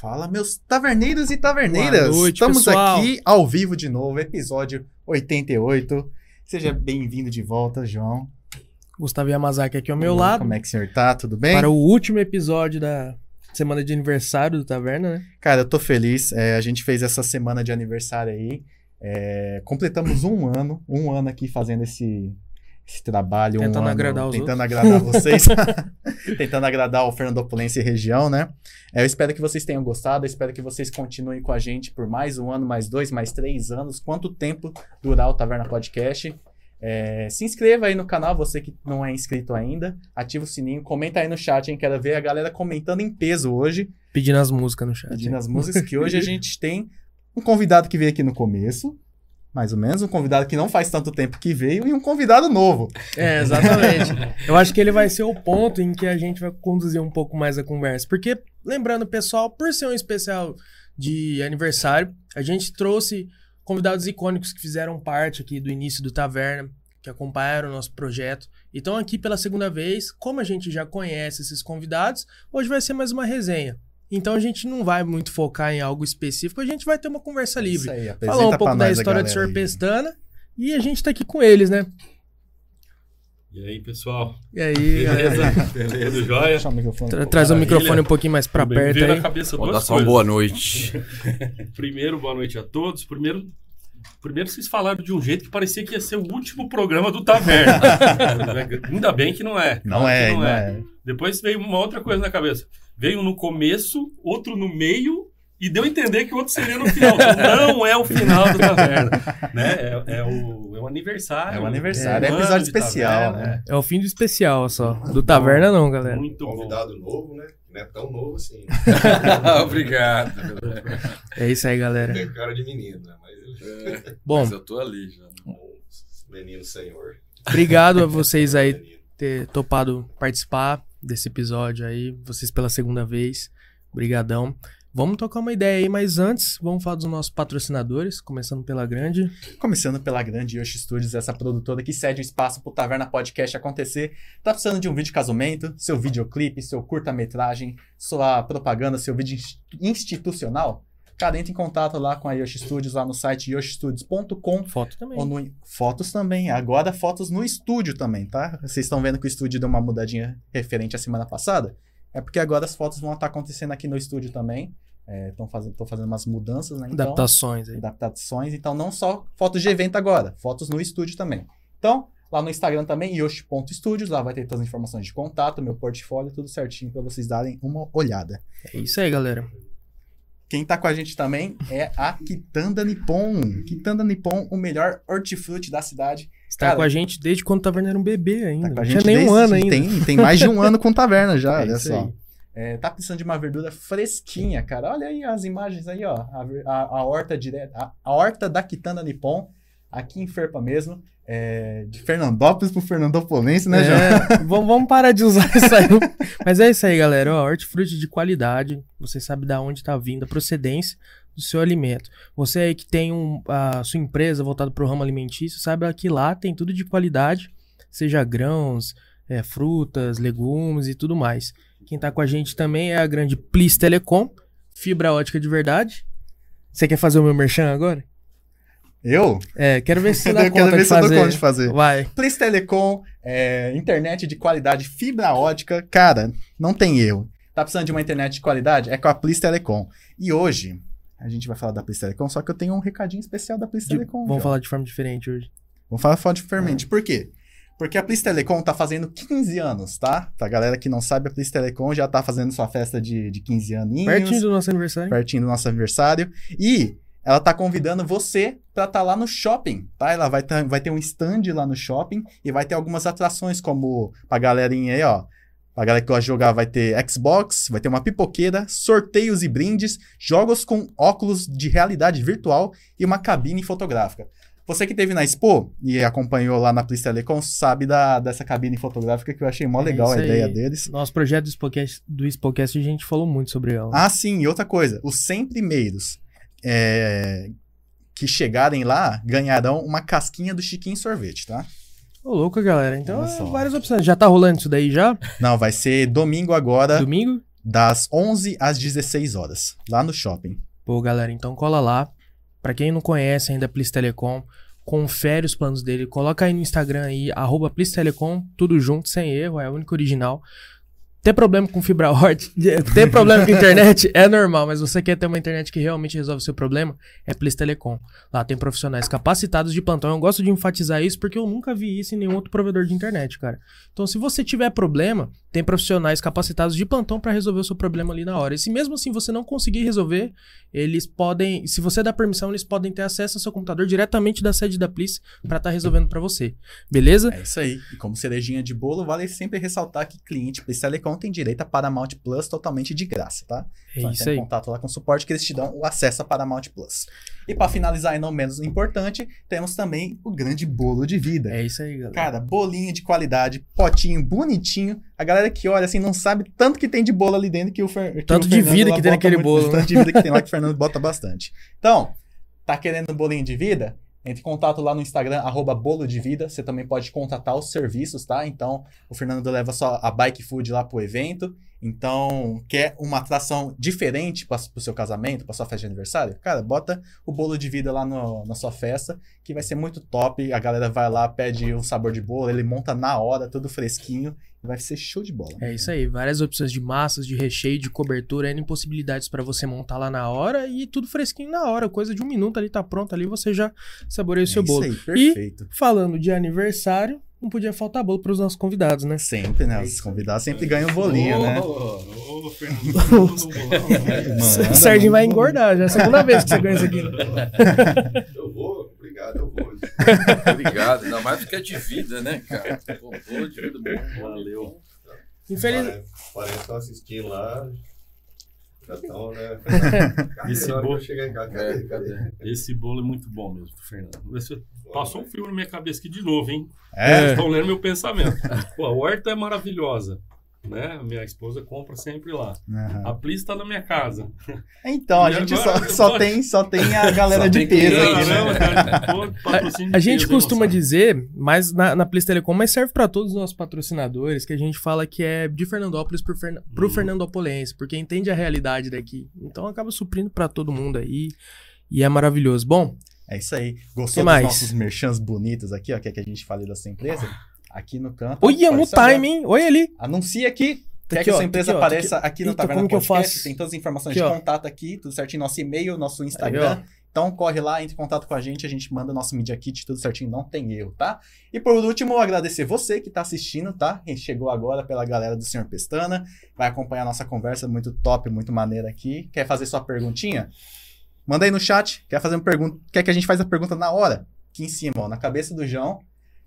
Fala, meus taverneiros e taverneiras. Boa noite, Estamos pessoal. aqui ao vivo de novo, episódio 88. Seja bem-vindo de volta, João. Gustavo Yamazaki aqui ao meu lado. Como é que o senhor tá? Tudo bem? Para o último episódio da semana de aniversário do Taverna, né? Cara, eu tô feliz. É, a gente fez essa semana de aniversário aí. É, completamos um ano, um ano aqui fazendo esse, esse trabalho. um Tentando ano agradar os Tentando agradar vocês. tentando agradar o Fernandopolense e região, né? É, eu espero que vocês tenham gostado. Eu espero que vocês continuem com a gente por mais um ano, mais dois, mais três anos. Quanto tempo durar o Taverna Podcast. É, se inscreva aí no canal, você que não é inscrito ainda. Ativa o sininho, comenta aí no chat, hein? Quero ver a galera comentando em peso hoje Pedindo as músicas no chat. pedindo as músicas, que hoje a gente tem um convidado que veio aqui no começo, mais ou menos, um convidado que não faz tanto tempo que veio e um convidado novo. É, exatamente. Eu acho que ele vai ser o ponto em que a gente vai conduzir um pouco mais a conversa. Porque, lembrando, pessoal, por ser um especial de aniversário, a gente trouxe convidados icônicos que fizeram parte aqui do início do Taverna, que acompanharam o nosso projeto. E estão aqui pela segunda vez. Como a gente já conhece esses convidados, hoje vai ser mais uma resenha. Então a gente não vai muito focar em algo específico, a gente vai ter uma conversa livre. Isso aí, Falar um pouco da história do galera Sr. aí. Pestana. E a gente tá aqui com eles, né? E aí, pessoal? E aí, galera? Beleza? Beleza, joia? O microfone. Tra- traz o microfone um pouquinho mais pra Me perto aí. na cabeça Vou dar só uma boa noite. Primeiro, boa noite a todos. Primeiro, primeiro vocês falaram de um jeito que parecia que ia ser o último programa do Taverna. Ainda bem que não é. Não Claro que é, não é. Depois veio uma outra coisa na cabeça. Veio um no começo, outro no meio e deu a entender que o outro seria no final. Não é o final do Taverna. Né? É, é o, é o aniversário. É o aniversário, é ano episódio especial, Taverna. né? É o fim do especial só. Do Taverna não, galera. Muito bom. convidado novo, né? Não é tão novo assim. Obrigado. É isso aí, galera. Tem cara de menino, né? Mas ele Bom, Mas eu tô ali já. é um menino senhor. obrigado a vocês aí ter topado participar desse episódio aí, vocês pela segunda vez. Brigadão. Vamos tocar uma ideia aí, mas antes, vamos falar dos nossos patrocinadores, começando pela grande. Começando pela grande Yoshi Studios, essa produtora que cede o espaço pro Taverna Podcast acontecer. Tá precisando de um vídeo de casamento, seu videoclipe, seu curta-metragem, sua propaganda, seu vídeo ins- institucional? Cara, entre em contato lá com a Yoshi Studios, lá no site yoshistudios.com Foto também. Ou no- fotos também. Agora fotos no estúdio também, tá? Vocês estão vendo que o estúdio deu uma mudadinha referente à semana passada? É porque agora as fotos vão estar acontecendo aqui no estúdio também. Estão fazendo, tô fazendo umas mudanças, né? Então, Adaptações aí. adaptações. Então, não só fotos de evento agora, fotos no estúdio também. Então, lá no Instagram também, yoshi.studios, lá vai ter todas as informações de contato, meu portfólio, tudo certinho para vocês darem uma olhada. É isso aí, galera. Quem tá com a gente também é a Kitanda Nippon. Kitanda Nippon, o melhor hortifruti da cidade. Está Cara, com a gente desde quando o Taverna era um bebê ainda. Tá com a gente nem um ano ainda. Tem, tem mais de um ano com taverna já, É olha só. aí. É, tá precisando de uma verdura fresquinha, cara. Olha aí as imagens aí, ó. A, a, a horta direta, a, a horta da Quitanda Nippon, aqui em Ferpa mesmo. É, de Fernandópolis pro Fernandopolense, né, João? É, vamos, vamos parar de usar isso aí. Mas é isso aí, galera. Ó, hortifruti de qualidade. Você sabe da onde está vindo a procedência do seu alimento. Você aí que tem um, a sua empresa voltada para o ramo alimentício, sabe que lá tem tudo de qualidade, seja grãos, é, frutas, legumes e tudo mais. Quem tá com a gente também é a grande Plis Telecom, fibra ótica de verdade. Você quer fazer o meu merchan agora? Eu? É, quero ver se você Eu dá quero conta ver de se fazer. conta de fazer. Vai. Place Telecom, é, internet de qualidade, fibra ótica, cara, não tem erro. Tá precisando de uma internet de qualidade? É com a Place Telecom. E hoje, a gente vai falar da Place Telecom, só que eu tenho um recadinho especial da De- Telecom. vamos falar de forma diferente hoje. Vamos falar forte fermente. Por quê? Porque a Plis Telecom tá fazendo 15 anos, tá? Pra galera que não sabe, a Plis Telecom já tá fazendo sua festa de, de 15 aninhos. Pertinho do nosso aniversário. pertinho do nosso aniversário. E ela tá convidando você pra estar lá no shopping, tá? Ela vai, ter- vai ter um stand lá no shopping e vai ter algumas atrações, como pra galerinha aí, ó. Pra galera que gosta de jogar, vai ter Xbox, vai ter uma pipoqueira, sorteios e brindes, jogos com óculos de realidade virtual e uma cabine fotográfica. Você que teve na Expo e acompanhou lá na Plis Telecom sabe da, dessa cabine fotográfica que eu achei mó É legal a isso aí. ideia deles. Nosso projeto do Spocast, do Spocast a gente falou muito sobre ela. Ah, sim, e outra coisa, os 100 primeiros é, que chegarem lá ganharão uma casquinha do Chiquinho Sorvete, tá? Ô, louco, galera. Então, é várias opções. Já tá rolando isso daí já? Não, vai ser domingo agora, Domingo? das 11 às 16 horas, lá no shopping. Pô, galera, então cola lá. Pra quem não conhece ainda a Plis Telecom, confere os planos dele. Coloca aí no Instagram aí, arroba Plis Telecom, tudo junto, sem erro, é o único original. Ter problema com fibra ótica, ter problema com internet é normal, mas você quer ter uma internet que realmente resolve o seu problema, é Plis Telecom. Lá tem profissionais capacitados de plantão. Eu gosto de enfatizar isso porque eu nunca vi isso em nenhum outro provedor de internet, cara. Então, se você tiver problema, tem profissionais capacitados de plantão para resolver o seu problema ali na hora. E se mesmo assim você não conseguir resolver, eles podem, se você dá permissão, eles podem ter acesso ao seu computador diretamente da sede da Plis para estar resolvendo para você. Beleza? É isso aí. E como cerejinha de bolo, vale sempre ressaltar que cliente Plis Telecom tem direito a Paramount Plus totalmente de graça, tá? É Só isso aí. contato lá com o suporte que eles te dão o acesso a Paramount Plus. E para finalizar, e não menos importante, temos também o grande bolo de vida. É isso aí, galera. Cara, bolinho de qualidade, potinho bonitinho. A galera que olha assim não sabe tanto que tem de bolo ali dentro que o, Fer... que Tanto o de Fernando vida lá que tem naquele muito- bolo, né? Tanto de vida que tem lá que o Fernando bota bastante. Então, tá querendo um bolinho de vida? Entre em contato lá no Instagram, arroba bolo de vida. Você também pode contatar os serviços, tá? Então, o Fernando leva só a Bike Food lá pro evento. Então, quer uma atração diferente para o seu casamento, para sua festa de aniversário? Cara, bota o bolo de vida lá no- na sua festa, que vai ser muito top. A galera vai lá, pede um sabor de bolo, ele monta na hora, tudo fresquinho, e vai ser show de bola. É isso aí, várias opções de massas, de recheio, de cobertura, N possibilidades para você montar lá na hora e tudo fresquinho na hora, coisa de um minuto ali tá pronto ali, você já saboreia o seu é bolo. Isso aí, perfeito. Falando de aniversário, não podia faltar bolo para os nossos convidados, né? Sempre, né? Os convidados sempre ganham bolinho, né? Ô, ô, Fernando, o Serginho vai engordar, já é a segunda vez que você ganha isso aqui. né? Eu vou, obrigado, eu vou. Obrigado. Ainda mais porque é de vida, né, cara? Pô, bolo de vida bom. Valeu. Infeliz... Os parentes estão assistindo lá. Já estão, né? Esse que bolo- eu chegar em casa? É, Cadê? Cadê? Esse bolo é muito bom mesmo, Fernando. Passou um frio na minha cabeça aqui de novo, hein? É, Vocês estão lendo meu pensamento. Pô, a horta é maravilhosa. Né? Minha esposa compra sempre lá. Aham. A Plis está na minha casa. Então, a E gente agora, só, só tem, só tem a galera Só de peso aqui, Caramba, né? de A gente costuma dizer, mas na, na Plis Telecom, mas serve para todos os nossos patrocinadores, que a gente fala que é de Fernandópolis pro, Ferna, pro Uhum. Fernandopolense, porque entende a realidade daqui. Então acaba suprindo para todo mundo aí. E é maravilhoso. Bom, É isso aí. Gostou Que dos mais? nossos merchans bonitos aqui, ó, que é que a gente fala da sua empresa? Aqui no canto. olha no hein? Olha ali. Anuncia aqui. Quer Aqui, que a sua empresa aqui, ó, apareça aqui no Eita, Taverna Podcast? faço? Tem todas as informações Aqui, de ó. contato aqui, tudo certinho. Nosso e-mail, nosso Aí, Instagram. ó. Então corre lá, entre em contato com a gente, a gente manda nosso Media Kit, tudo certinho, não tem erro, tá? E por último, agradecer você que tá assistindo, tá? Quem chegou agora pela galera do Senhor Pestana, vai acompanhar a nossa conversa muito top, muito maneira aqui. Quer fazer sua perguntinha? Manda aí no chat, quer fazer uma pergunta, quer que a gente faça a pergunta na hora? Aqui em cima, ó, na cabeça do João,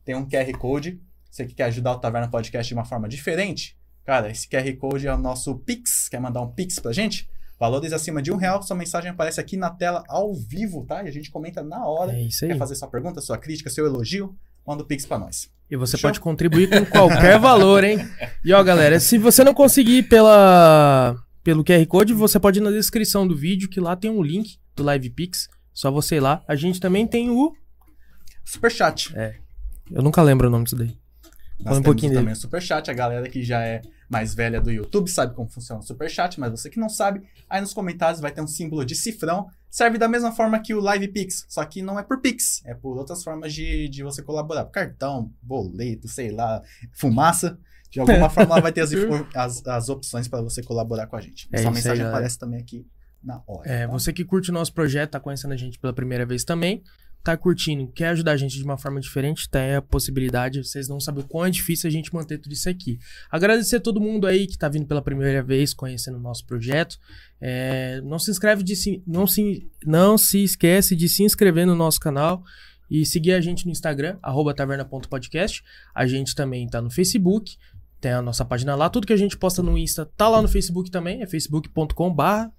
tem um QR Code. Você que quer ajudar o Taverna Podcast de uma forma diferente, cara, esse QR Code é o nosso Pix. Quer mandar um Pix pra gente? Valores acima de um real, sua mensagem aparece aqui na tela ao vivo, tá? E a gente comenta na hora. É isso aí. Quer fazer sua pergunta, sua crítica, seu elogio? Manda o Pix pra nós. E você Show. pode contribuir com qualquer valor, hein? E ó, galera, se você não conseguir pela, pelo QR Code, você pode ir na descrição do vídeo, que lá tem um link do LivePix. Só você ir lá. A gente também tem o. Superchat. Eu nunca lembro o nome disso daí. Nós Fala um pouquinho também dele. o Superchat. A galera que já é mais velha do YouTube sabe como funciona o Superchat, mas você que não sabe, aí nos comentários vai ter um símbolo de cifrão. Serve da mesma forma que o Live Pix, só que não é por Pix, é por outras formas de, de você colaborar. Cartão, boleto, sei lá, fumaça. De alguma forma ela vai ter as, as, as opções para você colaborar com a gente. É aí, mensagem galera. aparece também aqui na hora. É, tá? você que curte o nosso projeto, tá conhecendo a gente pela primeira vez também, tá curtindo, quer ajudar a gente de uma forma diferente, tem a possibilidade, vocês não sabem o quão é difícil a gente manter tudo isso aqui. Agradecer a todo mundo aí que tá vindo pela primeira vez, conhecendo o nosso projeto. É, não se inscreve de se, não se não se esquece de se inscrever no nosso canal e seguir a gente no Instagram taverna.podcast. A gente também tá no Facebook, tem a nossa página lá, tudo que a gente posta no Insta tá lá no Facebook também, é facebook.com/barra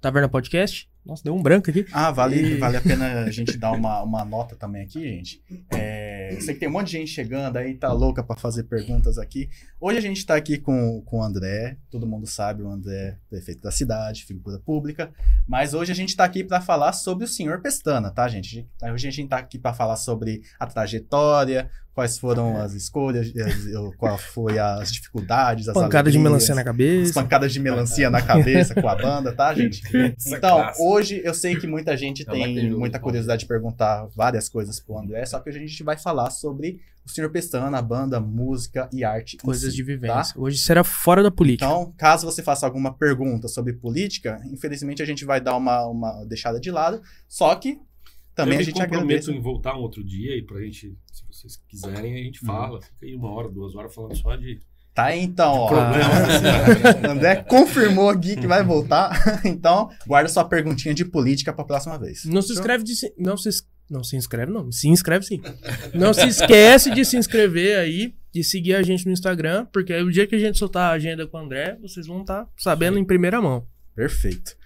Taverna Podcast. Nossa, deu um branco aqui. Ah, vale, E- vale a pena a gente dar uma, uma nota também aqui, gente. É, eu sei que tem um monte de gente chegando aí, tá louca pra fazer perguntas aqui. Hoje a gente tá aqui com, com o André, todo mundo sabe, o André é prefeito da cidade, figura pública. Mas hoje a gente tá aqui pra falar sobre o senhor Pestana, tá, gente? Hoje a gente tá aqui pra falar sobre a trajetória, quais foram as escolhas, as- qual foi as dificuldades, as Pancada de melancia na as cabeça. pancadas de melancia na cabeça com a banda, tá, gente? É Então, hoje eu sei que muita gente tem muita curiosidade de perguntar várias coisas pro André, só que hoje a gente vai falar sobre o Sr. Pestana, a banda, música e arte. Coisas si, de tá? vivência. Hoje será fora da política. Então, caso você faça alguma pergunta sobre política, infelizmente a gente vai dar uma, uma deixada de lado, só que também eu a me gente comprometo agradece. em voltar um outro dia e pra gente, vocês quiserem, a Uhum. gente fala. Fica aí uma hora, duas horas falando só de Tá aí, então, ó. problemas. André confirmou aqui que vai voltar. Então, guarda sua perguntinha de política pra próxima vez. Não se inscreve de se- não se não se inscreve não, se inscreve sim. Não se esquece de se inscrever aí, de seguir a gente no Instagram, porque aí o dia que a gente soltar a agenda com o André, vocês vão estar sabendo em primeira mão. Perfeito.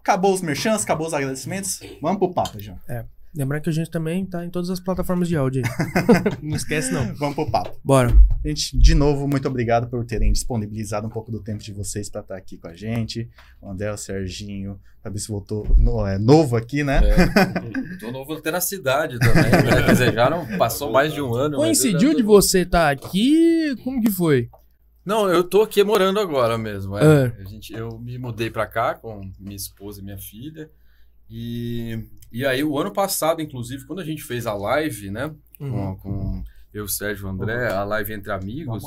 Acabou os merchants, acabou os agradecimentos. Vamos pro papo, João. Lembrando que a gente também tá em todas as plataformas de áudio aí. não esquece não. Vamos pro papo. Bora. Gente, de novo, muito obrigado por terem disponibilizado um pouco do tempo de vocês para estar aqui com a gente. O André, o Serginho, o Fabrício voltou no- é, novo aqui, né? É, tô novo até na cidade também. Né? Quer dizer, já não passou mais de um ano. Coincidiu de você estar aqui? Como que foi? Não, eu tô aqui morando agora mesmo. é. Ah. A gente, eu me mudei pra cá com minha esposa e minha filha. E, e aí, o ano passado, inclusive, quando a gente fez a live, né? Uhum. Com, com eu, Sérgio e o André, a live entre amigos.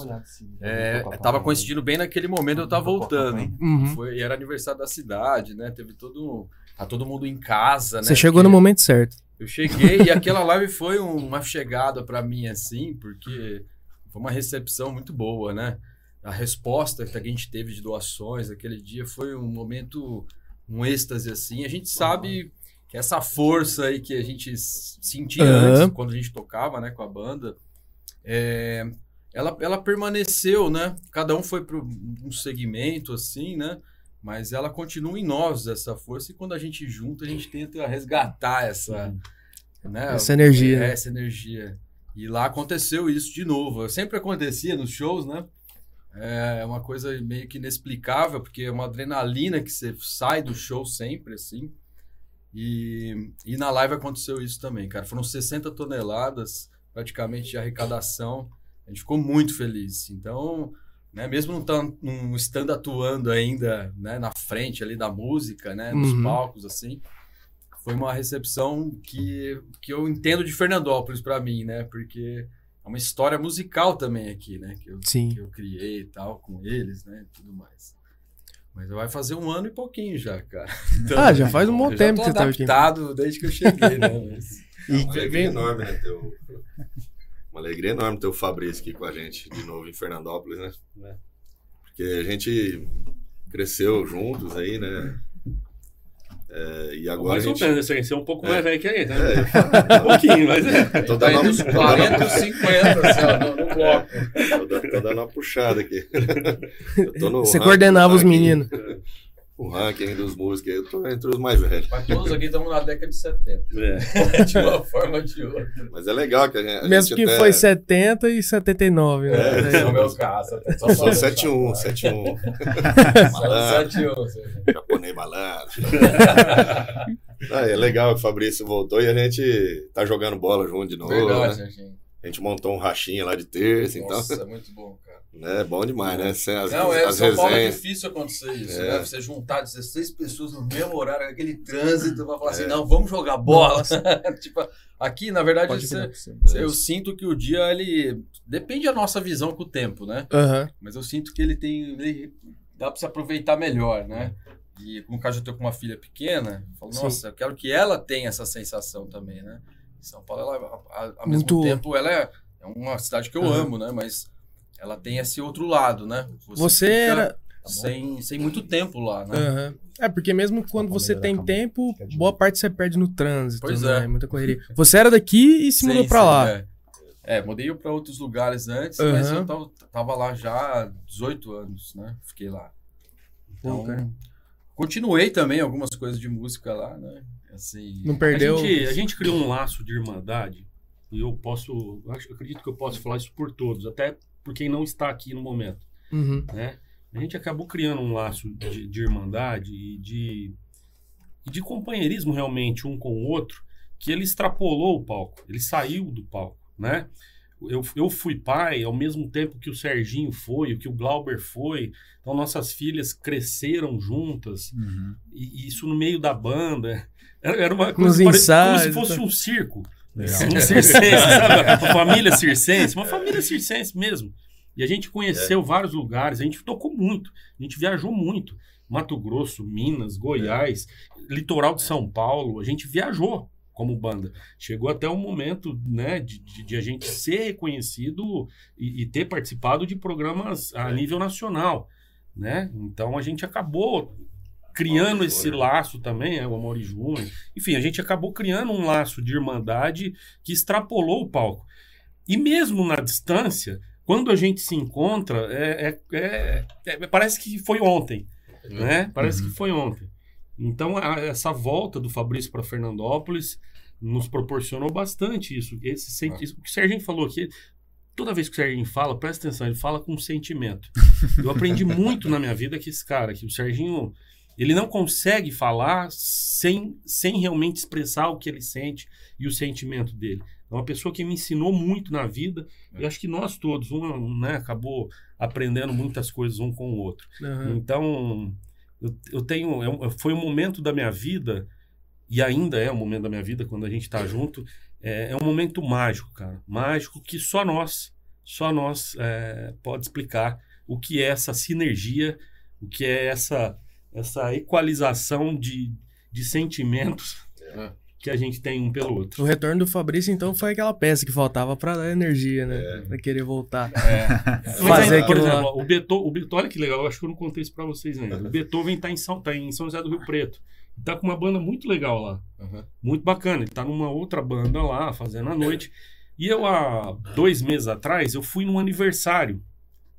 É, tava coincidindo bem naquele momento eu tava voltando. Uhum. Foi, e era aniversário da cidade, né? Teve todo. Tá todo mundo em casa, né? Você chegou no Porque- momento certo. Eu cheguei e aquela live foi um- uma chegada pra mim, assim, porque foi uma recepção muito boa, né? A resposta que a gente teve de doações aquele dia foi um momento, um êxtase, assim. A gente sabe que essa força aí que a gente sentia Aham. antes, quando a gente tocava, né, com a banda, é, ela, ela permaneceu, né? Cada um foi para um segmento, assim, né? Mas ela continua em nós, essa força, e quando a gente junta, a gente tenta resgatar essa, né? Essa energia. É, essa energia. E lá aconteceu isso de novo. Sempre acontecia nos shows, né? É uma coisa meio que inexplicável, porque é uma adrenalina que você sai do show sempre, assim. E, e na live aconteceu isso também, cara. Foram 60 toneladas praticamente de arrecadação. A gente ficou muito feliz. Então, né, mesmo não, tão, não estando atuando ainda né, na frente ali da música, né, nos Uhum. palcos, assim, foi uma recepção que, que eu entendo de Fernandópolis para mim, né? Porque é uma história musical também aqui, né? Que eu, Sim. que eu criei e tal com eles, né? E tudo mais. Mas vai fazer um ano e pouquinho já, cara. Então, Ah, já faz um bom eu tempo já que você tá aqui. adaptado desde que eu cheguei, né? Mas... E Uma alegria enorme, né? Ter o- Uma alegria enorme ter o Fabrício aqui com a gente de novo em Fernandópolis, né? É. Porque a gente cresceu juntos aí, né? É, e agora mais ou gente. menos, assim, você é um pouco mais velho que aí, né? É, Um pouquinho, mas é. tô Tá dando, os uma, 40 e os 50, assim, no, no bloco. tô, dando, uma puxada aqui. Eu tô no Você coordenava os meninos. O ranking dos músicos, eu tô entre os mais velhos. Mas todos aqui estamos na década de 70. É. De uma forma ou de outra. Mas é legal que a gente. a Mesmo gente que até- foi 70 e 79, né? É, é o meu caso. só pra 71, 71. Malandro 71, ou seja. Japonês malandro. Ah, é legal que o Fabrício voltou e a gente tá jogando bola junto de novo. Verdade, né? Serginho. A gente montou um rachinha lá de terça, então. Nossa, é muito bom, cara. É bom demais, né? Sem As, Não, é, as São Paulo é resenhas. difícil acontecer isso, É. né? Você juntar 16 pessoas no mesmo horário, aquele trânsito, vai falar assim, É. não, vamos jogar bola. tipo, aqui, na verdade, Pode você-. É. eu sinto que o dia, ele... Depende da nossa visão com o tempo, né? Aham. Mas eu sinto que ele tem... Ele, dá pra se aproveitar melhor, né? E no caso eu tô com uma filha pequena, eu falo, Sim. nossa, eu quero que ela tenha essa sensação também, né? São Paulo, ela, a- a- ao Muito- mesmo tempo, ela é, é uma cidade que eu Aham. amo, né? Mas ela tem esse outro lado, né? Você fica era. sem, sem muito tempo lá, né? Aham. É, porque mesmo quando você tem tempo, boa parte você perde no trânsito. Pois né? é. Muita correria. Você era daqui e se Sim, mudou pra sim, lá. É, É, mudei para outros lugares antes, mas Aham. eu tava, tava lá já há 18 anos, né? Fiquei lá. Então, continuei também algumas coisas de música lá, né? Assim, Não perdeu. A gente, a gente criou um laço de irmandade e eu posso, acho, eu acredito que eu posso falar isso por todos, até por quem não está aqui no momento, Uhum. né? A gente acabou criando um laço de, de irmandade e de, e de companheirismo realmente um com o outro, que ele extrapolou o palco, ele saiu do palco, né? eu, eu fui pai ao mesmo tempo que o Serginho foi, o que o Glauber foi. Então, nossas filhas cresceram juntas. Uhum. E, e isso no meio da banda. Era, era uma coisa ensaios, como se fosse tá. um circo. Legal. Um circense, sabe? Uma família circense, uma família circense mesmo. E a gente conheceu vários lugares, a gente tocou muito, a gente viajou muito. Mato Grosso, Minas, Goiás, litoral de São Paulo, a gente viajou como banda. Chegou até o momento né, de, de- de a gente ser reconhecido e, e ter participado de programas a nível nacional. Né? Então a gente acabou criando esse laço também, é, o Amor e Júnior. Enfim, a gente acabou criando um laço de irmandade que extrapolou o palco. E mesmo na distância, quando a gente se encontra, é, é- é- é- parece que foi ontem. Né? Parece Uhum. que foi ontem. Então, a- essa volta do Fabrício para Fernandópolis nos proporcionou bastante isso. Esse senti- isso- O que o Serginho falou aqui, toda vez que o Serginho fala, presta atenção, ele fala com sentimento. Eu aprendi muito na minha vida que esse cara, que o Serginho, ele não consegue falar sem, sem realmente expressar o que ele sente e o sentimento dele. É uma pessoa que me ensinou muito na vida. E acho que nós todos, um né, acabou aprendendo muitas coisas um com o outro. Aham. Então, eu, eu tenho. é um- foi um momento da minha vida, e ainda é um momento da minha vida quando a gente está junto. É, é um momento mágico, cara. Mágico que só nós, só nós é, pode explicar o que é essa sinergia, o que é essa, essa equalização de, de sentimentos É. que a gente tem um pelo outro. O retorno do Fabrício, então, foi aquela peça que faltava pra dar energia, né? É. Pra querer voltar. Mas Fazer por aquilo lá. exemplo, o Beethoven, o Beethoven, olha que legal, eu acho que eu não contei isso pra vocês ainda. O Beethoven tá em São, tá em São José do Rio Preto. Tá com uma banda muito legal lá. Uhum. Muito bacana. Ele tá numa outra banda lá, fazendo a noite. E eu, há dois meses atrás, eu fui num aniversário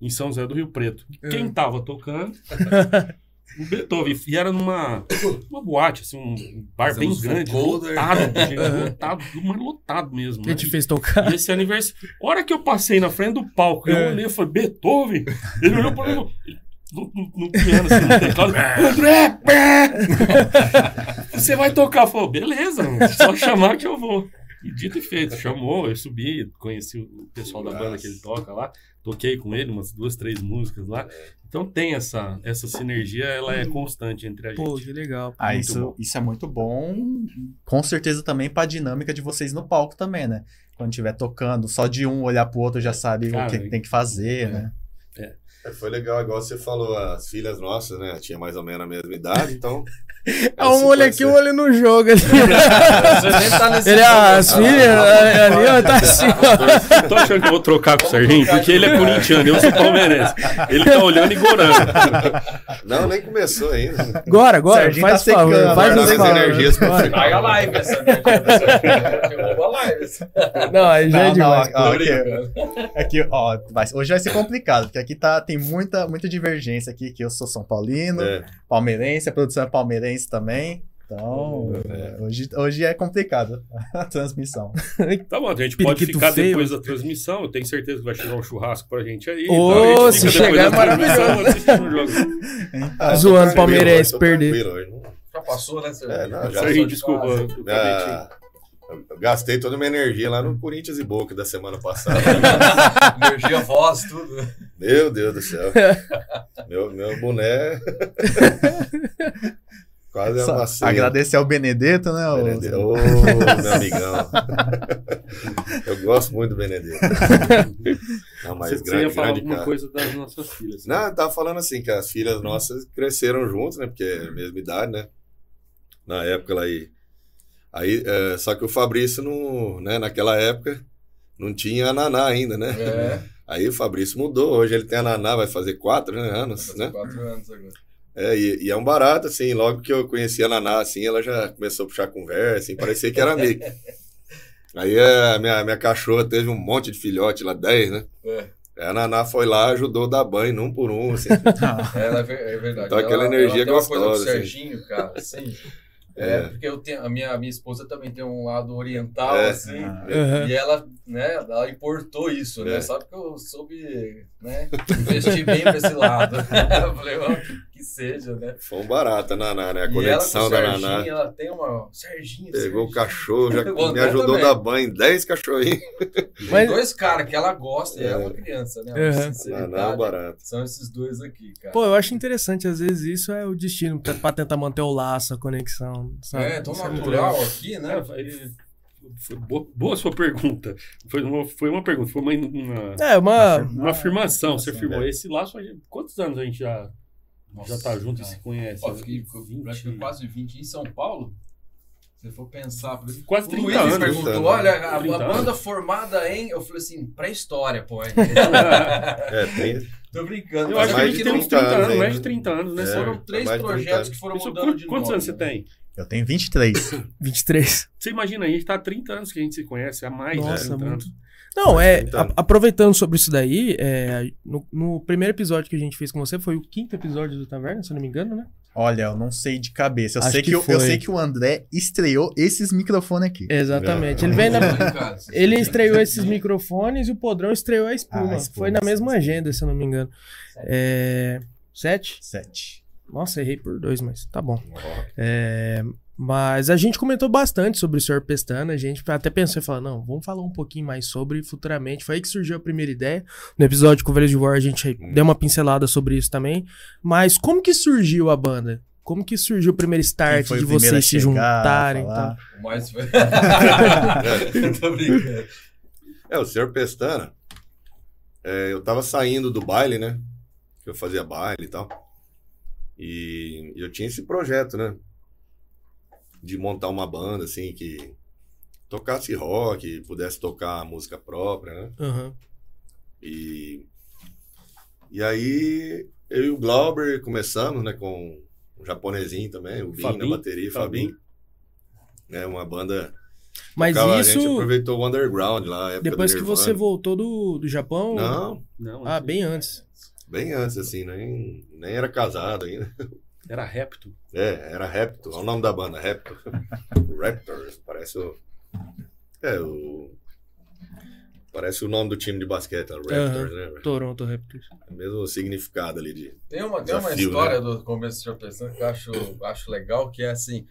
em São José do Rio Preto. Quem Uhum. tava tocando? O Beethoven. E era numa uma boate, assim, um bar Fazer bem grande, folder. lotado, gente, lotado, mas lotado mesmo. Quem né? te fez tocar? E esse aniversário. A hora que eu passei na frente do palco, eu É. olhei e falei, Beethoven? Ele olhou pra mim no, no, no piano, assim, no teclado. André! pé! Você vai tocar? Eu falei, beleza, mano, só chamar que eu vou. E dito e feito, chamou, eu subi, conheci o pessoal da banda que ele toca lá, toquei com ele umas duas, três músicas lá. Então tem essa, essa sinergia, ela é constante entre a Pô, gente. que legal. Ah, Muito isso, bom. isso é muito bom. Com certeza também pra dinâmica de vocês no palco também, né? Quando estiver tocando, só de um olhar pro outro já sabe Cara, o que, que tem que fazer, né? É, Foi legal, igual você falou, as filhas nossas, né? Tinha mais ou menos a mesma idade, então. É um olho aqui, um olho no jogo. ali. Você nem tá nesse Ele, ah, as momento. filhas, ah, ali, ó, tá assim, ó. Tô achando que eu vou trocar com o Serginho, porque ele é corintiano, eu sou palmeirense. Ele tá olhando e gorando. Não, nem começou ainda. Agora, agora, Serginho faz tá favor, secando, faz né? os As energias pro final. A live essa energia. Não, aí já é Não, não, demais. aqui, ó, vai- hoje vai ser complicado, porque aqui tá, tem muita, muita divergência aqui, que eu sou São Paulino, É, palmeirense, a produção é palmeirense também. Então, é, hoje, hoje é complicado a transmissão. Tá bom, a gente pode Periquito ficar feio. depois da transmissão. Eu tenho certeza que vai chegar um churrasco pra gente aí. Ô, Então a gente se chegar, é transmissão assistindo o jogo. ah, Zoando palmeirense, perder. Já passou, né? É, não, já de desculpa. Ah, eu gastei toda a minha energia lá no Corinthians e Boca da semana passada. Energia, voz, tudo. Meu Deus do céu. Meu, meu boné. Quase Só amassei. agradecer ao Benedetto, né? o- Benedetto. Ô, meu amigão. Eu gosto muito do Benedetto. Não, mas Você, você grande, ia falar grande alguma cara. coisa das nossas filhas. né? Não, eu tava falando assim, que as filhas nossas cresceram juntos, né? Porque é a mesma idade, né? Na época lá aí. Aí, é, só que o Fabrício, não, né, naquela época, não tinha a Naná ainda, né? É. Aí o Fabrício mudou. Hoje ele tem a Naná, vai fazer quatro né, anos, fazer né? quatro anos agora. É, e, e é um barato, assim, logo que eu conheci a Naná, assim, ela já começou a puxar conversa, assim, parecia que era amigo. Aí é, a minha, minha cachorra teve um monte de filhote lá, 10, né? É. Aí a Naná foi lá, ajudou a dar banho, um por um, assim. É ver- é verdade. Então, aquela Ela- energia ela tem uma coisa gostosa, assim. Serginho, cara, assim. É, É. porque eu tenho, a minha, a minha esposa também tem um lado oriental, É. assim. Ah, Aham. E ela, né, ela importou isso, É. né? Sabe que eu soube, né, investir bem pra esse lado. eu falei, que, seja, né? Foi um barato a Naná, né? A E conexão ela com da Serginho, Naná. ela tem uma... Serginho, Pegou o Serginho. cachorro, já O me ajudou a também. dar banho em 10 cachorrinhos. Tem Mas- dois caras que ela gosta e é É. uma criança, né? Uma Uhum. Naná é um barato. São esses dois aqui, cara. Pô, eu acho interessante, às vezes isso é o destino, pra, tentar manter o laço, a conexão, sabe? é, tão natural legal. aqui, né? Cara, foi- boa, boa sua pergunta. Foi uma, foi uma pergunta, foi uma, uma, É, uma. uma afirmação. Você afirmação, afirmou. é. Esse laço, a quantos anos a gente já, já tá junto e se conhece? Ó, fiquei acho que 20, quase 20 em São Paulo. Se for pensar. por- quase O 30 Luiz anos. perguntou: 30 olha, a, a 30 banda anos. formada em. Eu falei assim, pré-história, pô. É, tem. Tô brincando. Eu mas acho que a mais gente de tem uns 30 30 anos, anos mais de ainda. 30 anos, né? É. Foram três de 30 projetos anos. que foram Isso, mudando quantos de quantos nome, anos você né? tem? Eu tenho 23. 23. Você imagina, a gente tá há 30 anos que a gente se conhece, há mais Nossa, de 30 muito. Não, é. 30 a- anos. aproveitando sobre isso daí, é, no, no primeiro episódio que a gente fez com você, foi o quinto episódio do Taverna, se eu não me engano, né? Olha, eu não sei de cabeça. Eu, Acho sei que que, eu, eu sei que o André estreou esses microfones aqui. Exatamente. É. Ele vem na. Cara, vocês Ele estreou esses microfones e o Podrão estreou a espuma. Ah, a espuma, Foi na mesma sim. agenda, se eu não me engano. É, Sete? Sete. Nossa, errei por dois, mas tá bom. É, mas a gente comentou bastante sobre o Sr. Pestana. A gente até pensou em falar, não, vamos falar um pouquinho mais sobre futuramente. Foi aí que surgiu a primeira ideia. No episódio com o Velho de War a gente deu uma pincelada sobre isso também. Mas como que surgiu a banda? Como que surgiu o primeiro start foi de vocês se chegar, juntarem? e tal? O mais. É. Tô brincando. É, o senhor Pestana, é, eu tava saindo do baile, né? Eu fazia baile e tal. E eu tinha esse projeto, né? De montar uma banda, assim, que tocasse rock, pudesse tocar música própria, né? Aham. E, e aí, eu e o Glauber começamos, né? Com o japonesinho também, o na Fabinho, bateria, Fabinho. Fabinho. É uma banda... Mas tocava- A gente isso, aproveitou o underground lá, depois que você voltou do, do Japão? Não, Não, Ah, bem antes. Bem antes, assim, nem, nem era casado ainda. Era Repto. É, era Raptor, olha o nome da banda, Raptor. Raptors, parece o. É, o. Parece o nome do time de basquete, Raptors, né? Toronto Raptors. É o mesmo significado ali de. Tem uma, tem uma Desafio, história né? do começo do Senhor Pensando que eu acho, acho legal, que é assim.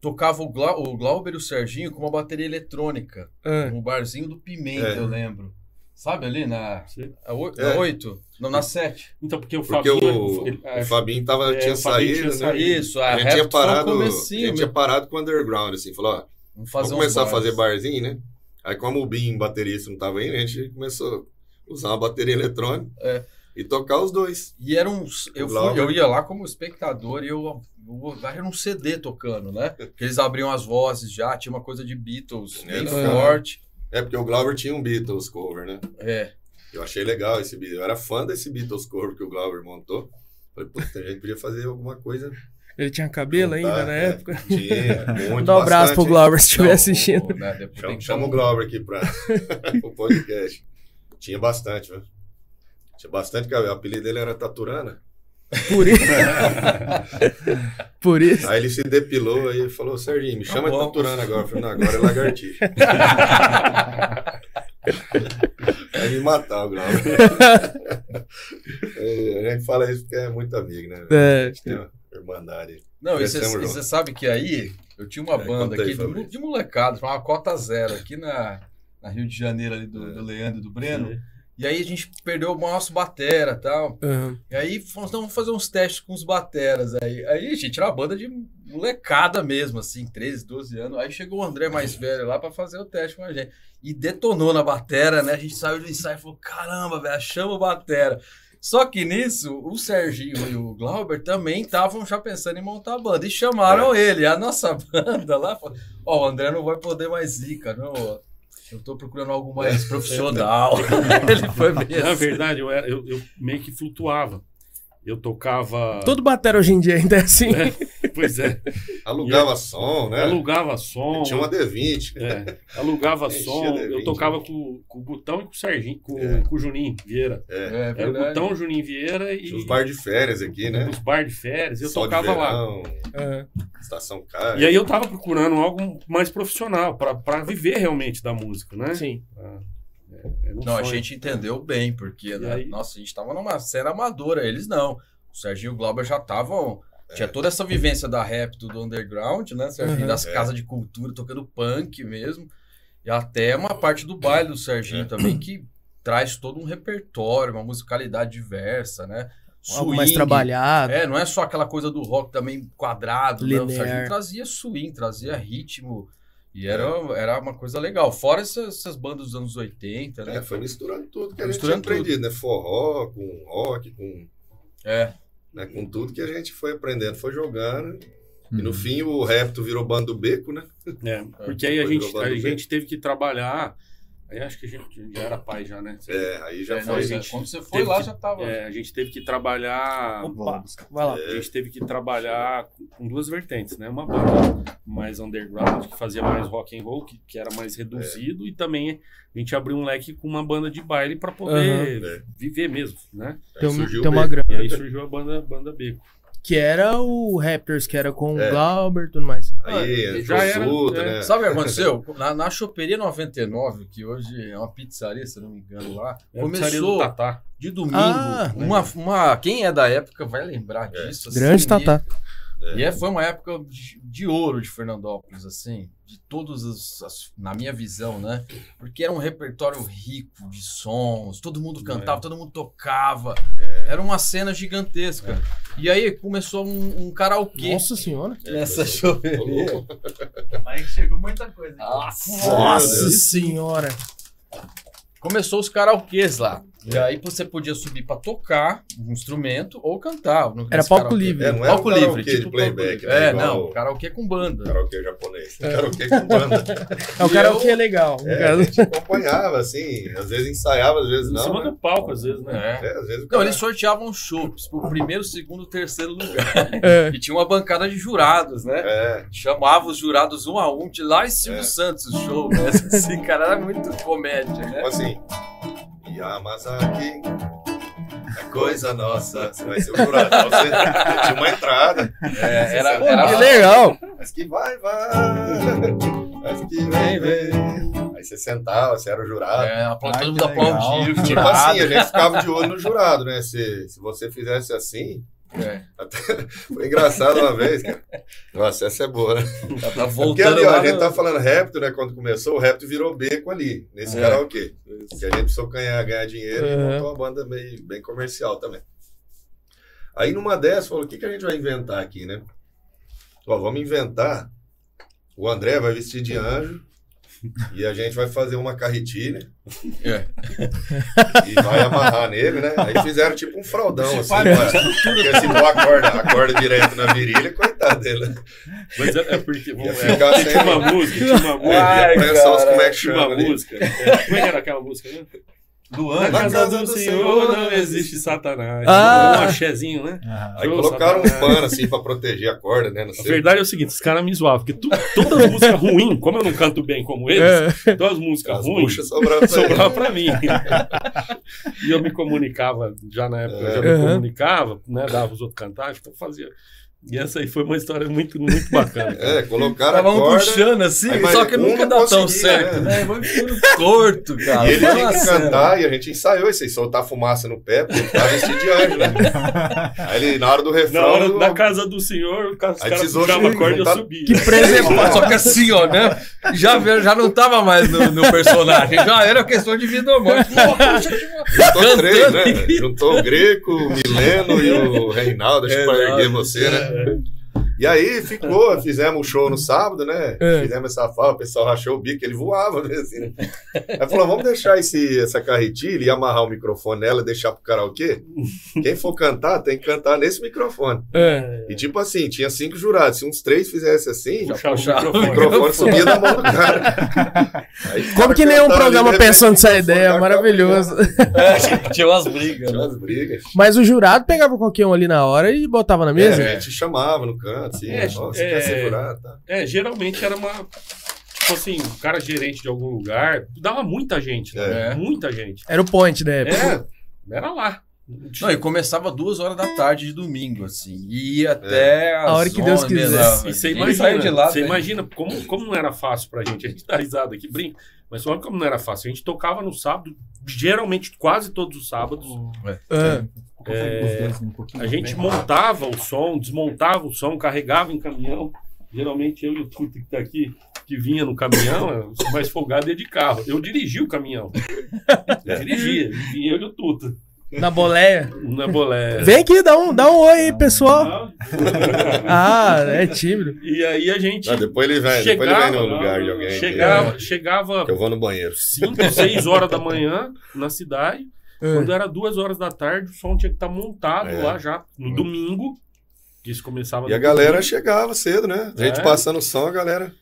Tocava o, Glau, o Glauber e o Serginho com uma bateria eletrônica. Ah, No barzinho do Pimenta, É. eu lembro. Sabe ali na. Sim. A oi- É. na 8? Não, na 7. Então, porque o Porque Fabinho... o, ele- o Fabinho tava, é, tinha o Fabinho saído, tinha né? saído. Isso, a, A gente tinha parado. A gente tinha parado com o underground, assim, falou, ó, Vamos vamos começar a fazer barzinho, né? Aí como o Bin, baterista, não tava indo, a gente começou a usar uma bateria eletrônica É. e tocar os dois. E era um. Eu, fui, eu ia lá como espectador e eu. eu era um CD tocando, né? Que eles abriam as vozes já, tinha uma coisa de Beatles É, bem não. forte. É porque o Glauber tinha um Beatles cover, né? É. Eu achei legal esse Beatles. Eu era fã desse Beatles cover que o Glauber montou. Falei, puta, a gente podia fazer alguma coisa. ele tinha cabelo ainda Juntar, na é. época. Tinha, muito Dá um abraço pro. Glauber se estiver assistindo. o- né, Chama, que chama o Glauber aqui para o podcast. Tinha bastante, viu? Tinha bastante cabelo. O apelido dele era Taturana. Por isso. Por isso. Aí ele se depilou aí falou, Serginho, me chama de bom. Taturana agora. Eu falei, não, agora é lagartixa. Vai me matar o Glauber. É, a gente fala isso porque é muito amigo, né? É. A gente tem uma irmandade. Não, e você sabe que aí eu tinha uma É, banda aqui de, de molecada, chamava Cota Zero, aqui na, na Rio de Janeiro, ali do, É. do Leandro e do Breno. E aí a gente perdeu o nosso batera e tal. Aham. E aí falamos, então vamos fazer uns testes com os bateras aí. Aí a gente era uma banda de molecada mesmo, assim, 13, 12 anos. Aí chegou o André mais velho lá pra fazer o teste com a gente. E detonou na batera, né? A gente saiu do ensaio e falou: caramba, velho, achamos o batera. Só que nisso, o Serginho e o Glauber também estavam já pensando em montar a banda. E chamaram ele, a nossa banda lá. falou, Ó, o André não vai poder mais ir, cara. Não, eu tô procurando algo mais profissional. ele foi mesmo. Na verdade, eu, era, eu, eu meio que flutuava. Eu tocava. Todo batera hoje em dia ainda é assim. É, pois é. Alugava som, né? Alugava som. Tinha uma D20. é, alugava som. D20, Eu tocava com, com o Butão e com o Serginho, com, É. com o Juninho Vieira. É. É Era o verdade. Butão, o Juninho Vieira e Tinha os bar de férias aqui, né? os bar de férias. Eu Sol tocava lá. verão, Aham. Estação Caia. E aí eu tava procurando algo mais profissional, pra pra viver realmente da música, né? Sim. Ah, é, Não, a gente entendeu bem, porque, né, aí? nossa, a gente tava numa cena amadora, eles não. O Serginho e o Glauber já estavam. Tinha toda essa vivência da rap, do underground, né? Serginho Uhum. das É. casas de cultura, tocando punk mesmo. E até uma parte do baile do Serginho É. também, que traz todo um repertório, uma musicalidade diversa, né? Algo mais Swing. trabalhado. É, não é só aquela coisa do rock também quadrado, né? O Linear. Serginho trazia swing, trazia ritmo. E era, era uma coisa legal. Fora essas, essas bandas dos anos 80, né? É, foi misturando tudo que a gente tinha aprendido, né? Forró, com rock, com, É. né? com tudo que a gente foi aprendendo, foi jogando. E Uhum. no fim o repto virou bando do beco, né? É, porque aí a gente, a gente teve que trabalhar. Aí acho que a gente já era pai já, né? É, aí já É, não, foi. Zé, gente quando você foi teve lá, que- já tava. É, a gente teve que trabalhar. Opa, buscar. vai lá. A gente teve que trabalhar com- duas vertentes, né? Uma banda mais underground, que fazia mais rock and roll, que, que era mais reduzido, e também a gente abriu um leque com uma banda de baile para poder. É. viver mesmo, né? Tem, surgiu tem uma grana. E aí surgiu a banda, banda Beco. Que era o Raptors, que era com o É. Glauber e tudo mais. Aí Já entrou era, é. né? Sabe o que aconteceu? Na, na Choperia 99, que hoje é uma pizzaria, se não me engano, lá, do começou Tatá. de domingo. Ah, uma, uma, quem é da época vai lembrar disso. assim, Grande e- Tatá. E é, foi uma época de, de ouro de Fernandópolis, assim, de todos os, as- na minha visão, né? Porque era um repertório rico de sons, todo mundo cantava, todo mundo tocava, era uma cena gigantesca. E aí começou um, um karaokê Nossa senhora. nessa louco. Mas chegou muita coisa. Nossa, Nossa senhora. Começou os karaokês lá. E aí você podia subir pra tocar um instrumento ou cantar. Era palco livre. É, não era um Palco karaokê livre, de tipo playback, palco né? É, Igual não, o karaokê com banda. Karaokê japonês. Karaokê com banda. É o E karaokê eu- legal. É, a gente acompanhava, assim, às vezes ensaiava, às vezes Em não. cima né? do palco, às vezes, né? É. É, às vezes Não, cara- eles sorteavam chopps pro primeiro, segundo, terceiro lugar. É. E tinha uma bancada de jurados, né? É, Chamava os jurados um a um de lá em Silvio É. Santos o show, né? Assim, cara, era muito comédia, né? tipo assim. Yamazaki, é coisa nossa. Você vai ser o jurado. Você tinha uma entrada. É, era, Pô, era que legal. Mas que vai, vai. Mas que vem, vem. Aí você sentava, você era o jurado. É, apla- Ai, todo mundo aplaudia. Tipo assim, a gente ficava de olho no jurado, né? Se, se você fizesse assim. É, Foi engraçado uma vez, cara. Nossa, essa é boa, né? tá, tá Porque voltando ali, ó, a gente tá falando repto, né? Quando começou, o repto virou beco ali, nesse É. karaokê. Que a gente precisou ganhar, ganhar dinheiro e Uhum. montou uma banda meio, bem comercial também. Aí numa dessas, falou: o que, que a gente vai inventar aqui, né? Ó, vamos inventar. O André vai vestir de anjo e a gente vai fazer uma carretilha É. e vai amarrar nele, né? Aí fizeram tipo um fraldão, assim, pra- porque se pôr a corda, a corda direto na virilha, coitado dele. né? Mas é, é porque. Ia é, ficar tinha sem- uma música, tinha uma música. Ai, Ia cara, como é que Tinha chama uma ali. música. É, como é que era aquela música? Né? Luana. Na casa do Senhor não existe Satanás. Um axézinho, né? Aham. Aí Ô, colocaram um Satanás. pano assim pra proteger a corda, né? A verdade é o seguinte, os caras me zoavam, porque tu- todas as músicas ruins, como eu não canto bem como eles, É. todas as músicas As ruins sobravam sobravam pra mim. e eu me comunicava, já na época, eu já me Uhum. comunicava, né, dava os outros cantar, então fazia. E essa aí foi uma história muito, muito bacana. cara. É, colocaram a Tava um corda puxando assim, Aí, só que nunca dá tão certo, né? né? Vai ficando torto, cara. e ele tinha que cantar e a gente ensaiou isso aí, soltar fumaça no pé, porque ele tava vestido de anjo, né? Aí ele, na hora do Na refrão, hora do- da casa do senhor, os caras Aí precisou puxavam a corda e eu tá- subia. Que preservado. Só que assim, ó, né? Já, já não tava mais no, no personagem, já era questão de vida ou morte. Juntou três, né? Juntou o Greco, o Mileno e o Reinaldo, acho que pra Reinaldo, erguer você, né? yeah. E aí ficou, fizemos um show no sábado, né? É. Fizemos essa fala, o pessoal rachou o bico, ele voava, né? Assim, né? Aí falou, vamos deixar esse, essa carretilha e amarrar o microfone nela e deixar pro karaokê? Quem for cantar, tem que cantar nesse microfone. É. E tipo assim, tinha cinco jurados, se uns três fizessem assim, Puxava o puxava o microfone. microfone subia da mão do cara. Aí Como cara que nem um ali, programa pensando nessa microfone ideia, maravilhoso. É, tinha umas brigas. Tinha né? umas brigas. Mas o jurado pegava qualquer um ali na hora e botava na mesa? É, a gente chamava no canto, assim, É, você é, quer ser jurado? Tá. É, geralmente era uma. Tipo assim, o cara gerente de algum lugar, dava muita gente, né? É. Muita gente. Era o point da época. É, era lá. Não, e começava duas horas da tarde de domingo, assim. E ia até A hora que Deus quiser. E você imagina, saiu de lá, você né? imagina como, como não era fácil pra gente. A gente dá risada aqui, brinca. Mas olha como não era fácil. A gente tocava no sábado, geralmente quase todos os sábados. É. É, Dois um A gente bem. montava o som, desmontava o som, carregava em caminhão. Geralmente eu e o Tuta que tá aqui, que vinha no caminhão, eu sou mais folgado ia de carro. Eu dirigia o caminhão. Eu dirigia, vinha eu e o Tuta. Na boleia. Na bolé. Vem aqui, dá um, dá um oi aí, pessoal. Ah, é tímido. E aí a gente Ah, depois ele vem, depois ele vem no chegava, lugar de alguém. chegava, chegava que eu vou no banheiro. 5, 6 horas da manhã na cidade. É. Quando era 2 horas da tarde, o som tinha que estar montado É. lá já. No domingo. Isso começava E a galera domingo. chegava cedo, né? A gente É. passando o som, a galera.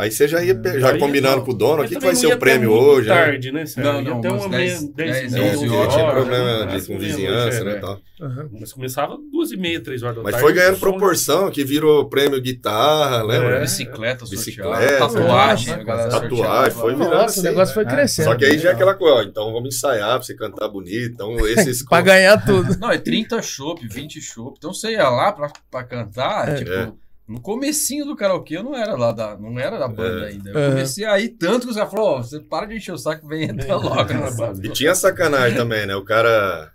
Aí você já ia pe- já Aí, combinando não. com o dono, o Mas que, que vai ser o prêmio hoje, né? tarde, né? Sérgio? Não, não, até umas uma meia, 10, 10, 10, 11 11 11 horas, tinha problema né? de, com vizinhança, é. né? Tal. Aham. Mas começava duas e meia, três horas da Mas tarde. foi ganhando proporção, que virou prêmio guitarra, lembra? É. Bicicleta, Bicicleta, tatuagem, tatuagem, foi virando Nossa, assim. o negócio foi É. crescendo. Só que aí já é aquela coisa, ó, então vamos ensaiar pra você cantar bonito. Então esses. Pra ganhar tudo. Não, é 30 chopp, 20 chopp. Então você ia lá pra, cantar, É. tipo, É. no comecinho do karaokê eu não era lá da, não era da banda É. ainda. Eu comecei aí tanto que você falou, ó, você para de encher o saco e vem entrar logo na banda. E tinha sacanagem também, né? O cara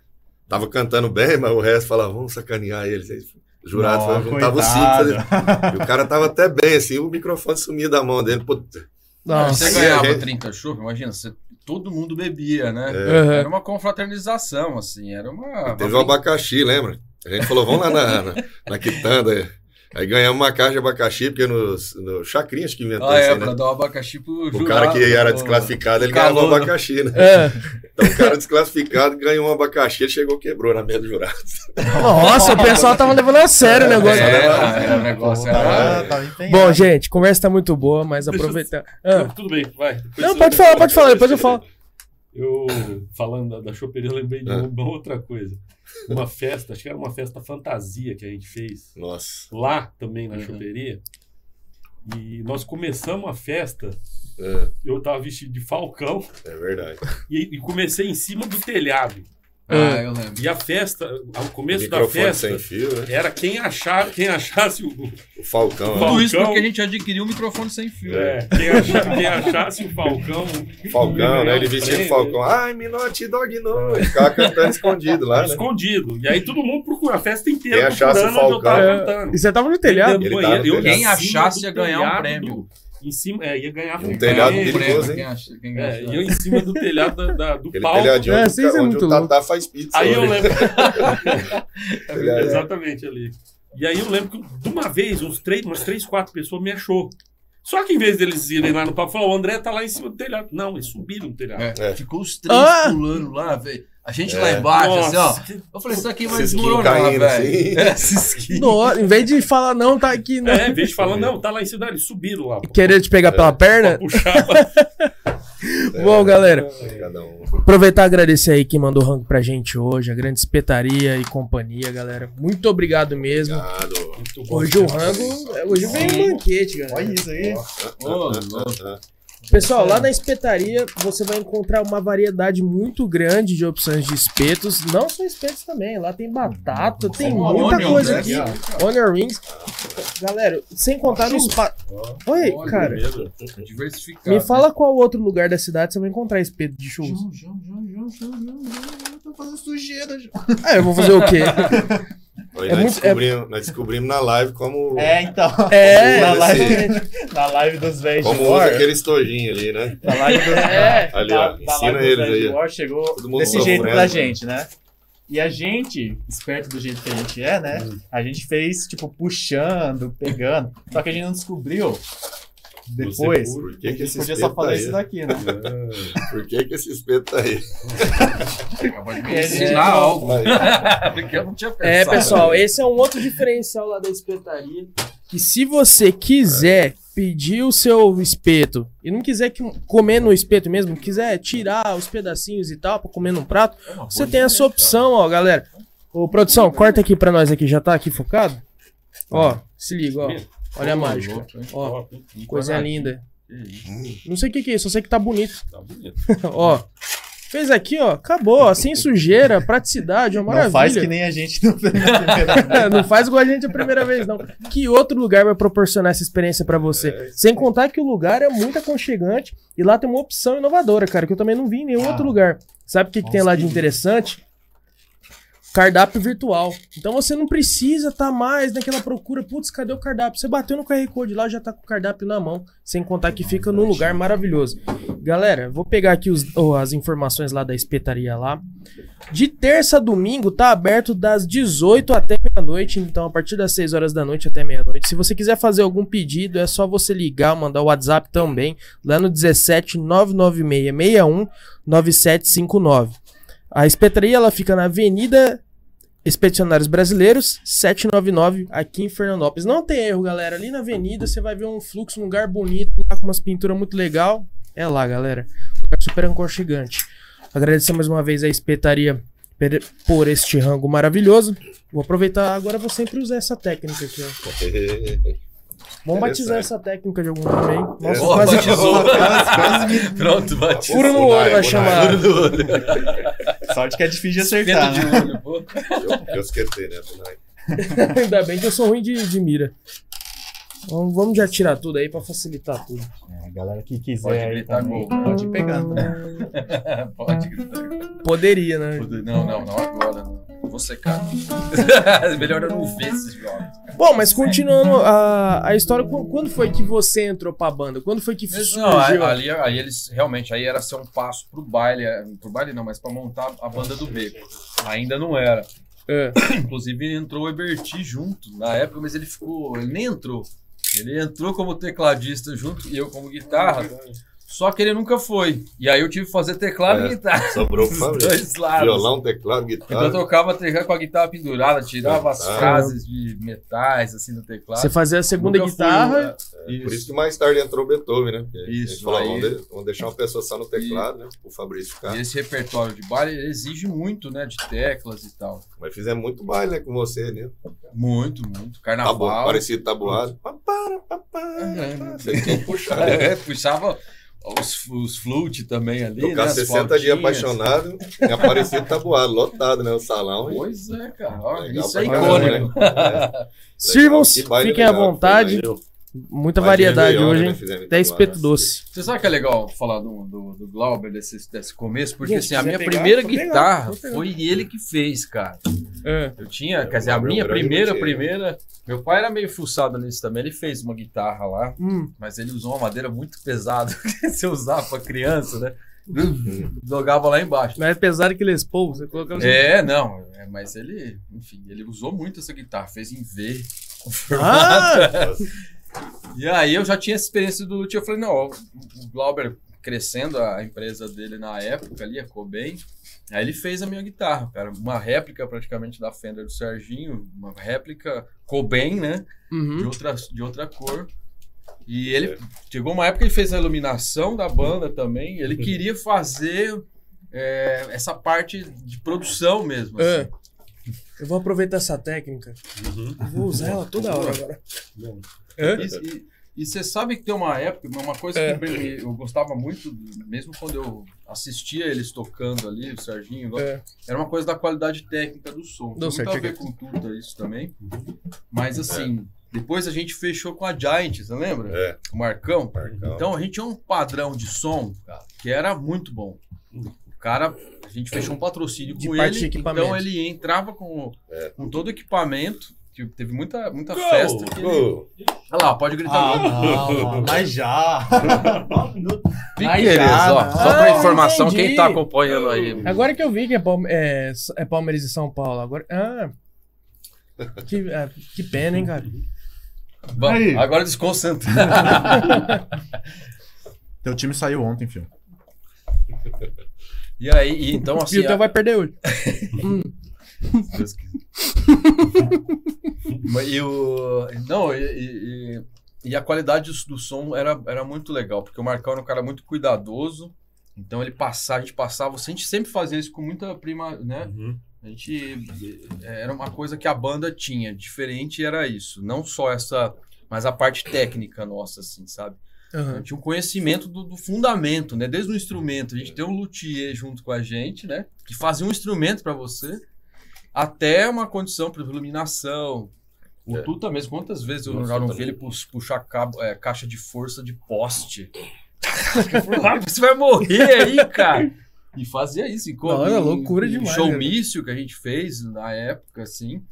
tava cantando bem, mas o resto falava, vamos sacanear eles. Aí O jurado Não, falava, os cinco. fazia- E o cara tava até bem, assim, o microfone sumia da mão dele. Puta, Nossa. Você ganhava gente- 30 chopp, imagina, você, todo mundo bebia, né? É. Era uma confraternização, assim, era uma... Teve o abacaxi, lembra? A gente falou, vamos lá na, na, na quitanda. Aí ganhamos uma caixa de abacaxi, porque nos, no Chacrinha, acho que inventou Ah, isso é, aí, pra né? dar o abacaxi pro O jurado. cara que era o- desclassificado, ele o ganhava um abacaxi, né? É. Então o cara desclassificado ganhou um abacaxi, ele chegou quebrou na mesa do jurado. Nossa, o pessoal tava levando a sério o negócio. É, era, o negócio era... tava. Bom, gente, conversa tá muito boa, mas Deixa eu- aproveita. Não, Ah, Tudo bem, vai. Depois Não, pode falar, pode falar, depois eu falo. Eu, falando da, da choperia, eu lembrei de Ah. uma outra coisa. Uma festa, acho que era uma festa fantasia que a gente fez Nossa. lá também na Uhum. choperia. E nós começamos a festa, É, eu tava vestido de falcão é verdade. e, e comecei em cima do telhado. Ah, eu lembro. E a festa, ao começo da festa, sem fio, né? era quem, achar, quem achasse o, O Falcão. Falcão. Tudo isso porque a gente adquiriu um microfone sem fio. é, quem, acha- quem achasse o Falcão. Falcão, né? Ele vestia prêmio. Falcão. Ai, Minote Dog não. Ele ficava cantando escondido lá, né? Escondido. E aí todo mundo procura a festa inteira Quem achasse o onde eu tava Falcão. cantando. E você tava no telhado? Ele do tava no telhado. Quem achasse ia ganhar um prêmio. do- em cima, é, ia ganhar Um telhado prêmio. perigoso, hein? quem É, eu em cima do telhado da, da- do Aquele palco. telhadinho É, onde, é onde muito o Tatá faz pizza. Aí eu hoje. lembro. Telhado. Exatamente ali. E aí eu lembro que de uma vez, uns três, umas três, quatro pessoas me achou. Só que em vez deles irem lá no palco, falou, o André tá lá em cima do telhado. Não, eles subiram no telhado. É, É. Ficou os três Ah! pulando lá, velho. A gente É. lá embaixo, assim, ó. Nossa, que- Eu falei, isso aqui vai desmoronar, velho. assim. É, cisquinho. No, em vez de falar não, tá aqui, né? É, em vez de falar, não, tá lá em cima, eles subiram lá. pô, Querer te pegar pela pra perna? puxar. Bom, galera, um. aproveitar e agradecer aí quem mandou rango pra gente hoje, a Grande Espetaria e companhia, galera. Muito obrigado mesmo. Obrigado. Muito bom. Hoje o rango, hoje vem um banquete, galera. Olha isso aí. Ô, louco. Pessoal, lá na espetaria você vai encontrar uma variedade muito grande de opções de espetos. Não só espetos também, lá tem batata, tem muita Onion, coisa né? aqui. Onion rings. Galera, sem contar no espaço. Oi, cara. Diversificado. me fala qual outro lugar da cidade você vai encontrar espeto de churros. Tô fazendo sujeira. Ah, eu vou fazer o quê? É nós, muito- descobrimos, nós descobrimos na live como, É, então. É, na, esse- live, na live dos velhos como usa War. aquele estojinho ali, né? Na live do, É. Ali, na, ó. na Ensina live dos eles aí. War chegou desse jeito pra né? gente, né? E a gente, esperto do jeito que a gente é, né? A gente fez, tipo, puxando, pegando. Só que a gente não descobriu depois. Por A que, que esse podia espeto só tá fazer aí? isso daqui, né? Por que, que esse espeto tá aí? Acabou de me É, ensinar algo. Porque eu não tinha pensado. É, pessoal, esse é um outro diferencial lá da espetaria. Que se você quiser pedir o seu espeto e não quiser que- comer no espeto mesmo, quiser tirar os pedacinhos e tal pra comer num prato, você tem essa opção, ó, galera. Ô, produção, corta aqui pra nós aqui, já tá aqui focado? Ó, se liga, ó. Olha a mágica. Ó, Top, hein? coisa linda. Hum, Não sei o que que é isso, só sei que tá bonito. Tá bonito. ó. Fez aqui, ó, acabou, ó, sem sujeira, praticidade, uma maravilha. Não faz que nem a gente no primeiro não faz igual a gente a primeira vez, não. Que outro lugar vai proporcionar essa experiência pra você? Sem contar que o lugar é muito aconchegante e lá tem uma opção inovadora, cara, que eu também não vi em nenhum Ah. outro lugar. Sabe o que, que tem lá de interessante? Cardápio virtual. Então você não precisa estar mais naquela procura, putz, cadê o cardápio? Você bateu no QR Code lá, já tá com o cardápio na mão, sem contar que fica num lugar maravilhoso. Galera, vou pegar aqui os- oh, as informações lá da espetaria lá. De terça a domingo tá aberto das 18 até meia-noite, então a partir das 6 horas da noite até meia-noite. Se você quiser fazer algum pedido, é só você ligar, mandar o WhatsApp também, lá no 17 996 61 9759. A espetaria ela fica na Avenida Expedicionários Brasileiros 799 aqui em Fernandópolis. Não tem erro, galera. Ali na avenida você vai ver um fluxo, um lugar bonito, lá com umas pinturas muito legal. É lá, galera. Lugar super aconchegante. Agradecer mais uma vez a espetaria por este rango maravilhoso. Vou aproveitar agora, vou sempre usar essa técnica aqui, ó. Vamos batizar essa técnica de algum nome aí. Nossa, Boa, quase batizou. Quase, quase me- Pronto, bate. Furo no olho vai chamar. Sorte que é difícil de acertar, né? de olho, pô. Eu, eu esquentei, né? Ainda bem que eu sou ruim de, de mira. Vamos, vamos já tirar tudo aí pra facilitar tudo. É, a galera que quiser Pode gritar também, gol. pode ir pegando, né? Pode gritar. Poderia, né? Não, não, não agora. Não. Vou secar. Melhor eu não ver esses jogos. Bom, mas continuando a, a história, qu- quando foi que você entrou pra banda? Quando foi que surgiu? Não, aí, ali, aí eles realmente aí era ser um passo pro baile, é, pro baile não, mas pra montar a banda do Beco. Ainda não era. É. Inclusive entrou o Eberti junto na época, mas ele ficou, ele nem entrou. Ele entrou como tecladista junto e eu como guitarra. Só que ele nunca foi. E aí eu tive que fazer teclado É, e guitarra. Sobrou pra Fabrício. dois lados. Violão, teclado, Então eu guitarra. tocava teclado com a guitarra pendurada, tirava as Ah. frases de metais assim do teclado. Você fazia a segunda Nunca fui, guitarra. é, Por isso que mais tarde entrou o Beethoven, né? Porque Isso, falou, aí- vamos, de- vamos deixar uma pessoa só no teclado, né? O Fabrício ficar. E esse repertório de baile ele exige muito, né? De teclas e tal. Mas fizemos muito baile, né? Com você, né? Muito, muito. Tabu, Carnaval. parecido tabuado. Papara, papara, É. Você tinha que puxar. né? É, puxava os, os flute também ali, Tocar né? as 60 dias apaixonado e aparecido tabuado, lotado, né? O salão. e- Pois é, cara. Legal isso é icônico. né? É. Sirvam-se, fiquem à vontade. baile- Muita de variedade hoje, né? hein? Até espeto né? doce. Você sabe que é legal falar do, do, do Glauber desse, desse começo? Porque Gente, assim, a minha pegar, primeira guitarra pegar. foi ele que fez, cara. É. Eu tinha, É, quer dizer, a é minha primeira, luthier. primeira. Meu pai era meio fuçado nisso também. Ele fez uma guitarra lá, Hum, mas ele usou uma madeira muito pesada que você usava pra criança, né? Jogava lá embaixo. mais pesado que Les Paul, você colocou É, não, é, mas ele, enfim, ele usou muito essa guitarra, fez em V. Ah! E aí eu já tinha essa experiência do luthier. Eu falei, não, o Glauber crescendo a empresa dele na época ali, a Cobain. Aí ele fez a minha guitarra, cara. Uma réplica praticamente da Fender do Serginho, uma réplica Cobain, né? De Uhum. outra, de outra cor. E ele chegou uma época que ele fez a iluminação da banda também. Ele queria fazer é, essa parte de produção mesmo. É. assim. Eu vou aproveitar essa técnica. Uhum. Vou usar ela toda hora agora. É? E- você sabe que tem uma época, uma coisa É. que eu gostava muito, mesmo quando eu assistia eles tocando ali, o Serginho, É. era uma coisa da qualidade técnica do som. Tem Deu muito certo, a ver com tudo isso também. Mas assim, depois a gente fechou com a Giant, você lembra? É, O Marcão. Marcão. Então a gente tinha um padrão de som que era muito bom. O cara, a gente fechou um patrocínio De com ele, de equipamento. então ele entrava com, É. com todo o equipamento. Que Teve muita, muita Go! festa. que ele- Gol. Olha lá, pode gritar. Ah, não, mas já. Piqueires, já, ó. Só pra Ah, informação, entendi. quem tá acompanhando aí. Agora que eu vi que é, Palme- é, é Palmeiras e São Paulo. Agora. Ah. Que, ah, que pena, hein, cara? Aí. agora desconcentra. Teu time saiu ontem, filho. E aí, e então assim. e o teu a- vai perder hoje. Deus quiser. Mas e o. Não, e, e- e- a qualidade do, som era, era muito legal, porque o Marcão era um cara muito cuidadoso. Então ele passava, a gente passava, a gente sempre fazia isso com muita prima, né? Uhum. A gente eh, era uma coisa que a banda tinha, diferente era isso, não só essa, mas a parte técnica nossa, assim, sabe? Gente tinha um conhecimento do, do fundamento, né? Desde o instrumento, a gente tem um luthier junto com a gente, né? Que fazia um instrumento para você, até uma condição para iluminação. O É. Tuta mesmo, quantas vezes eu já não vi ele pu- puxar cabo, é, caixa de força de poste? você vai morrer aí, cara! E fazia isso. Hora, em- loucura em demais, Showmício que a gente fez na época, assim.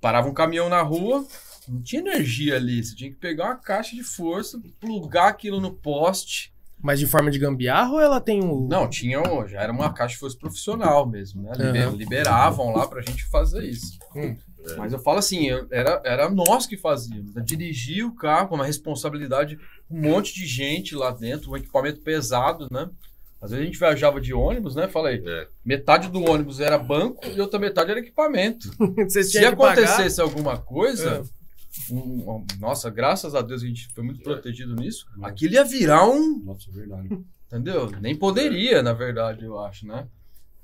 Parava um caminhão na rua, não tinha energia ali. Você tinha que pegar uma caixa de força, plugar aquilo no poste. Mas de forma de gambiarra ou ela tem um. Não, tinha, um- já era uma caixa de força profissional mesmo, né? Liber- Aham. Liberavam lá pra gente fazer isso. Hum. Mas eu falo assim, eu- era, era nós que fazíamos. né? Dirigir o carro com uma responsabilidade, um monte de gente lá dentro, um equipamento pesado, né? Às vezes a gente viajava de ônibus, né? Falei, É. metade do ônibus era banco e outra metade era equipamento. Se que acontecesse alguma coisa, É. um- um- nossa, graças a Deus a gente foi muito protegido nisso. Aquilo ia virar um Nossa, é verdade. Entendeu? Nem poderia, na verdade, eu acho, né?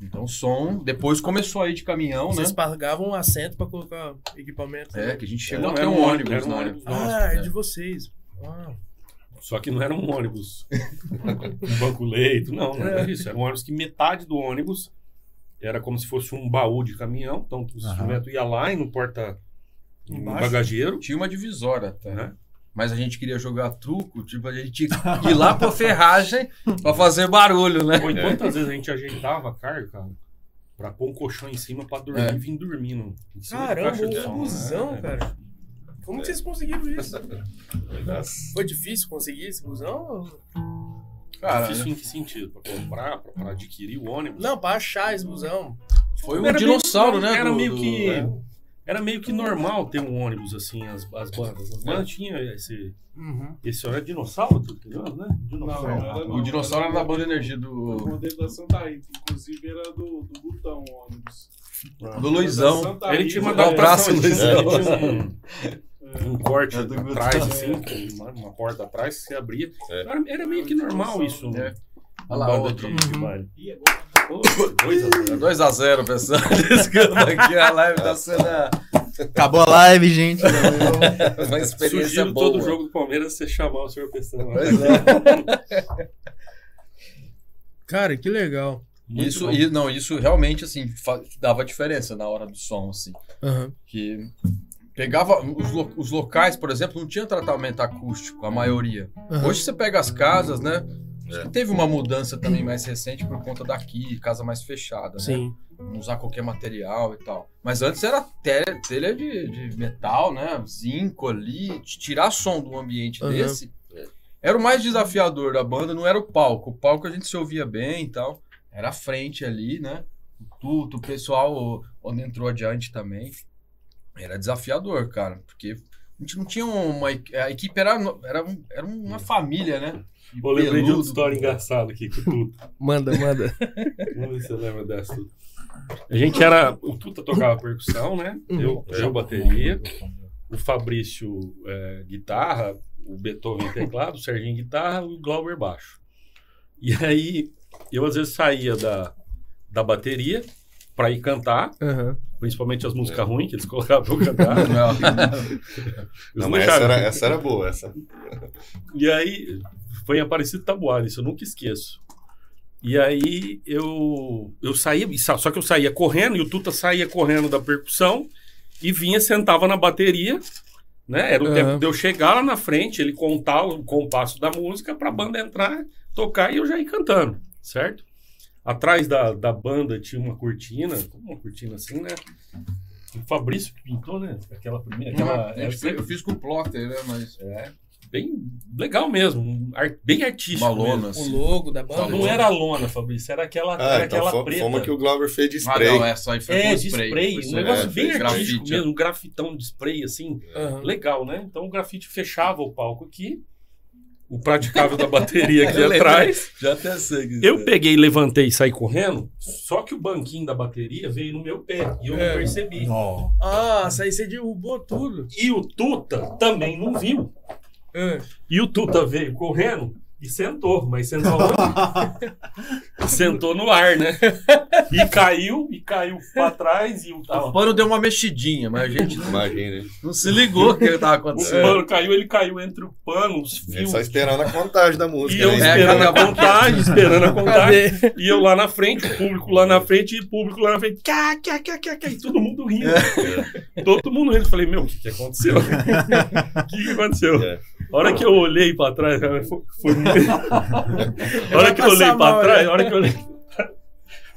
Então o som, depois começou a ir de caminhão, né? Vocês pagavam um assento pra colocar equipamento. É, que a gente chegou Não, a ter era um ônibus, era um né? ônibus. Ah, é é. de vocês. Ah. Só que não era um ônibus. um banco leito. Não, não era isso. Era um ônibus que metade do ônibus era como se fosse um baú de caminhão. Então o instrumento ia lá e no porta. No Embaixo? bagageiro. Tinha uma divisória até. Né? Mas a gente queria jogar truco, tipo, a gente tinha que ir lá pra ferragem pra fazer barulho, né? Ou quantas vezes a gente ajeitava a carga, cara, pra pôr um colchão em cima pra dormir É. e vir dormindo. Caramba, busão, né? cara. Como que vocês conseguiram isso? Nossa. Foi difícil conseguir esse busão? Cara, Difícil em que sentido? Pra comprar, pra, pra adquirir o ônibus? Não, pra achar esse busão. foi um dinossauro, meio- né? Era do- meio do- que. É. Era meio que normal ter um ônibus assim, as, as bandas. As bandas tinham esse. Uhum. Esse era dinossauro, tu entendeu, né? Dinossauro. Não, era O dinossauro era da banda energia O do, modelo da Santa Rita, inclusive era do, do Butão o ônibus. do Luizão. Ele tinha uma Um ele tinha, Luizão. ele tinha um, um corte É do Guto. atrás, assim, uma, uma porta atrás que você abria. É. Era, era meio que normal isso. É. né? Olha lá, Banda outro. de, de Uhum. Baile. Ih, agora Pô, dois a zero. 2x0, pessoal. Descamba aqui, a live tá sendo Acabou a live, gente. uma experiência Sugiro boa. todo jogo do Palmeiras você chamar o senhor. Pois é. Cara, que legal. Muito Isso, e, não, isso realmente, assim, dava diferença na hora do som, assim. Aham. Que pegava... Os, lo- os locais, por exemplo, não tinha tratamento acústico, a maioria. aham. Hoje você pega as casas, né? Acho É. que teve uma mudança também mais recente por conta daqui, casa mais fechada, né? Sim. Não usar qualquer material e tal. Mas antes era telha, telha de, de metal, né? Zinco ali, tirar som de um ambiente Aham. desse. Era o mais desafiador da banda, não era o palco. O palco a gente se ouvia bem e tal. Era a frente ali, né? O tuto, o pessoal onde entrou adiante também. Era desafiador, cara, porque a gente não tinha uma. A equipe era, era, era uma família, né? E Eu lembrei de outra história engraçada aqui com o Tuta. Manda, manda. Vamos ver se você lembra dessa. Tuta. A gente era. O Tuta tocava percussão, né? Uhum. Eu, eu bateria. O Fabrício é, guitarra. O Beethoven teclado. O Serginho guitarra. O Glauber baixo. E aí eu às vezes saía da, da bateria pra ir cantar. Aham. Principalmente as músicas ruins que eles colocavam pra eu cantar. Não. Não, mas essa era, essa era boa, essa. E aí foi em Aparecido Tabuara, isso eu nunca esqueço. E aí eu, eu saía, e sa- só que eu saía correndo, e o Tuta saía correndo da percussão e vinha, sentava na bateria, né? Era o Aham. tempo de eu chegar lá na frente, ele contar o compasso da música pra banda entrar, tocar e eu já ir cantando, certo? Atrás da, da banda tinha uma cortina, uma cortina assim, né? O Fabrício que pintou, né? Aquela primeira, aquela, fez- eu fiz com o plotter, né? Mas é, bem legal mesmo, bem artístico. uma lona, mesmo. O assim. logo da banda. Não era a lona, Fabrício, era aquela, Ah, era então aquela preta. fomos que o Glauber fez de Ah, spray. não, essa aí foi É, de spray, Foi um negócio é, bem artístico grafite, mesmo, um grafitão de spray, assim, Aham. legal, né? Então o grafite fechava o palco aqui, o praticável da bateria aqui atrás. Já até sei. que- Eu peguei, levantei e saí correndo, só que o banquinho da bateria veio no meu pé e eu É. não percebi. Nossa, aí você derrubou tudo. E o Tuta também não viu. Ah, E o Tuta veio correndo e sentou, mas sentou onde? sentou no ar, né? E caiu, e caiu pra trás e o, O pano deu uma mexidinha, mas a gente não, Imagina. não se ligou o que tava o acontecendo. pano caiu, ele caiu entre o pano, os Ele fios. só esperando a contagem da E música. eu né? esperando É, a contagem, esperando a contagem. cadê? E eu lá na frente, o público lá na frente, e o público lá na frente. Cá, cá, cá, cá, cá, e todo mundo rindo. Todo mundo rindo. Eu falei, meu, o que, que aconteceu? O que, que aconteceu? É. A hora que eu olhei pra trás, cara, foi, foi muito... A hora que eu olhei mal, trás, né? a hora que eu olhei.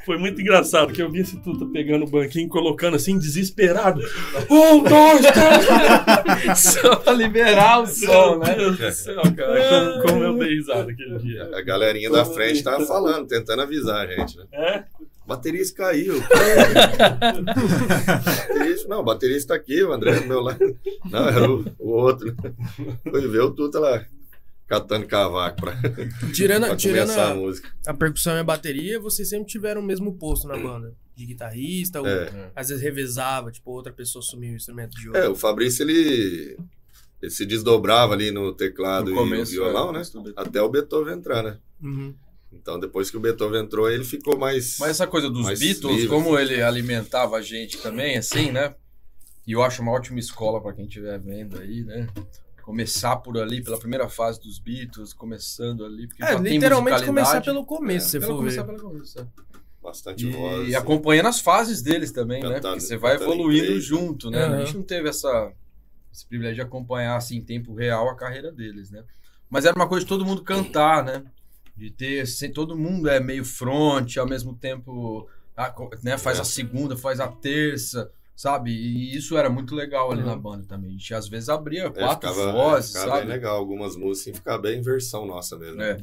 Foi muito engraçado que eu vi esse Tuta pegando o banquinho, colocando assim, desesperado. Um, dois, três. Só pra liberar o som, Meu né? Deus do céu, cara. Como, como eu dei risada aquele dia. A galerinha da frente tava falando, tentando avisar a gente, né? É? O baterista caiu. baterista, não, o baterista tá aqui, o André do meu lado. Não, era o, o outro. Foi ver o Tuta lá, catando cavaco pra, Tirando, pra tirando a a, música. a percussão e a bateria, vocês sempre tiveram o mesmo posto na banda. De guitarrista, ou É. às vezes revezava, tipo, outra pessoa assumia o instrumento de É, outro. o Fabrício, ele, ele se desdobrava ali no teclado No e começo, o violão, é, né? no. Até o Beethoven entrar, né? Uhum. Então, depois que o Beethoven entrou, ele ficou mais... Mas essa coisa dos Beatles, livre. como ele alimentava a gente também, assim, né? E eu acho uma ótima escola pra quem estiver vendo aí, né? Começar por ali, pela primeira fase dos Beatles, começando ali. Porque É, literalmente musicalidade. começar pelo começo, se você Pelo for começar ver. pelo começo, é. Bastante voz. assim. E acompanhando as fases deles também, né? Cantando- Porque você vai evoluindo inglês, né? junto, né? Aham. A gente não teve essa, esse privilégio de acompanhar, assim, em tempo real a carreira deles, né? Mas era uma coisa de todo mundo cantar, né? De ter, assim, todo mundo é meio front, ao mesmo tempo, a né? Faz É. a segunda, faz a terça, sabe? E isso era muito legal ali Uhum. na banda também. A gente às vezes abria É, quatro ficava, vozes, ficava sabe? bem legal. Algumas músicas assim, ficava bem versão nossa mesmo. É.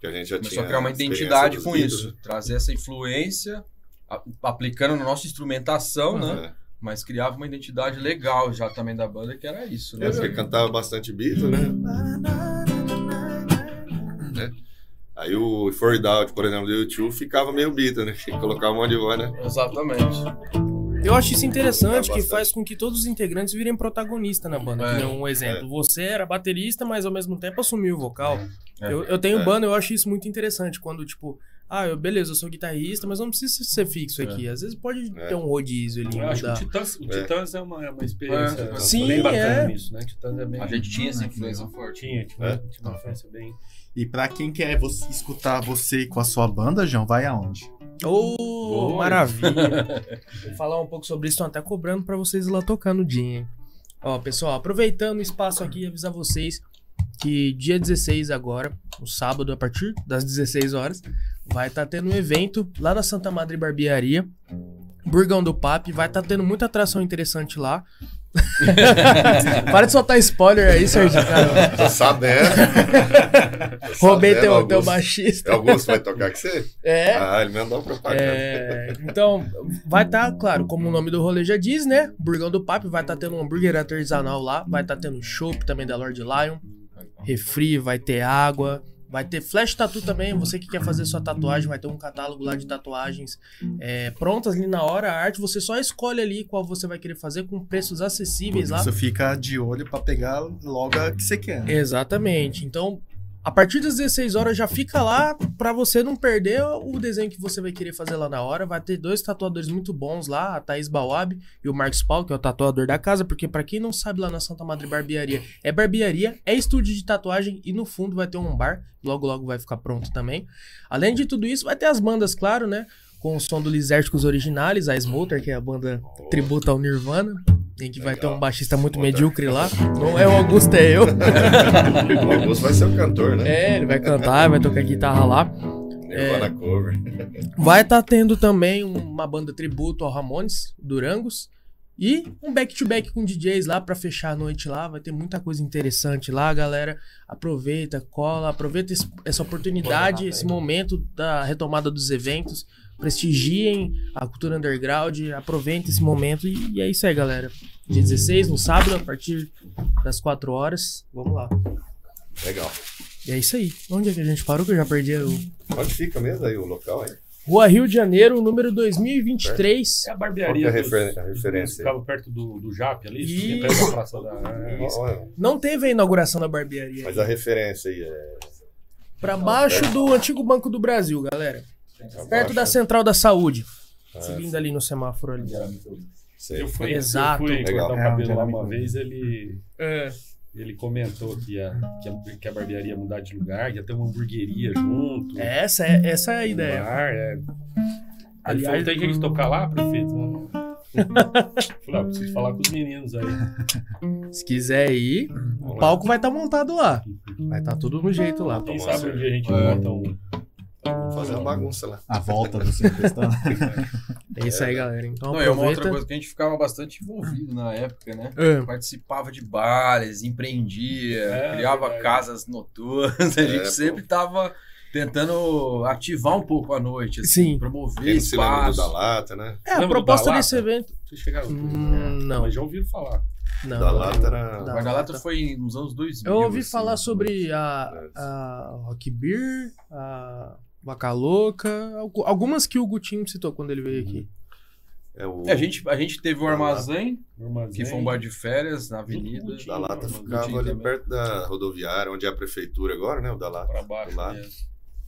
Que a gente já Começou tinha a criar uma identidade com Beatles, isso. Trazer essa influência, a- aplicando na nossa instrumentação, né? né? Mas criava uma identidade legal já também da banda, que era isso, né? É, porque cantava bastante Beatles, né? Né? Aí o For Out, por exemplo, do YouTube ficava meio Beatles, né? Colocava um monte de voz, né? Exatamente. Eu acho isso interessante, Dá que faz com que todos os integrantes virem protagonistas na banda. É, um exemplo. Você era baterista, mas ao mesmo tempo assumiu o vocal. É. Eu, eu tenho É. banda, eu acho isso muito interessante. Quando, tipo, ah, eu, beleza, eu sou guitarrista, mas eu não preciso ser fixo aqui. Às vezes pode É. ter um rodízio ali. Eu acho que o mudar. Titãs, o É. Titãs é, uma, é uma experiência É. Sim, bem bacana é. nisso, né? Titãs é bem. A gente tinha essa influência forte. tinha, tinha, É? tinha uma influência bem. E pra quem quer você- escutar você com a sua banda, João, vai aonde? Ô, Boa. maravilha. Vou falar um pouco sobre isso, estão até cobrando pra vocês ir lá tocar no dia, hein? Ó, pessoal, aproveitando o espaço aqui, avisar vocês que dia 16 agora, no sábado, a partir das 16 horas, vai estar tendo um evento lá na Santa Madre Barbearia, Burgão do Papi, vai estar tendo muita atração interessante lá. Para de soltar spoiler aí, Serginho. Tô sabendo. Tô Roubei sabendo, teu, teu Augusto. baixista. Augusto vai tocar com você? É. Ah, ele mandou propaganda. É, então, vai estar, claro, como o nome do rolê já diz, né? Burgão do Papo, vai estar tendo um hambúrguer artesanal lá, vai estar tendo chopp também da Lord Lion, refri, vai ter água, vai ter flash tattoo também, você que quer fazer sua tatuagem, vai ter um catálogo lá de tatuagens é, prontas ali na hora, a arte, você só escolhe ali qual você vai querer fazer com preços Por acessíveis lá. isso fica de olho pra pegar logo a que você quer. né? Exatamente. Então, a partir das 16 horas já fica lá pra você não perder o desenho que você vai querer fazer lá na hora. Vai ter dois tatuadores muito bons lá, a Thaís Bawab e o Marcos Paulo, que é o tatuador da casa, porque pra quem não sabe lá na Santa Madre Barbearia, é barbearia, é estúdio de tatuagem e no fundo vai ter um bar, logo logo vai ficar pronto também. Além de tudo isso, vai ter as bandas, claro, né? Com o som do Lisérticos Originais, a Smoker, que é a banda tributa ao Nirvana, em que vai ter um baixista muito medíocre lá. Não é o Augusto, é eu. O Augusto vai ser o cantor, né? É, ele vai cantar, vai tocar guitarra lá. Nirvana cover. Vai estar tendo também uma banda tributo ao Ramones, Durangos. E um back-to-back com DJs lá pra fechar a noite lá. Vai ter muita coisa interessante lá, galera. Aproveita, cola, aproveita esse- essa oportunidade, esse momento da retomada dos eventos. Prestigiem a cultura underground, aproveitem esse momento. E, e é isso aí, galera. Dia 16, no sábado, a partir das 4 horas. Vamos lá. Legal. E é isso aí. Onde é que a gente parou que eu já perdi o. Onde fica mesmo aí o local aí? Rua Rio de Janeiro, número 2023. É a Qual barbearia. que é a dos- a referência? Ficava perto do, do Jap ali, Isso. tinha perto da praça da. é, Não teve a inauguração da barbearia. Mas a referência aí é. Pra baixo do antigo Banco do Brasil, galera. Perto da? Central da Saúde. Ah, Seguindo ali no semáforo ali. sei. Eu fui, Exato. eu fui cortar o É, cabelo lá onde uma vez, ele, É. ele comentou que a, que, a, que a barbearia ia mudar de lugar, que ia ter uma hamburgueria junto. Essa é, essa é a um ideia. bar, é. Aliás, falou, tem de tocar lá, prefeito? Falei, ah, preciso falar com os meninos aí. Se quiser ir, o palco vai estar montado lá. Vai estar tudo no jeito lá. Quem Tomar sabe um dia a gente É. monta um, Vamos fazer uma bagunça lá. A volta do Pestana. É isso aí, galera. Então Não, é uma outra coisa que a gente ficava bastante envolvido na época, né? É. Participava de bares, empreendia, É, criava verdade. casas noturnas. A gente pô. sempre tava tentando ativar um pouco a noite, assim, Sim. promover Quem se lembra do espaço. da lata, né? É, a Lembra do proposta da desse lata? evento. Vocês chegaram? Hum, não. Mas já ouviram falar. Não. Da lata era. Da- O Guarda-Lata foi nos anos 2000. Eu ouvi assim, falar né? sobre a, a Rock Beer, a Vaca Louca, algu- algumas que o Gutinho citou quando ele veio aqui. É o É, a, gente, a gente teve o Armazém, Armazém. que foi um bar de férias na avenida. O da lata ficava ali também. perto da rodoviária, onde é a prefeitura agora, né? O da lata. Pra baixo. Lá. né?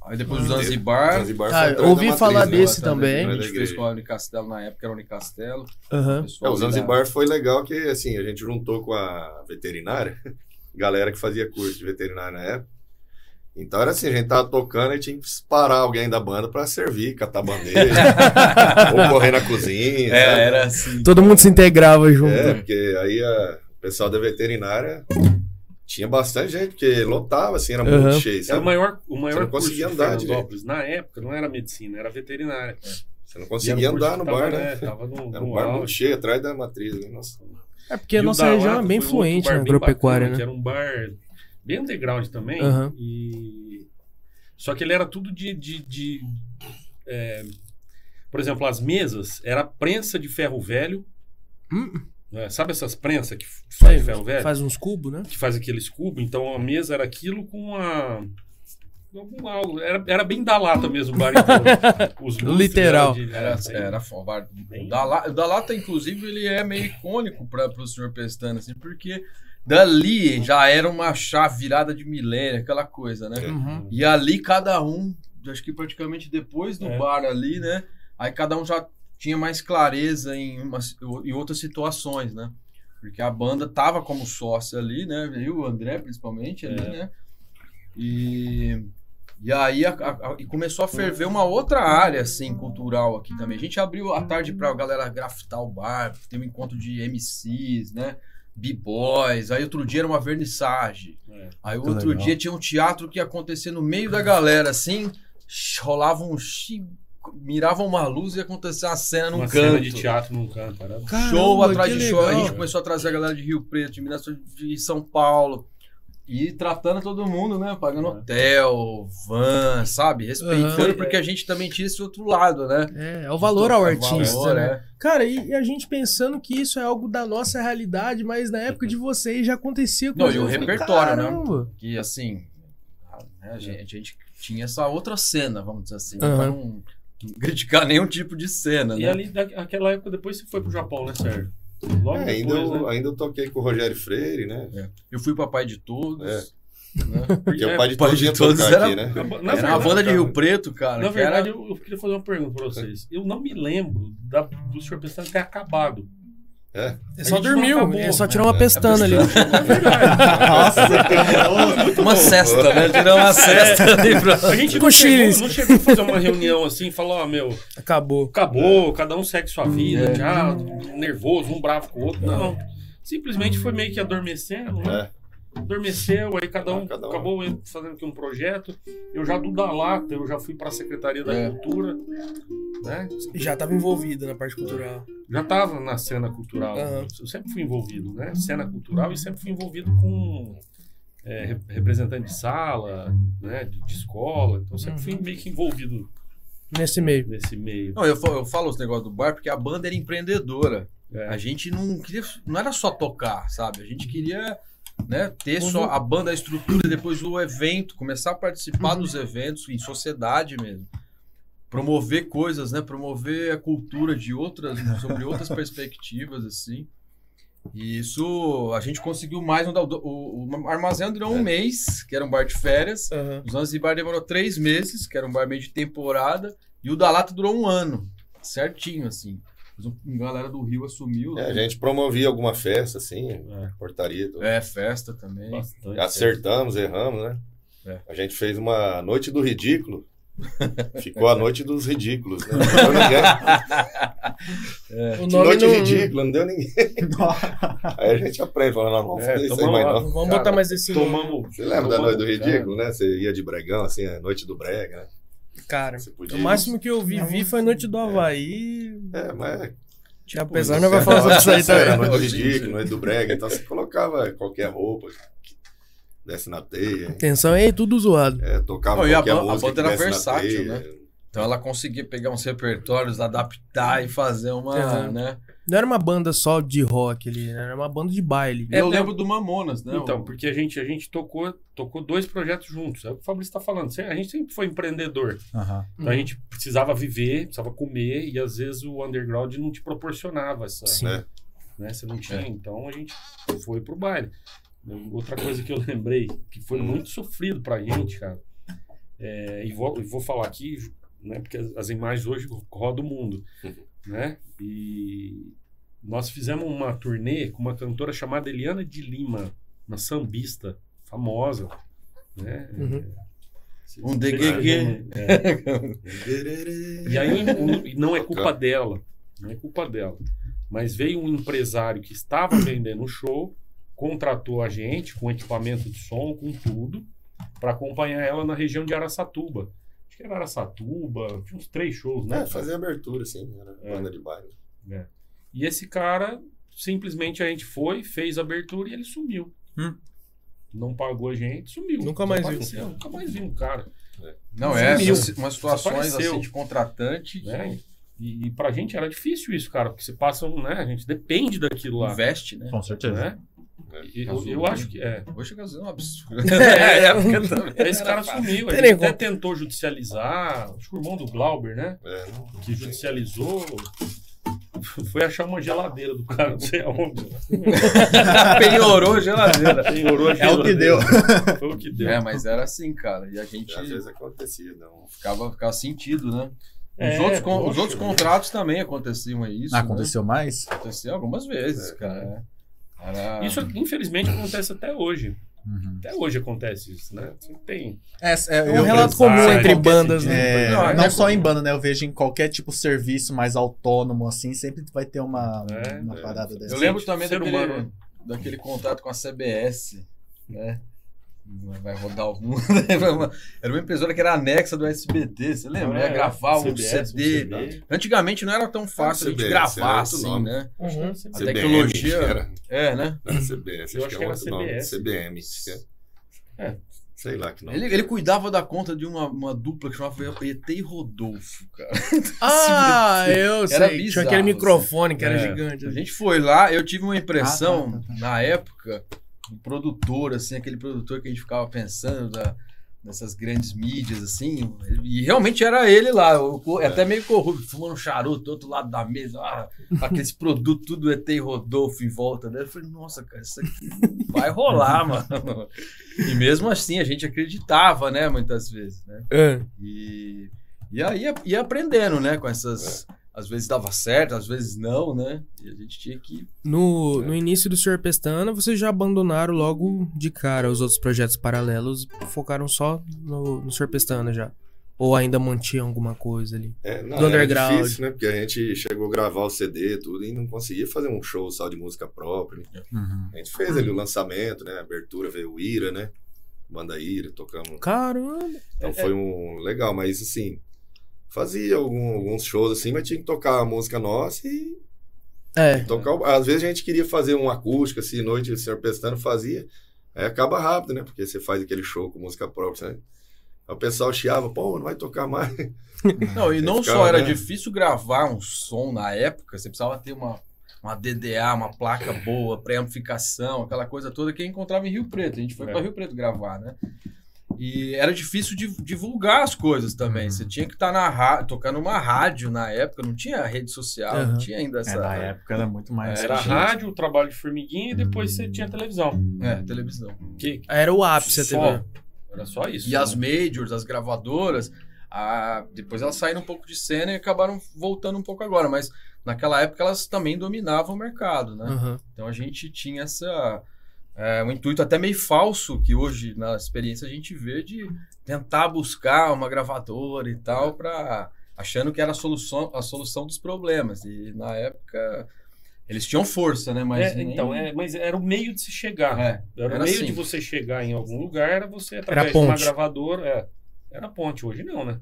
Aí depois o Zanzibar. Zanzibar Ah, ouvi matriz, falar né? desse também. A gente fez com a Unicastelo na época, era Unicastelo. É, Pessoal o ali da- Zanzibar foi legal que, assim, a gente juntou com a veterinária, galera que fazia curso de veterinária na época. Então era assim, a gente tava tocando e tinha que parar alguém da banda pra servir, catar bandeira, ou correr na cozinha. É, sabe? era assim. Todo mundo se integrava junto. É, porque aí a- o pessoal da veterinária tinha bastante gente, porque lotava, assim, era muito Aham. cheio, Era o sabe? maior, o maior Você não curso conseguia de andar Fernandópolis. Na época não era medicina, era veterinária. Você não conseguia andar no bar, tava, né? Tava no, Era um no bar auge. muito cheio, atrás da matriz. né? Nossa. É porque a E o nossa região é bem fluente na bem agropecuária, bacana, Que né? era um bar bem underground também. Aham. E... Só que ele era tudo de. de, de, é, Por exemplo, as mesas era prensa de ferro velho. Hum, né? Sabe essas prensas que faz de ferro velho? faz uns cubos, né? Que faz aqueles cubos. Então a mesa era aquilo com a. algum algo- Era, era bem da lata mesmo o bar lustres Literal. de- Era, bem- era fo- bar- Bem- o da, La- o da Lata, inclusive, ele é meio icônico para o senhor Pestana, assim, porque dali já era uma chave virada de milênio, aquela coisa, né? Uhum. E ali cada um, acho que praticamente depois do É. bar ali, né? Aí cada um já tinha mais clareza em, umas, em outras situações, né? Porque a banda tava como sócia ali, né? E o André, principalmente, ali, É. né? E, e aí a- a- a- e começou a ferver uma outra área, assim, cultural aqui também. A gente abriu a tarde pra galera grafitar o bar, ter um encontro de MCs, né? B-boys. Aí outro dia era uma vernissage. É. Aí Que outro legal. dia tinha um teatro que ia acontecer no meio da galera, assim, rolava um mirava uma luz e ia acontecer uma cena num Uma canto. cena de teatro num canto. Era... show Caramba, atrás de show. A legal. gente começou a trazer a galera de Rio Preto, de Minas de São Paulo. E tratando todo mundo, né? Pagando É. hotel, van, sabe? Respeitando, Aham. porque a gente também tinha esse outro lado, né? É, é o valor ao É o artista, valor, né? é. Cara, e, e a gente pensando que isso é algo da nossa realidade, mas na época de vocês já acontecia com Não, e o repertório, né? Caramba. Que assim, a, né, a gente, a gente tinha essa outra cena, vamos dizer assim, Aham. pra não criticar nenhum tipo de cena, E né? ali, daquela época, depois você foi pro Japão, né, Sérgio? Logo É, ainda, depois, eu, né? ainda eu toquei com o Rogério Freire, né? Eu fui papai de todos. É. né? Porque É, o pai de pai todos de todos era- aqui, né? Na Era uma verdade, banda de. Rio Preto, cara. na verdade era... eu, eu queria fazer uma pergunta pra vocês. Eu não me lembro da, do Sr. Pestana ter acabado. É. Ele só dormiu, acabou. ele só tirou uma pestana ali. Nossa, que Uma cesta, né? Tirar uma cesta ali pra... A gente não chegou, não chegou a fazer uma reunião assim, falou, ó, meu, Acabou. acabou, cada um segue sua vida, É. já, nervoso, um bravo com o outro. Não. Simplesmente foi meio que adormecendo, né? É. Adormeceu, aí cada um, Ah, cada um. acabou fazendo aqui um projeto. Eu já do da lata, eu já fui pra Secretaria da É. Cultura, né? Já estava envolvido na parte cultural. Já tava na cena cultural. Aham. Eu sempre fui envolvido, né? Cena cultural e sempre fui envolvido com é, re- representante de sala, né? De, de escola. Então sempre fui meio que envolvido Nesse meio. nesse meio. Não, eu, fa- eu falo os negócios do bar porque a banda era empreendedora. É. A gente não queria, não era só tocar, sabe? A gente queria né, ter só a banda, a estrutura, depois o evento, começar a participar dos eventos em sociedade mesmo. Promover coisas, né? Promover a cultura de outras, sobre outras perspectivas, assim. E isso a gente conseguiu mais. no- O, o Armazém durou um mês, que era um bar de férias. Aham. O Zanzibar demorou três meses, que era um bar meio de temporada. E o da Lata durou um ano. Certinho, assim. Mas A galera do Rio assumiu. É, a né? gente promovia alguma festa, assim, É. portaria. tudo. É, festa também. Bastante. Acertamos, erramos, né? É. A gente fez uma noite do ridículo. Ficou a noite dos ridículos, né? Não deu ninguém. Nome noite não... ridícula, não deu ninguém. Aí a gente aprende, falando, não, não vamos É, fazer isso aí mais não. Vamos Cara, botar mais esse nome. Tomamos. Você lembra da tomamos- noite do ridículo, né? Você ia de bregão, assim, a noite do brega, né? Cara, podia o máximo que eu vivi foi Noite do Havaí. É, mas Que apesar não vai é falar sobre isso aí também. noite do noite do brega, então você colocava qualquer roupa, que desce na teia, Atenção aí, tudo zoado. é, tocava a qualquer a música banda que era versátil, né? Então ela conseguia pegar uns repertórios, adaptar e fazer uma, Uhum. né? Não era uma banda só de rock ali, né? era uma banda de baile. eu É, lembro do Mamonas, né? Então, porque a gente, a gente tocou, tocou dois projetos juntos. É o que o Fabrício está falando. A gente sempre foi empreendedor. Aham. Então a gente precisava viver, precisava comer, e às vezes o underground não te proporcionava essa. Sim. né? Né? Você não tinha. É. Então a gente foi pro baile. Outra coisa que eu lembrei, que foi muito sofrido pra gente, cara. é, e vou, e vou falar aqui, né? Porque as, as imagens hoje rodam o mundo. Né? E nós fizemos uma turnê com uma cantora chamada Eliana de Lima, uma sambista famosa. Né? Uhum. É, Um DGG. É. E aí não é culpa dela, não é culpa dela. Mas veio um empresário que estava vendendo o show, contratou a gente com equipamento de som, com tudo, para acompanhar ela na região de Araçatuba. Acho que era Araçatuba, tinha uns três shows, né? É, fazer abertura, assim, era É. banda de baile. E esse cara, simplesmente a gente foi, fez a abertura e ele sumiu. Hum. Não pagou a gente, sumiu. Nunca mais viu. Nunca mais viu o cara. Não, é, Sumiu. essas- umas situações assim de contratante Né? E, e pra gente era difícil isso, cara, porque você passa, um, né? A gente depende daquilo lá. investe, né? Com certeza. né? E eu, eu acho que é. Hoje a gasolina é um absurdo. É, também Esse cara sumiu. Nem até tentou judicializar. Acho que o irmão do Glauber, né? É, não, Que judicializou. Foi achar uma geladeira do cara, não sei aonde. Penhorou a geladeira. Penhorou a É o que deu. Foi o que deu. É, mas era assim, cara. E a gente às vezes acontecia, não. ficava, ficava sentido, né? Os, É, outros, con- os poxa, outros contratos também aconteciam isso. Ah, né? aconteceu mais? Aconteceu algumas vezes, É. cara. Era... Isso, infelizmente, acontece até hoje. Uhum. Até hoje acontece isso, né? Tem. É, é, É um relato comum entre bandas, sentido. né? É, Não, não, é só como- em banda, né? Eu vejo em qualquer tipo de serviço mais autônomo, assim, sempre vai ter uma, É, uma é. parada dessa. Eu lembro também daquele, humano. daquele contato com a CBS, né? Vai rodar o mundo. Era uma- Era uma empresa que era anexa do SBT, você lembra? É, gravar um CBS, um CD. CD. Antigamente não era tão fácil a gente CBS, gravar era assim, nome. né? Uhum. A tecnologia- Era, É, né? era CBS, Eu acho, acho que que é era outro nome. CBS. CBM. acho que é. É. Sei lá que nome. Ele, ele cuidava da conta de uma, uma dupla que chamava ET e Rodolfo, cara. Ah, eu sei. Era Tinha bizarro, aquele microfone que era É. gigante. A gente foi lá, eu tive uma impressão, Ah, tá, tá, na época, um produtor, assim, aquele produtor que a gente ficava pensando da, dessas grandes mídias, assim, e realmente era ele lá, o- o- até meio corrupto, fumando um charuto do outro lado da mesa, ah, com aqueles produtos, tudo ET e Rodolfo em volta dele. Eu falei, nossa, cara, isso aqui vai rolar, mano. E mesmo assim, a gente acreditava, né, muitas vezes, né? É. E, e aí ia, aprendendo, né, com essas... Às vezes dava certo, às vezes não, né? E a gente tinha que No, no início do Sr. Pestana, vocês já abandonaram logo de cara os outros projetos paralelos e focaram só no, no Sr. Pestana já. Ou ainda mantinham alguma coisa ali. É, não, do era underground. difícil, né? Porque a gente chegou a gravar o CD e tudo e não conseguia fazer um show só de música própria. Uhum. A gente fez ali o lançamento, né? A abertura veio o Ira, né? Banda Ira, tocamos. Caramba! Então foi um legal, mas assim, fazia algum- alguns shows assim, mas tinha que tocar a música nossa e É. tocar. Às vezes a gente queria fazer um acústico, assim, noite o senhor Pestano fazia. Aí acaba rápido, né? Porque você faz aquele show com música própria, né? Aí o pessoal chiava, pô, não vai tocar mais. Não, e não ficava, só era né? difícil gravar um som na época, você precisava ter uma, uma DDA, uma placa boa, pré-amplificação, aquela coisa toda que encontrava em Rio Preto. A gente foi É. para Rio Preto gravar, né? E era difícil de divulgar as coisas também. Você tinha que estar na rádio, tocar numa rádio na época, não tinha rede social, não Aham. tinha ainda essa É, na época era muito mais. Era rádio, o trabalho de formiguinha e depois você tinha televisão. é, televisão. Que Era o ápice a só, TV. Era só isso. E as majors, as gravadoras, a- depois elas saíram um pouco de cena e acabaram voltando um pouco agora, mas naquela época elas também dominavam o mercado, né? Aham. Então a gente tinha essa é, um intuito até meio falso que hoje na experiência a gente vê de tentar buscar uma gravadora e tal para achando que era a solução a solução dos problemas e na época eles tinham força, né? Mas É, nem- Então, é, mas era o meio de se chegar. é, Era, era o meio assim. de você chegar em algum lugar, era você através de uma gravadora. É, era ponte. Hoje não, né?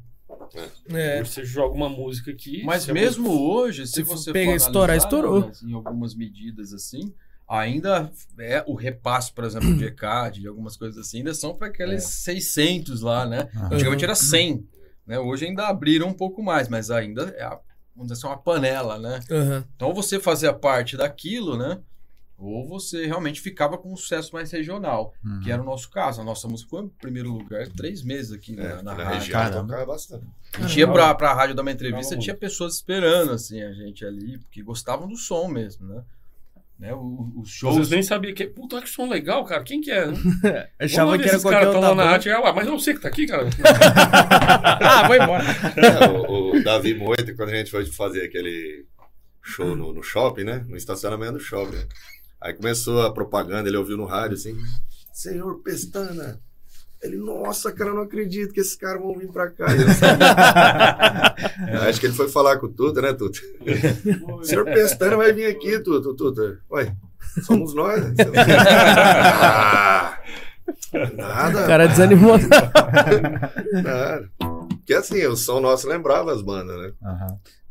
É. Você joga uma música aqui. Mas se a mesmo hoje, se Se você pega, for estourar, estourou. né, em algumas medidas assim, ainda é o repasse, por exemplo, de ECAD, de algumas coisas assim, ainda são para aqueles 600 lá, né? Aham. Antigamente era 100, né? Hoje ainda abriram um pouco mais, mas ainda é, a- vamos dizer assim, uma panela, né? Aham. Então ou você fazia parte daquilo, né? Ou você realmente ficava com um sucesso mais regional, Uhum. que era o nosso caso. A nossa música foi em primeiro lugar três meses aqui É, na, rádio. região tocava bastante. A gente ia pra, pra rádio dar uma entrevista, tinha pessoas esperando, assim, a gente ali, porque gostavam do som mesmo, né? Né? Os shows... vezes nem sabia que. Puta, que som legal, cara. Quem que é? Achava que era qualquer caras tão outra lá na rádio. Ah, mas não sei que tá aqui, cara. Ah, vai embora. É, o, o Davi Moita, quando a gente foi fazer aquele show no, no shopping, né? No estacionamento do shopping. Aí começou a propaganda, ele ouviu no rádio assim: Senhor Pestana. Ele, nossa, cara, eu não acredito que esses caras vão vir pra cá. Eu sabia. Acho que ele foi falar com o Tuta, né, Tuta? Senhor Pestana vai vir aqui, Tuta. Tuta, ué, somos nós. né? Ah, nada. O cara desanimou. Nada. Porque assim, o som nosso lembrava as bandas, né?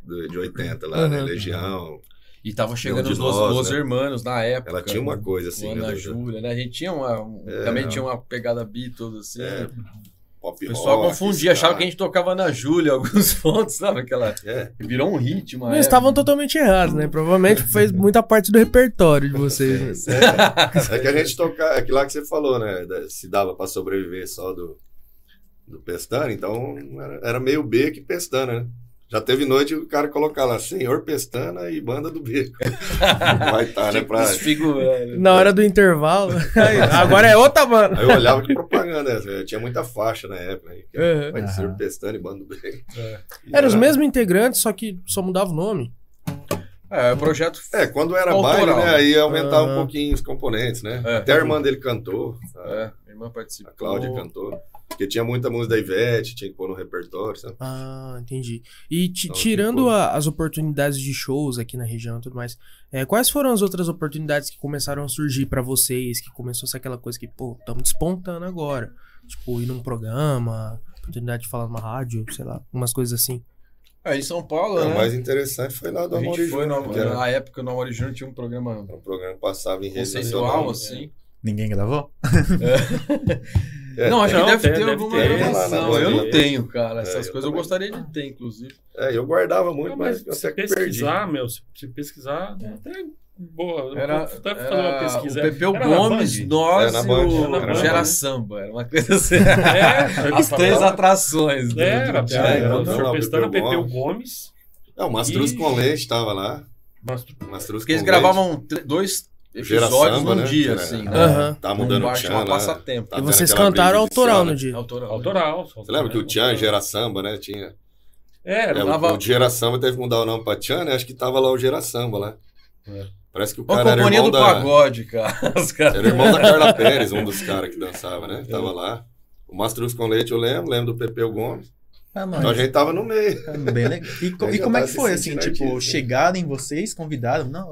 Do- De 80 lá, né? Uhum. Legião. E tava chegando os Los, nós, Los né? Hermanos na época. Ela tinha uma coisa assim, Ana né? Júlia, né? A gente tinha uma... um- É, também não. tinha uma pegada Beatles, assim. É, Pop o pessoal rock, confundia, achava que a gente tocava na Júlia, alguns pontos, sabe? Aquela... É, Virou um hit, uma Eles estavam totalmente errados, né? Provavelmente fez muita parte do repertório de vocês. né? é que a gente tocava, aquilo lá que você falou, né? Se dava pra sobreviver só do, do Pestana, então era, era meio B que Pestana, né? Já teve noite o cara colocar lá, Senhor Pestana e Banda do Beco. Vai estar, né? Pra... Desfigurando. Na hora do intervalo. aí, agora é outra banda. Aí eu olhava que propaganda, né? tinha muita faixa na época. Né? Uhum. Vai ser Aham. Pestana e Banda do Beco. É. Eram os mesmos integrantes, só que só mudava o nome. É, o projeto... É, quando era Autoral. baile, né? Aí ia aumentar Aham. um pouquinho os componentes, né? É. Até a irmã dele cantou. a- É, a irmã A participou. Cláudia cantou. Porque tinha muita música da Ivete, tinha que pôr no repertório, sabe? Ah, entendi. E Então, tirando a- as oportunidades de shows aqui na região e tudo mais, é, quais foram as outras oportunidades que começaram a surgir pra vocês? Que começou a ser aquela coisa que, pô, estamos despontando agora. Tipo, ir num programa, oportunidade de falar numa rádio, sei lá, umas coisas assim. É, em São Paulo, É, né? o mais interessante foi lá do a gente Amor foi no, que era na época no Amor Júnior tinha um programa um programa que passava em rede conceitual, nacional. assim. Ninguém gravou? É, não, acho Não, que deve ter alguma ter. gravação. Lá na Eu não tenho, cara. É, Essas eu coisas eu também. gostaria de ter, inclusive. É, eu guardava muito, Não, mas, mas eu se até que perdi. pesquisar, meu, se pesquisar, é até boa. Era, Eu até fazer uma era pesquisa. o Pepeu Era Gomes, nós É, e Band, o era Gera Band. Samba. Era uma coisa assim. É, As três atrações. do- É, do era, era, É, era, Pepeu Pepeu Gomes. É, o Mastruz Ih. com Leite estava lá. Mas, Mastruz Porque eles gravavam dois episódios Samba, num né? dia, Era- assim. é, né? Aham. Tá mudando o bar Tchan lá. Passatempo. Tá e vocês cantaram autoral Ciano. no dia. Autoral. autoral. Você lembra que o Tchan Gera Samba, né? Tinha. É, É, era o, Tava- o Gera Samba teve que mudar o nome pra Tchan, né? Acho que tava lá o Gera Samba lá. É. Parece que o Uma cara era companhia irmão do da... pagode, cara. Os caras. Era irmão da Carla Pérez, um dos caras que dançava, né? Tava lá. O Mastruz com Leite eu lembro, lembro do Pepeu Gomes. Ah, Então a gente tava no meio. Cara, Bem legal. E, co- e como é tá que se foi, assim, tipo, artista, né? chegaram em vocês, convidaram? Não,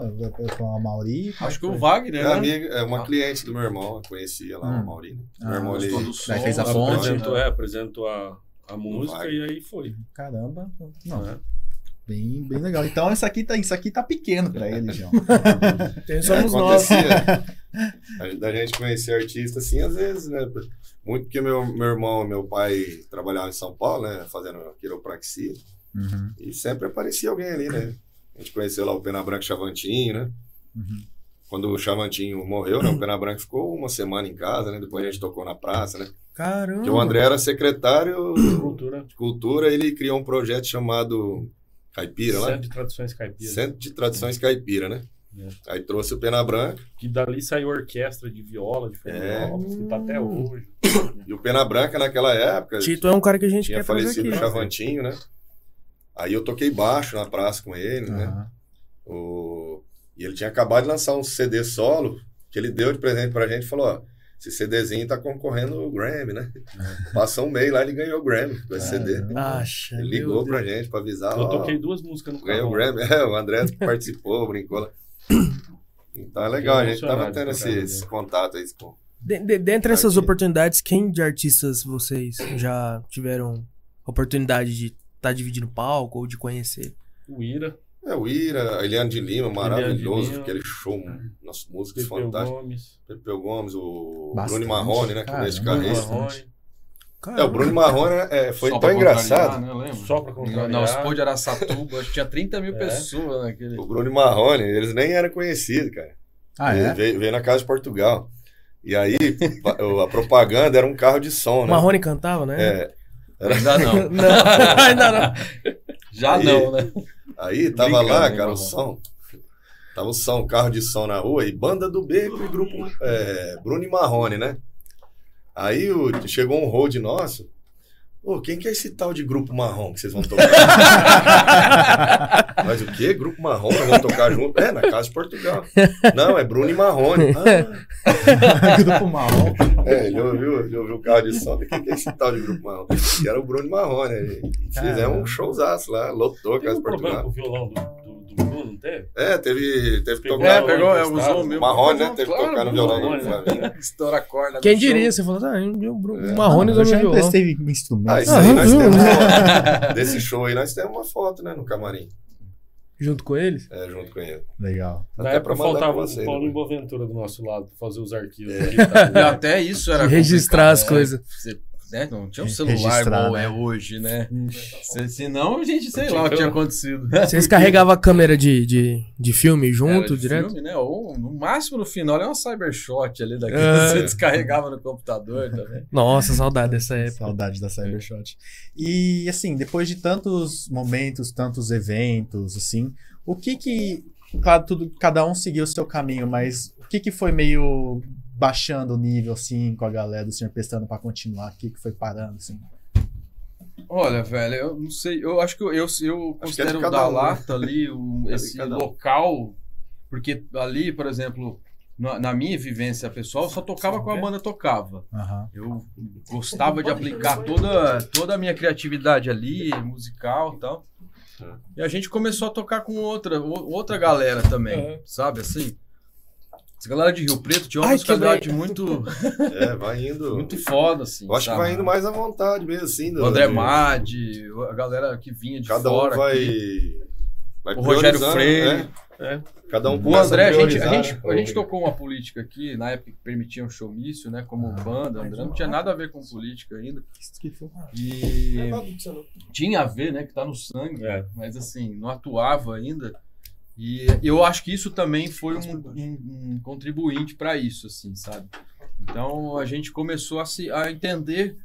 com a Mauri. Acho que foi? o Wagner, É, né? amiga, é uma Ah. cliente do meu irmão, eu conhecia lá, Hum. o Maurinho. Ah, meu irmão, ele... Daí fez a né? ponte. apresentou, é, apresentou a, a música e aí foi. Caramba. Não, né? bem, bem legal. Então isso aqui tá, isso aqui tá pequeno pra ele, João. Tem somos nós. A gente- Da gente conhecer artista assim, às vezes, né? Muito porque meu, meu irmão, meu pai trabalhava em São Paulo, né? Fazendo quiropraxia. Uhum, E sempre aparecia alguém ali, né? A gente conheceu lá o Pena Branca Chavantinho, né? uhum. Quando o Chavantinho morreu, né? O Pena Branca ficou uma semana em casa, né? Depois a gente tocou na praça, né? Caramba. Porque o André era secretário Cultura. de cultura, ele criou um projeto chamado Caipira lá. Centro de Tradições Caipiras. Centro de Tradições Caipira, né? É. Aí trouxe o Pena Branca. Que dali saiu orquestra de viola, de É. Florianópolis, que tá até hoje. E o Pena Branca, naquela época, Tito é um cara que a gente tinha quer falecido aqui. o Chavantinho, né? Aí eu toquei baixo na praça com ele, né? Aham. O... E ele tinha acabado de lançar um CD solo que ele deu de presente pra gente e falou: ó, esse CDzinho tá concorrendo ao Grammy, né? Passou um mês lá ele ganhou o Grammy com esse CD. Acha. Ele meu ligou Deus. pra gente pra avisar. Eu ó, toquei duas músicas no Ganhou o. Grammy. É, o André participou, brincou lá. Então é legal, a gente tava tendo esse, esse contato aí com. De- de- dentre essas oportunidades, quem de artistas vocês já tiveram a oportunidade de estar dividindo palco ou de conhecer? O Ira, É, o Ira, a Eliane de Lima, maravilhoso, Lima. aquele show, nossas músicas Pepeu fantásticas. Gomes, Pepeu Gomes, o Bastante. Bruno Marrone, né? Cara, Começo de Bruno carreira. Marrone, É, o Bruno Marrone é, foi Só tão engraçado. Né? Só pra contrariar. nosso de Araçatuba, acho que tinha 30 mil É. pessoas naquele. O Bruno Marrone, eles nem eram conhecidos, cara. Ah, Ele é? veio, veio na Casa de Portugal. E aí, a propaganda era um carro de som, O né? Marrone cantava, né? É. Era- Ainda não. Não, ainda não. Já Aí- não, né? Aí tava Brincando, lá, hein, cara, o Marrone? som. Tava o som, carro de som na rua e banda do Beco e grupo é, Bruno e Marrone, né? Aí o- chegou um road nosso. Ô, quem que é esse tal de grupo marrom que vocês vão tocar? Mas o quê? Grupo marrom? Nós vamos tocar junto? É, na Casa de Portugal. Não, é Bruno e Marrone. Ah, Grupo marrom. é, ele ouviu, ele ouviu o carro de som. Quem que é esse tal de grupo marrom? E era o Bruno e Marrone. E fizemos um showzaço lá, lotou a Casa de problema Portugal. com o violão do, do, não teve? É, teve, teve que Pegou tocar. É, pegou, é, usou o meu. Marrone, né? Teve que Claro, tocar no violão né? Estoura a corda. Quem no show. diria? Você falou, ah, o É. Marrone eu usou já meu violão. emprestei instrumentos. Ah, isso aí nós temos uma- desse show aí, nós temos uma foto, né, no camarim, Junto com eles? é, junto com ele. Legal. Na Até época faltava o vocês Paulo depois. Boaventura do nosso lado pra fazer os arquivos. É. aqui, tá? E até isso era Registrar as né? coisas. Você, né, Não tinha um celular igual né? é hoje, né? Se, senão a gente, sei lá o que tinha acontecido. Vocês carregavam a câmera de, de, de filme junto, Era de direto? Filme, né? Ou no máximo no final é uma cybershot ali daquele É. que você descarregava no computador também. Nossa, saudade dessa época. Saudade da Cybershot. E, assim, depois de tantos momentos, tantos eventos, assim, o que que... Claro, tudo, cada um seguiu o seu caminho, mas o que que foi meio baixando o nível, assim, com a galera do Senhor Pestano pra continuar? O que que foi parando, assim? Olha, velho, eu não sei. Eu acho que eu, eu, eu é de considero o da um, né? lata ali, o, É esse um. local, porque ali, por exemplo, na, na minha vivência pessoal, eu só tocava com a banda tocava. Aham. Eu gostava de aplicar toda, toda a minha criatividade ali, musical e tal. E a gente começou a tocar com outra, outra galera também, É. sabe assim? Essa galera de Rio Preto tinha uma musicalidade muito, É, vai indo. muito foda, assim. Eu acho que vai indo mais à vontade mesmo, assim. do- O André de- Madi, a galera que vinha de Cada fora. um vai. aqui. vai O Rogério Freire. né? Cada um O André, a gente, a, gente, né? a gente tocou uma política aqui, na época que permitia um showmício, né? Como banda, o André não tinha nada a ver com política ainda. E tinha a ver, né? Que tá no sangue, É. mas assim, não atuava ainda. E eu acho que isso também foi um, um- um contribuinte para isso, assim, sabe? Então a gente começou a, se, a entender,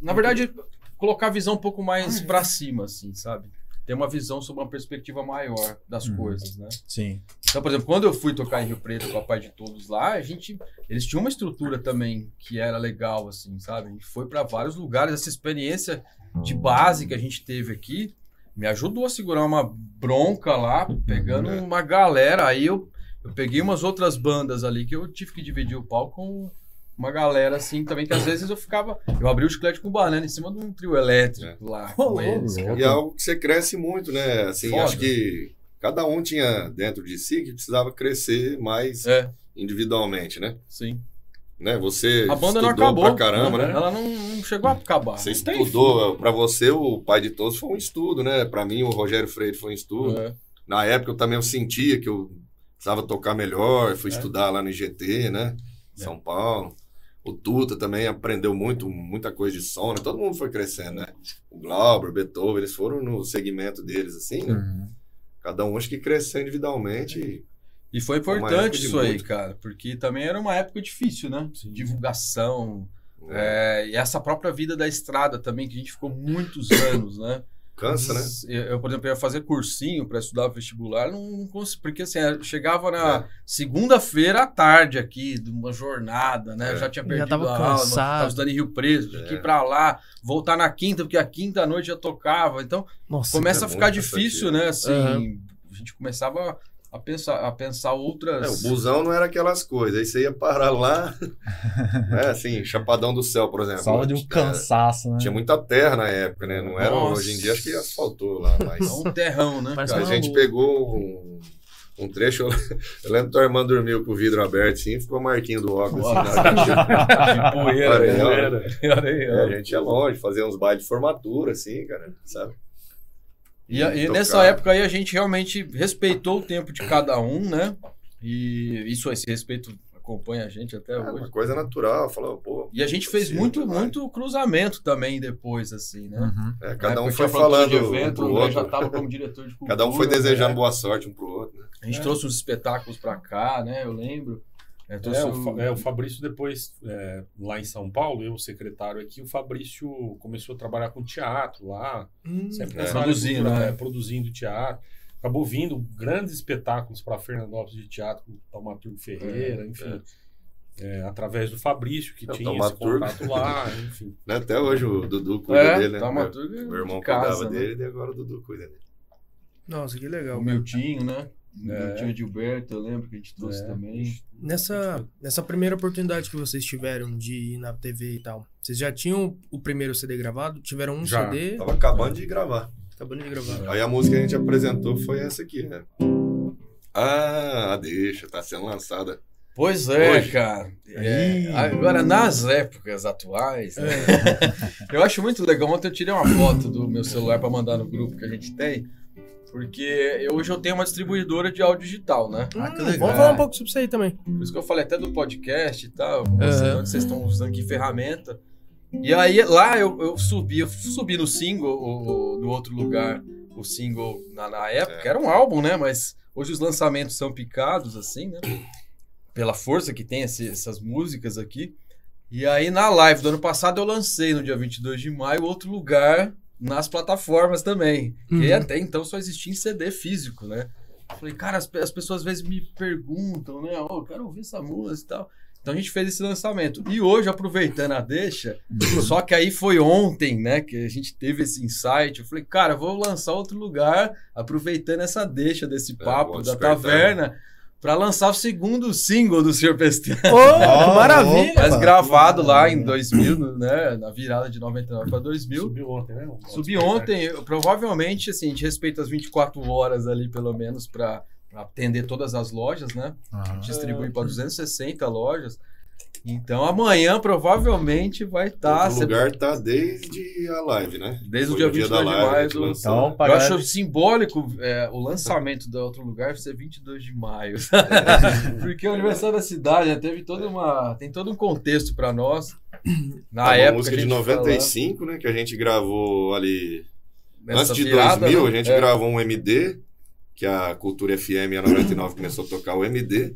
na verdade, colocar a visão um pouco mais para cima, assim, sabe? Ter uma visão sobre uma perspectiva maior das Uhum. coisas, né? Sim. Então, por exemplo, quando eu fui tocar em Rio Preto com a Pai de Todos lá, a gente, eles tinham uma estrutura também que era legal, assim, sabe? A gente foi para vários lugares. Essa experiência de base que a gente teve aqui me ajudou a segurar uma bronca lá, pegando É. uma galera. Aí eu, eu peguei umas outras bandas ali que eu tive que dividir o palco com uma galera assim também, que às vezes eu ficava. Eu abri o chiclete com banana em cima de um trio elétrico lá com eles. E é algo que você cresce muito, né? Assim, Foda. acho que cada um tinha dentro de si que precisava crescer mais É, individualmente, né? sim. Né? Você A banda não acabou. pra caramba, não, né? Ela não, não chegou a acabar. Você estudou, pra você o pai de todos foi um estudo, né? Pra mim o Rogério Freire foi um estudo. É. Na época eu também eu sentia que eu precisava tocar melhor, fui É. estudar lá no IGT, né? Em São Paulo. O Tuta também aprendeu muito, muita coisa de som, né? Todo mundo foi crescendo, né? O Glauber, o Beethoven, eles foram no segmento deles, assim, né? Uhum. Cada um acho que cresceu individualmente. E foi importante de isso aí, cara, porque também era uma época difícil, né? Divulgação, né? é, e essa própria vida da estrada também, que a gente ficou muitos anos, né? Cansa, né? Eu, eu, por exemplo, ia fazer cursinho para estudar vestibular, não, não consegui, porque assim, eu chegava na É. segunda-feira à tarde aqui, de uma jornada, né? Eu É. já tinha Já perdido tava a aula, cansado. tava estudando em Rio Preto, tinha que É. ir pra lá, voltar na quinta, porque a quinta à noite já tocava, então Nossa, começa é a ficar difícil, né? Assim, Aham. a gente começava a pensar, a pensar outras. É, o busão não era aquelas coisas. Aí você ia parar lá, né? Assim, Chapadão do Céu, por exemplo. Só de um É, cansaço, né? Tinha muita terra na época, né? Não era Nossa. hoje em dia, acho que asfaltou lá, É mas um terrão, né? A gente pegou um, Um trecho, eu, eu lembro que tua irmã dormiu com o vidro aberto assim, ficou marquinho do óculos assim, na De poeira, né? É, a gente ia longe, fazia uns bailes de formatura, assim, cara, sabe? E, e Tocar. nessa época aí a gente realmente respeitou o tempo de cada um, né? E isso, esse respeito acompanha a gente até É hoje. uma coisa natural, falou, pô. E a gente fez muito, vai. muito cruzamento também depois, assim, né? Uhum. é, cada um foi falando de um evento, pro o André já outro. estava como diretor de cultura. Cada um foi desejando né? boa sorte um pro outro, né? A gente trouxe uns espetáculos pra cá, né? Eu lembro. É, trouxe É, o, é, o Fabrício depois, é, lá em São Paulo, eu, o secretário aqui, o Fabrício começou a trabalhar com teatro lá, Hum, sempre É. Produzindo, né? é, produzindo teatro. Acabou vindo grandes espetáculos para Fernandópolis de teatro, com o Taumaturgo Ferreira, É, enfim. É, através do Fabrício, que É, tinha esse Taumaturgo. contato lá, enfim. Né? Até hoje o Dudu cuida É, dele, né? uma Meu- Meu irmão de casa, cuidava né? dele e agora o Dudu cuida dele. Nossa, que legal. O Miltinho, né? O É. Miltinho Gilberto, eu lembro que a gente trouxe É. também. Nessa, nessa primeira oportunidade que vocês tiveram de ir na TV e tal, vocês já tinham o primeiro CD gravado? Tiveram um Já. CD? Tava acabando de gravar. Acabando de gravar. Aí a música que a gente apresentou foi essa aqui, né? Ah, deixa, tá sendo lançada. Pois é, Hoje. cara. É, agora, nas épocas atuais, né? eu acho muito legal. Ontem eu tirei uma foto do meu celular pra mandar no grupo que a gente tem. Porque eu- hoje eu tenho uma distribuidora de áudio digital, né? Ah, que Hum, legal. Vamos falar um pouco sobre isso aí também. Por isso que eu falei até do podcast e tal, Aham. onde vocês estão usando que ferramenta. E aí lá eu, eu subi, eu subi no single, o, no outro lugar, o single na, na época, era um álbum, né? Mas hoje os lançamentos são picados, assim, né? Pela força que tem esse- essas músicas aqui. E aí na live do ano passado eu lancei no dia 22 de maio outro lugar nas plataformas também. Que Uhum. até então só existia em CD físico, né? Falei, cara, as, as pessoas às vezes me perguntam, né? Ó, eu quero ouvir essa música e tal. Então a gente fez esse lançamento. E hoje, aproveitando a deixa, só que aí foi ontem, né, que a gente teve esse insight. Eu falei, cara, vou lançar outro lugar, aproveitando essa deixa desse papo bom da taverna, pra lançar o segundo single do Sr. Pestana. Que maravilha! Mas Opa, gravado que lá em 2000, né, na virada de 99 para 2000. Subiu ontem, né? Subi ontem, eu- provavelmente, assim, a gente respeita as 24 horas ali, pelo menos, para atender todas as lojas, né? Aham. Distribui para 260 lojas. Então amanhã provavelmente vai estar. Outro lugar tá desde a live, né? Desde o Foi dia no 22 de maio do- Então, Eu galera- acho simbólico é, o lançamento do outro lugar ser 22 de maio. Porque é o aniversário da cidade né, teve toda uma. Tem todo um contexto para nós. Na Tá, uma época. música de gente 95, né? Que a gente gravou ali. falava, Antes nessa de virada, 2000, né? a gente É. gravou um MD, que a Cultura FM a 99 começou a tocar o MD.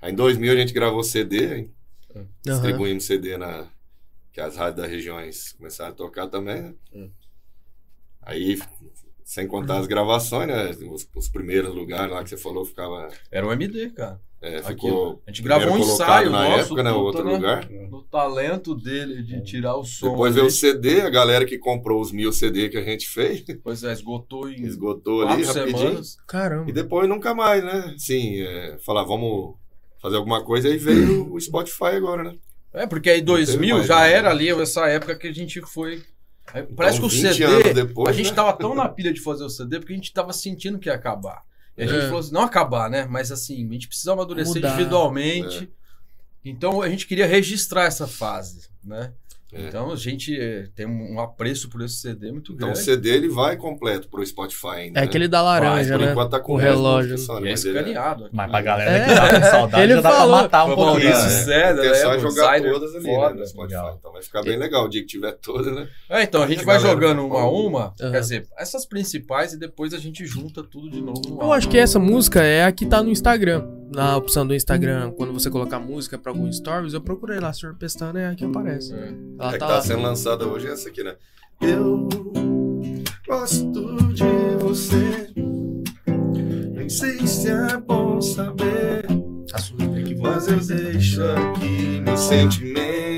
Aí em 2000 a gente gravou CD, Aham. distribuímos CD na. Que as rádios das regiões começaram a tocar também, né? Hum. Aí, sem contar as gravações, né? Os, os primeiros lugares lá que você falou ficava. Era o MD, cara. É, Aqui, ficou. a gente gravou um ensaio na nosso, época, né? Outro lugar. No talento dele de tirar o som. Depois veio o CD, a galera que comprou os mil CD que a gente fez, Depois é, esgotou em esgotou ali rapidinho. semanas. Caramba. E depois nunca mais, né? Sim, é, falar, vamos fazer alguma coisa, aí veio o Spotify agora, né? É, porque aí Não teve 2000 mais, já né? era ali essa época que a gente foi. aí Parece Então, que o 20 CD. anos depois, a gente né? tava tão na pilha de fazer o CD porque a gente tava sentindo que ia acabar. E a gente É. falou assim, não acabar, né? Mas assim, a gente precisa amadurecer Mudar. individualmente. Então a gente queria registrar essa fase, né? É. Então a gente eh, tem um apreço por esse CD muito Então o grande. CD ele vai completo pro Spotify ainda. É né? aquele da laranja, Por né? enquanto tá com o 10 relógio. músicas só, né? E é Mas escaneado. Mas pra galera É. que tá com saudade, Ele já dá falou. pra matar um pouquinho. Maurício né? César, é só né? jogar Designer todas ali foda. né, no Spotify. Legal. Então vai ficar bem legal o dia que tiver todas, né? É, então a gente A vai jogando vai uma a uma, quer dizer, essas principais e depois a gente junta tudo de novo. no Eu acho que essa música é a que tá no Instagram. Na opção do Instagram, quando você colocar música pra algum stories, eu procurei lá, Sr. Pestana, é a que aparece. É. Ela É que tá tá sendo lançada hoje é essa aqui, né? Eu gosto de você. Nem sei se é bom saber, mas eu deixo aqui meu sentimento.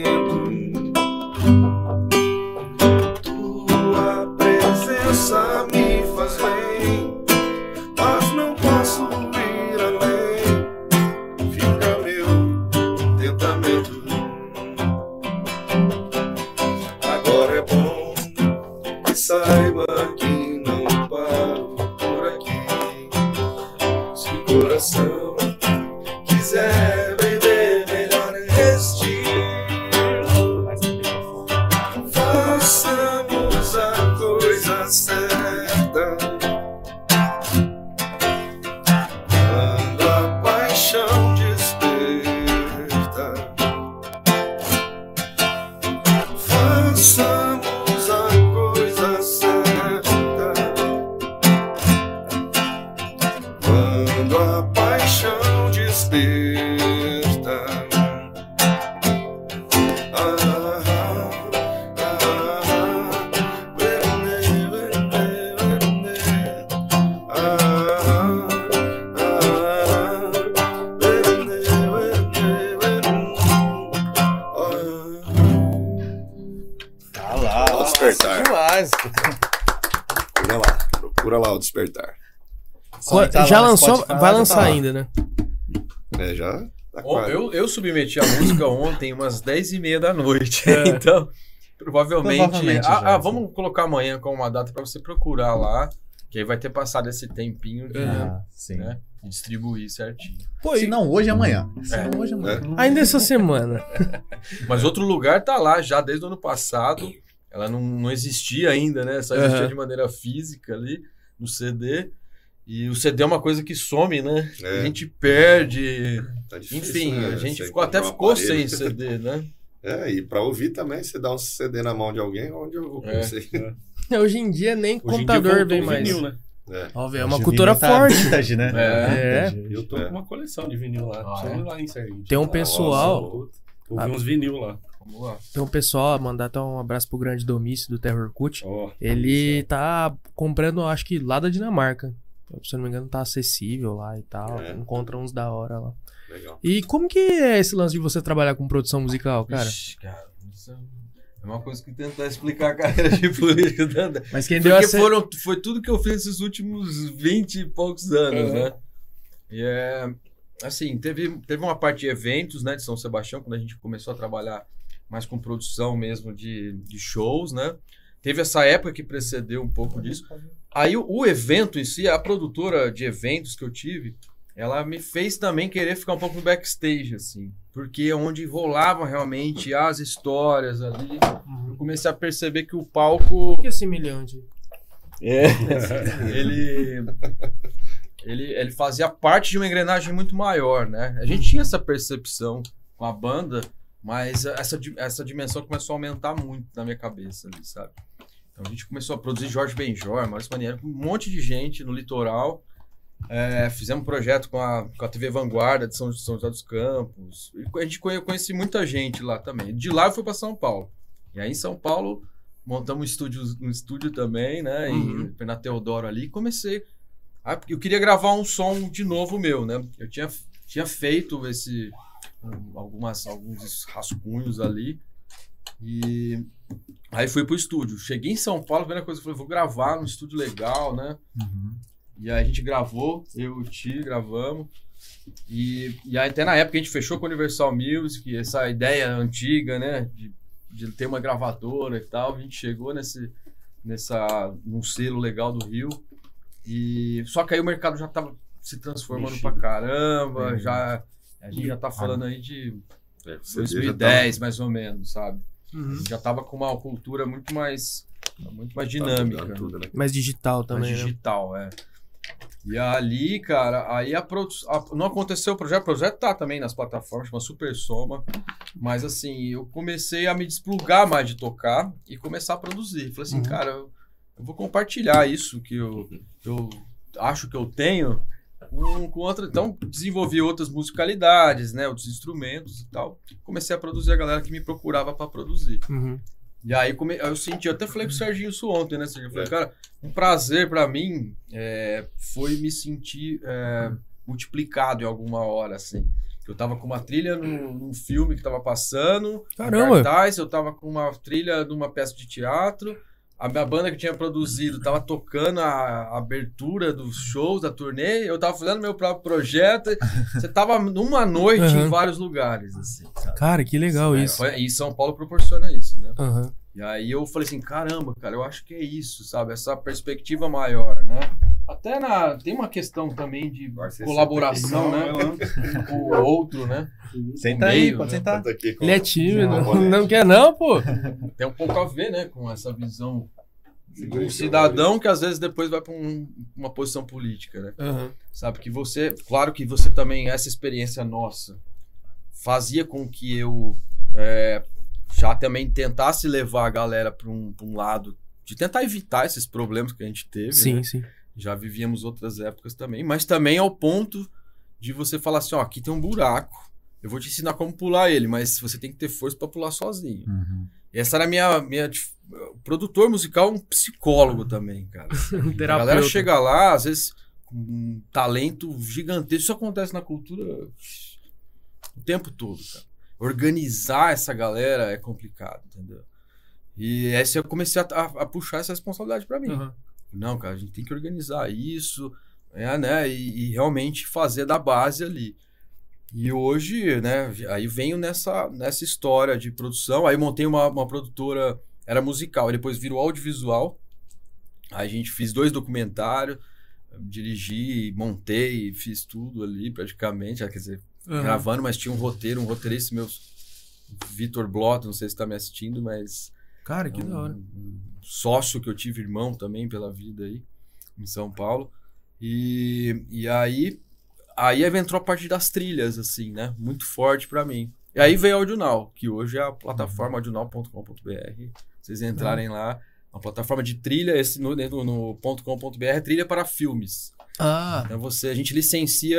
Entrar já lançou, Spotify, vai já lançar tá ainda, né? É, já tá. Eu, eu submeti a música ontem, umas 10 e meia da noite. É. Então, provavelmente. Provavelmente ah, já, ah, vamos colocar amanhã como uma data para você procurar lá. Que aí vai ter passado esse tempinho de, Ah, sim. né, distribuir certinho. Pô, Se e não, hoje é amanhã. Se É. não, hoje é amanhã. ainda essa semana. Mas outro lugar tá lá já desde o ano passado. Ela não, não existia ainda, né? Só existia Aham. de maneira física ali no CD. E o CD é uma coisa que some, né? É. A gente perde. Tá difícil, Enfim, né? a gente ficou, até um ficou sem CD, né? É, e pra ouvir também, você dá um CD na mão de alguém, onde eu vou É. conhecer. Hoje em dia nem Hoje computador vem mais. vinil, né? É. Ó, velho, é Hoje uma cultura tá forte. vintage, né? É. Vintage. Eu tô É. com uma coleção de vinil lá. Ah, é? lá em. Tem um pessoal- nossa, Ouvi uns vinil lá. Vamos lá. Tem um pessoal, mandar até um abraço pro grande domício do Terror Cut. Ó, Ele tá comprando, acho que lá da Dinamarca. Se eu não me engano, tá acessível lá e tal. É. Encontra uns da hora lá. Legal. E como que é esse lance de você trabalhar com produção musical, cara? Ixi, cara, isso é uma coisa que tentar explicar a carreira de político da André. Mas quem deu Porque foram, foi tudo que eu fiz esses últimos 20 e poucos anos, né? E é. Assim, teve, teve uma parte de eventos, né, de São Sebastião, quando a gente começou a trabalhar mais com produção mesmo de, de shows, né? Teve essa época que precedeu um pouco disso. Aí o, o evento em si, a produtora de eventos que eu tive, ela me fez também querer ficar um pouco no backstage, assim. Porque é onde rolavam realmente as histórias ali. Eu comecei a perceber que o palco. que é semelhante? É. ele, ele, ele fazia parte de uma engrenagem muito maior, né? A gente tinha essa percepção com a banda, mas essa, essa dimensão começou a aumentar muito na minha cabeça ali, sabe? Então a gente começou a produzir Jorge Benjor, Maurício Maniero, com um monte de gente no litoral. É, fizemos um projeto com a, com a TV Vanguarda de São, São José dos Campos. A gente conhe- conheci muita gente lá também. De lá eu fui para São Paulo. E aí em São Paulo montamos um estúdio, um estúdio também, né? Uhum. E na Teodoro ali. E comecei. Ah, eu queria gravar um som de novo meu, né? Eu tinha, tinha feito esse um, algumas alguns rascunhos ali. E aí fui pro estúdio. Cheguei em São Paulo, a primeira coisa que eu falei, vou gravar num estúdio legal, né? Uhum. E aí a gente gravou, eu e o Ti gravamos. E, e aí até na época a gente fechou com a Universal Music, essa ideia antiga, né? De, de ter uma gravadora e tal. A gente chegou nesse, nessa, num selo legal do Rio. E só que aí o mercado já tava se transformando Mexido. pra caramba. Uhum. Já, a gente já tá falando aí de É, o CD já tá- 2010, mais ou menos, sabe? A Uhum. já tava com uma cultura muito mais, muito mais tá dinâmica. mudando tudo, né? Mais digital Mais também, né? digital, é. E ali, cara, aí a produção. Não aconteceu o projeto, o projeto tá também nas plataformas, chama Super Soma. Mas assim, eu comecei a me desplugar mais de tocar e começar a produzir. Falei assim, Uhum. cara, eu, eu vou compartilhar isso que eu, eu acho que eu tenho com, com outra. Então, desenvolvi outras musicalidades, né? Outros instrumentos e tal. Comecei a produzir a galera que me procurava para produzir. Uhum. E aí come... eu senti, eu até falei com o Serginho isso ontem, né, Serginho? Eu falei, É. cara, um prazer pra mim é, foi me sentir é, multiplicado em alguma hora, assim. Eu tava com uma trilha num, num filme que tava passando, Caramba! cartaz, eu tava com uma trilha de uma peça de teatro, a minha banda que tinha produzido tava tocando a, abertura dos shows da turnê, eu tava fazendo meu próprio projeto, você tava numa noite Uhum. em vários lugares, assim, sabe? Cara, que legal É, isso. foi- E São Paulo proporciona isso, né? Aham. E aí eu falei assim, caramba, cara, eu acho que é isso, sabe? Essa perspectiva maior, né? Até na. Tem uma questão também de colaboração, né? Com o outro, né? Senta No aí, meio, pode né? sentar. Aqui com- Ele é tímido, Não, não, quer não, pô? Tem um pouco a ver, né? Com essa visão Um cidadão que às vezes depois vai para uma posição política, né? Aham. Sabe que você, claro que você também, essa experiência nossa, fazia com que eu é, já também tentasse levar a galera para um, pra um lado de tentar evitar esses problemas que a gente teve. Sim, né? sim. Já vivíamos outras épocas também, mas também ao ponto de você falar assim: ó, aqui tem um buraco, eu vou te ensinar como pular ele, mas você tem que ter força para pular sozinho. Uhum. Essa era a minha, minha. Produtor musical é um psicólogo também, cara. Um A galera chega lá, às vezes, com um talento gigantesco. Isso acontece na cultura o tempo todo, cara. Organizar essa galera é complicado, entendeu? E essa eu comecei a, a- a puxar essa responsabilidade pra mim. Aham. Não, cara, a gente tem que organizar isso, é, né? E, e realmente fazer da base ali. E hoje, né, aí venho nessa, nessa história de produção. Aí montei uma, uma produtora, era musical, depois virou audiovisual. Aí a gente fez dois documentários, dirigi, montei, fiz tudo ali praticamente, quer dizer, Aham. gravando, mas tinha um roteiro, um roteirista meu, Vitor Blota, não sei se está me assistindo, mas Cara, que é um- da hora. um sócio que eu tive, irmão também pela vida aí, em São Paulo. E, e aí, aí entrou a parte das trilhas, assim, né? Muito forte pra mim. E aí veio a Audional, que hoje é a plataforma audional.com.br. Vocês entrarem lá, uma plataforma de trilha, esse no, no, no .com.br é trilha para filmes. Ah, Então você, a gente licencia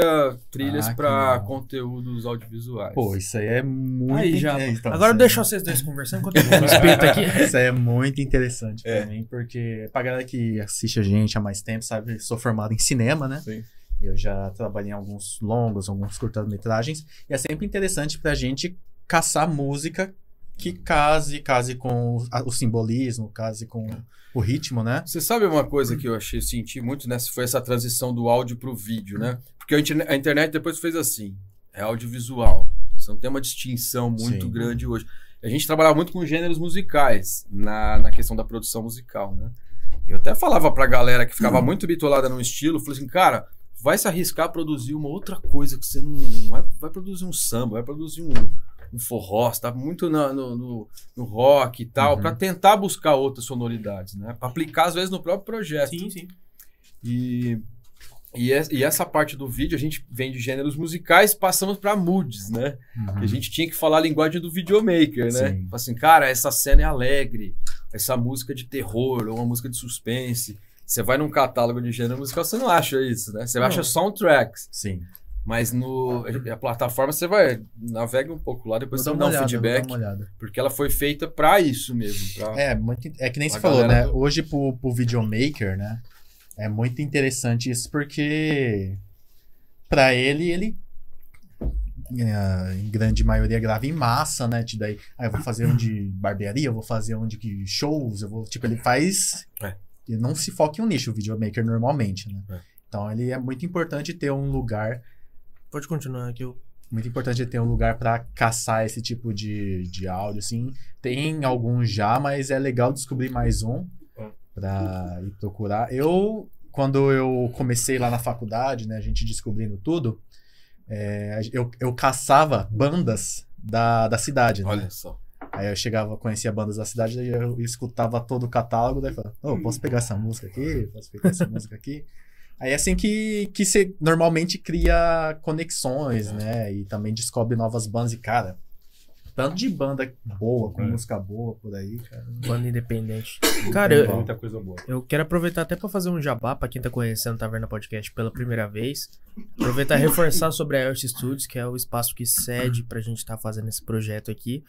trilhas Ah, para conteúdos audiovisuais. Pô, isso aí é muito. aí já. é, então, Agora deixa aí- vocês dois conversando enquanto eu aqui. Isso aí é muito interessante É. também, porque pra galera que assiste a gente há mais tempo, sabe, sou formado em cinema, né? Sim. Eu já trabalhei em alguns longos, alguns curtas-metragens, e é sempre interessante pra gente caçar música que case, case com o, a- o simbolismo, case com o ritmo, né? Você sabe uma coisa que eu achei, senti muito nessa, foi essa transição do áudio pro vídeo, né? Porque a interne- a internet depois fez assim, é audiovisual. Você não tem uma distinção muito Sim. grande hoje. A gente trabalhava muito com gêneros musicais na, na questão da produção musical, né? Eu até falava pra galera que ficava muito bitolada num estilo, falei assim, cara, vai se arriscar a produzir uma outra coisa que você não, não vai, vai produzir um samba, vai produzir um, um forró, você tá muito no, no, no rock e tal, Uhum. pra tentar buscar outras sonoridades, né? Pra aplicar às vezes no próprio projeto. Sim, sim. E, e, e essa parte do vídeo, a gente vem de gêneros musicais, passamos pra moods, né? Que a gente tinha que falar a linguagem do videomaker, né? Sim. Assim, cara, essa cena é alegre, essa música de terror ou uma música de suspense. Você vai num catálogo de gênero musical, você não acha isso, né? Você Não. acha soundtracks. Sim. Mas no a plataforma você vai navega um pouco lá, depois Vou você dá um olhada, feedback, porque ela foi feita pra isso mesmo, pra- É, muito, é que nem você falou, né? do- Hoje pro, pro videomaker, né? É muito interessante isso porque pra ele, ele é, em grande maioria grava em massa, né? Te daí, ah, eu vou fazer um de barbearia, eu vou fazer um de shows, eu vou, tipo, ele faz É. ele não se foca em um nicho, o videomaker normalmente, né? É. Então ele é muito importante ter um lugar Pode continuar aqui. Eu... muito importante ter um lugar pra caçar esse tipo de, de áudio, assim. Tem alguns já, mas é legal descobrir mais um pra ir procurar. Eu, quando eu comecei lá na faculdade, né, a gente descobrindo tudo, é, eu, eu caçava bandas da, da cidade, né? Olha só. Aí eu chegava, conhecia bandas da cidade, aí eu escutava todo o catálogo, daí falava, oh, posso pegar essa música aqui? Posso pegar essa música aqui? Aí é assim que, que você normalmente cria conexões, né? E também descobre novas bandas. E, cara, tanto de banda boa, com É. música boa por aí, cara. Banda independente. Cara, eu, muita coisa boa. eu quero aproveitar até pra fazer um jabá pra quem tá conhecendo Taverna Podcast pela primeira vez. Aproveitar e reforçar sobre a Earth Studios, que é o espaço que cede pra gente estar fazendo esse projeto aqui.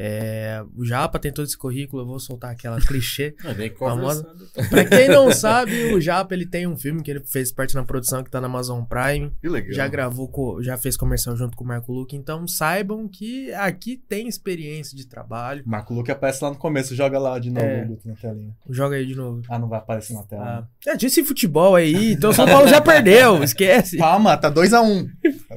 É, o Japa tem todo esse currículo, eu vou soltar aquela clichê. Vem Famosa. Pra quem não sabe, o Japa ele tem um filme que ele fez parte na produção que tá na Amazon Prime. Que legal. Já gravou, já fez comercial junto com o Marco Luque, então saibam que aqui tem experiência de trabalho. Marco Luque aparece lá no começo, joga lá de novo É. o na telinha. Joga aí de novo. Ah, não vai aparecer na tela. Ah, né? já disse futebol aí, então São Paulo já perdeu, esquece. Calma, tá 2x1. Um.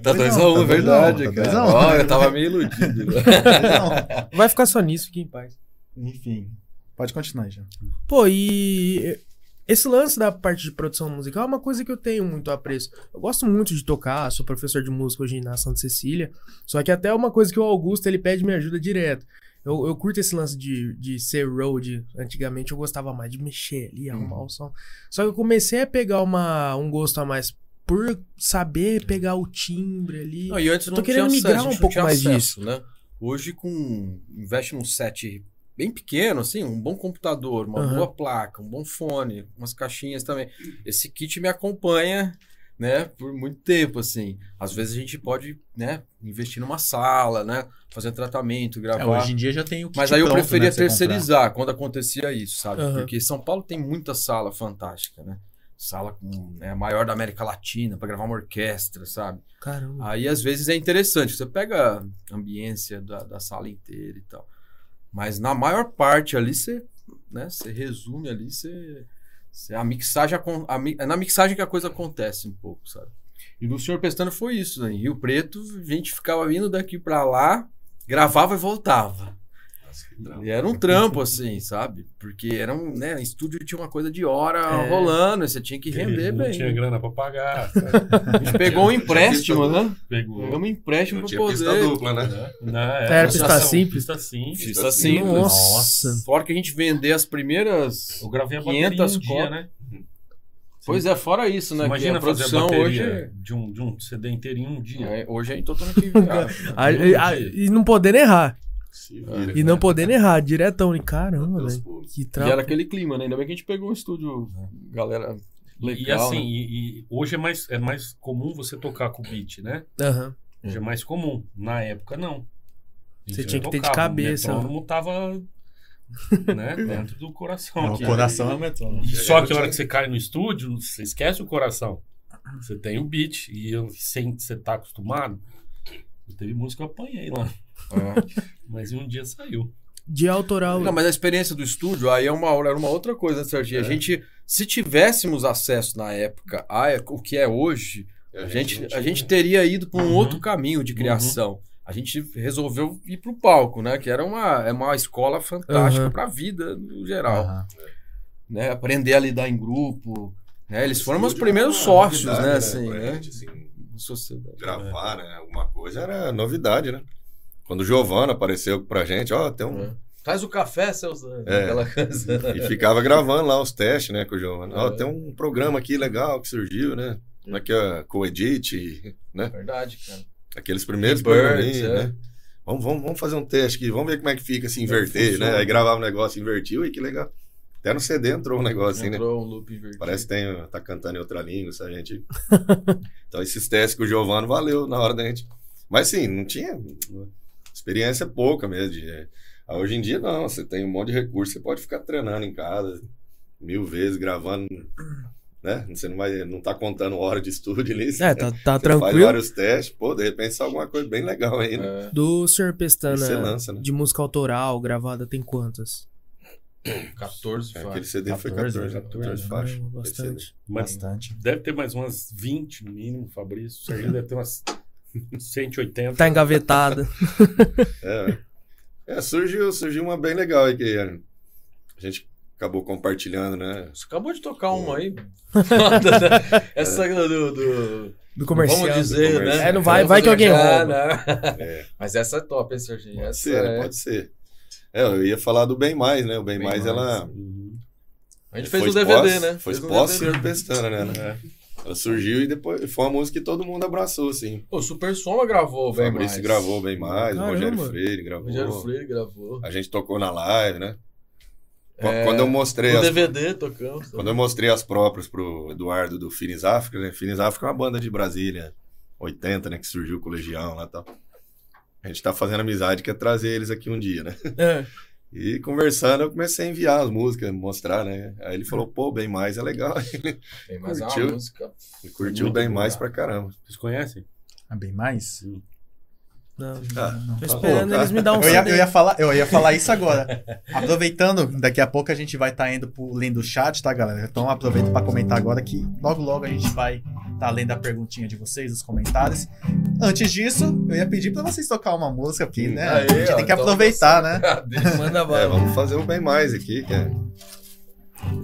Tá 2x1, verdade, tá cara. 2 a 1. Ó, eu tava meio iludido. né? 2x1. Vai ficar só nisso, fique em paz. Enfim, pode continuar, já. Pô, e esse lance da parte de produção musical é uma coisa que eu tenho muito apreço. Eu gosto muito de tocar, sou professor de música hoje na Santa Cecília, só que até uma coisa que o Augusto ele pede minha ajuda direto. Eu, eu curto esse lance de, de ser road. Antigamente eu gostava mais de mexer ali, arrumar o som. Só que eu comecei a pegar uma, um gosto a mais por saber pegar o timbre ali. Não, e antes Eu tô não querendo tinha migrar acesso, um não pouco mais acesso, né? Hoje, com investe num set bem pequeno, assim, um bom computador, uma Aham. boa placa, um bom fone, umas caixinhas também. Esse kit me acompanha, né, por muito tempo, assim. Às vezes a gente pode, né, investir numa sala, né, fazer tratamento, É, gravar. hoje em dia já tem o kit Mas aí eu pronto, preferia né, você comprar. terceirizar quando acontecia isso, sabe? Aham. Porque São Paulo tem muita sala fantástica, né? Sala com, é a maior da América Latina para gravar uma orquestra, sabe? Caramba. Aí às vezes é interessante, você pega a ambiência da, da sala inteira e tal. Mas na maior parte ali você, né, você resume ali, você, você- a mixagem a é na mixagem que a coisa acontece um pouco, sabe? E no Senhor Pestano foi isso, né? Em Rio Preto, a gente ficava indo daqui pra lá, gravava e voltava. E era um trampo, assim, sabe? Porque era um, né? Estúdio tinha uma coisa de hora É. rolando, e você tinha que render não bem. tinha grana pra pagar. A gente pegou um empréstimo, né? Pegou. Pegamos um empréstimo Não pra tinha pista poder. dupla, né? Não, Era pista simples? Pista simples. Pista simples. Nossa. Fora que a gente vender as primeiras. Eu gravei a bateria 500 um dia, né? Pois é, fora isso, né? Imagina que a fazer a produção bateria hoje. de, um, de um CD inteirinho em um dia. é, hoje a gente totalmente viável. A- a- e não podendo errar. Vira. E não podendo errar, diretão. E caramba, velho. Que E trampo. era aquele clima, né? Ainda bem que a gente pegou um estúdio, galera. Legal, e assim, né? e, e hoje é mais, é mais comum você tocar com o beat, né? Aham. Hoje é mais comum. Na época, não. Você tinha que ter de tocava, cabeça. O metrônomo tava né, dentro do coração. É, o coração é o metrônomo. E só que a hora que você cai no estúdio, você esquece o coração. Você tem o beat. E eu, sem você tá acostumado, eu teve música que eu apanhei lá. É. Mas um dia saiu. De autoral. Não, mas a experiência do estúdio aí é uma, era uma outra coisa, né, Serginho? A gente, se tivéssemos acesso na época a o que é hoje, a gente, não a gente teria ido para um Uhum. outro caminho de criação. A gente resolveu ir pro palco, né? Que era uma, é uma escola fantástica Uhum. para a vida no geral. Né? Aprender a lidar em grupo. Né? Eles foram meus Estúdio primeiros sócios, novidade, né? Assim, né? gente, assim, Sociedade. gravar, né? Alguma coisa era novidade, né? Quando o Giovanna apareceu pra gente, ó, tem um. É. Traz o café, seus É. Aquela coisa. E ficava gravando lá os testes, né, com o Giovanna. Ó, É. tem um programa aqui legal que surgiu, né? Aqui a Coedit, né? Verdade, cara. Aqueles primeiros Birds, programinhas, é. né? Vamos, vamos, vamos fazer um teste aqui, vamos ver como é que fica se inverter, funciona. né? Aí gravava o negócio, invertiu, e que legal. Até no CD entrou um negócio assim, né? Entrou um loop invertido. Parece que tem, tá cantando em outra língua, essa gente. então esses testes com o Giovanni valeu na hora da gente. Mas sim, não tinha experiência pouca mesmo. De, é, ah, hoje em dia não, você tem um monte de recurso, você pode ficar treinando em casa mil vezes, gravando, né? Você não vai, não tá contando hora de estúdio ali. É, tá, tá você faz tranquilo. vários testes, pô, de repente sai alguma coisa bem legal aí, né? É, Do Sr. Pestana, você lança, né? de música autoral, gravada, tem quantas? 14 É, faixas. Aquele CD foi 14, 14, 14, 14 faixas. Bastante. Mas Bastante. deve ter mais umas 20 no mínimo, Fabrício. O Serginho deve ter umas 180. Tá engavetada. É, é, surgiu, surgiu uma bem legal aí que a gente acabou compartilhando, né? Você acabou de tocar uma aí. Essa do, do- Do comercial. Vamos dizer, do né? comercial. É, não vai- vai que alguém rouba. né? É. Mas essa é top, hein, Serginho? Pode Essa ser, né? é- pode ser. É, eu ia falar do Bem Mais, né? O Bem, Bem Mais, Mais. ela. Uhum. A gente fez foi o DVD, pós- né? Foi Fez um Pestana, né? É. Ela surgiu e depois foi uma música que todo mundo abraçou, assim. O Super Soma gravou, O bem Fabrício mais. gravou Bem Mais, o Caramba. Rogério Freire gravou. O Rogério Freire gravou. A gente tocou na live, né? É, Quando eu mostrei O as DVD tocamos. Quando eu mostrei as próprias pro Eduardo do Finis África, né? Finis África é uma banda de Brasília, 80, né? Que surgiu com o Legião lá e tal. A gente tá fazendo amizade, quer trazer eles aqui um dia, né? É. E conversando, eu comecei a enviar as músicas, mostrar, né? Aí ele falou, pô, bem mais é legal. Tem mais uma Curtiu? música. Ele curtiu bem boa. mais pra caramba. Vocês conhecem? Ah, bem mais? Não, Ah, Não. tô esperando Pô, eles me dar um Eu ia, eu ia falar, eu ia falar isso agora. Aproveitando, daqui a pouco a gente vai estar indo pro lendo o chat, tá, galera? Então aproveita para comentar agora que logo logo a gente vai estar lendo a perguntinha de vocês, os comentários. Antes disso, eu ia pedir para vocês tocar uma música aqui, né? Aí, a gente ó, tem que então aproveitar, né? Manda É, vamos fazer o bem mais aqui, que é.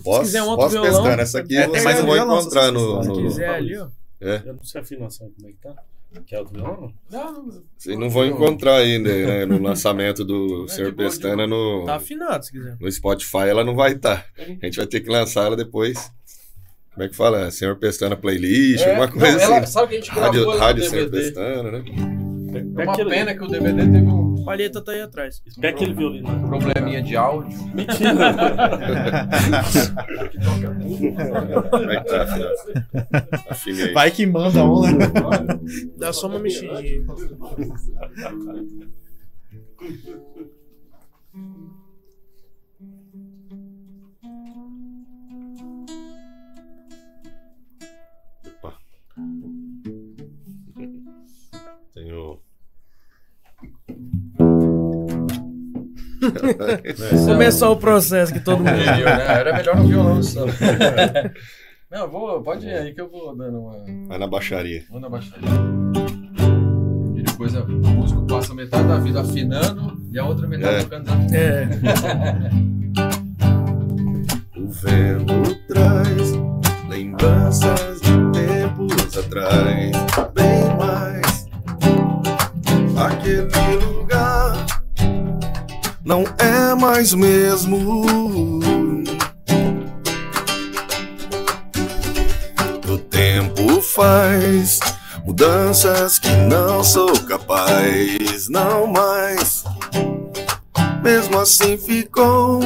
Pós, quiser um outro pós violão, pestando. Essa aqui é, tem mais um vão violão, se encontrar vocês no, quiserem. Se no- quiser ali, ó. É. Eu não sei a afinação como é que tá. Que é o? Não, Vocês não vão encontrar ainda, né? No lançamento do É, Senhor Pestana no, Tá afinado, se quiser. no Spotify, ela não vai estar. A gente vai ter que lançar ela depois. Como é que fala? Senhor Pestana Playlist, É, alguma coisa não, ela- assim. sabe que a gente Rádio, gravou ela Rádio Senhor? Pestana, né? É Pega uma pena que o DVD teve um Palheta tá aí atrás. Pega aquele violino. probleminha de áudio. Mentira. É que aí. Vai que manda um, né? Dá só uma mexidinha. Opa. Tenho. Começou o processo que todo mundo. Entendeu, né? Era melhor no violão só. Não, vou, pode ir aí que eu vou dando uma. Vai na baixaria. Vou na baixaria. E depois a- o músico passa metade da vida afinando e a outra metade É. tocando. É. O vento traz lembranças de tempos atrás, bem mais. Aquele lugar não é mais mesmo. O tempo faz mudanças que não sou capaz, não mais. Mesmo assim ficou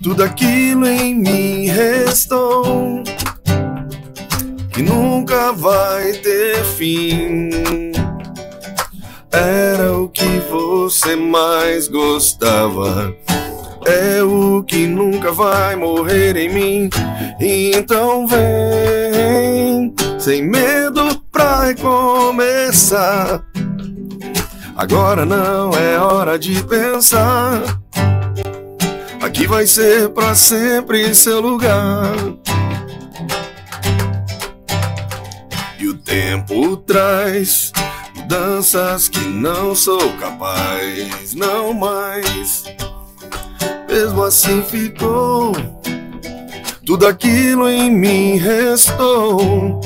tudo aquilo em mim restou que nunca vai ter fim. Era você mais gostava. É o que nunca vai morrer em mim. Então vem, sem medo pra recomeçar. Agora não é hora de pensar. Aqui vai ser pra sempre seu lugar. E o tempo traz mudanças que não sou capaz, não mais. Mesmo assim ficou, tudo aquilo em mim restou.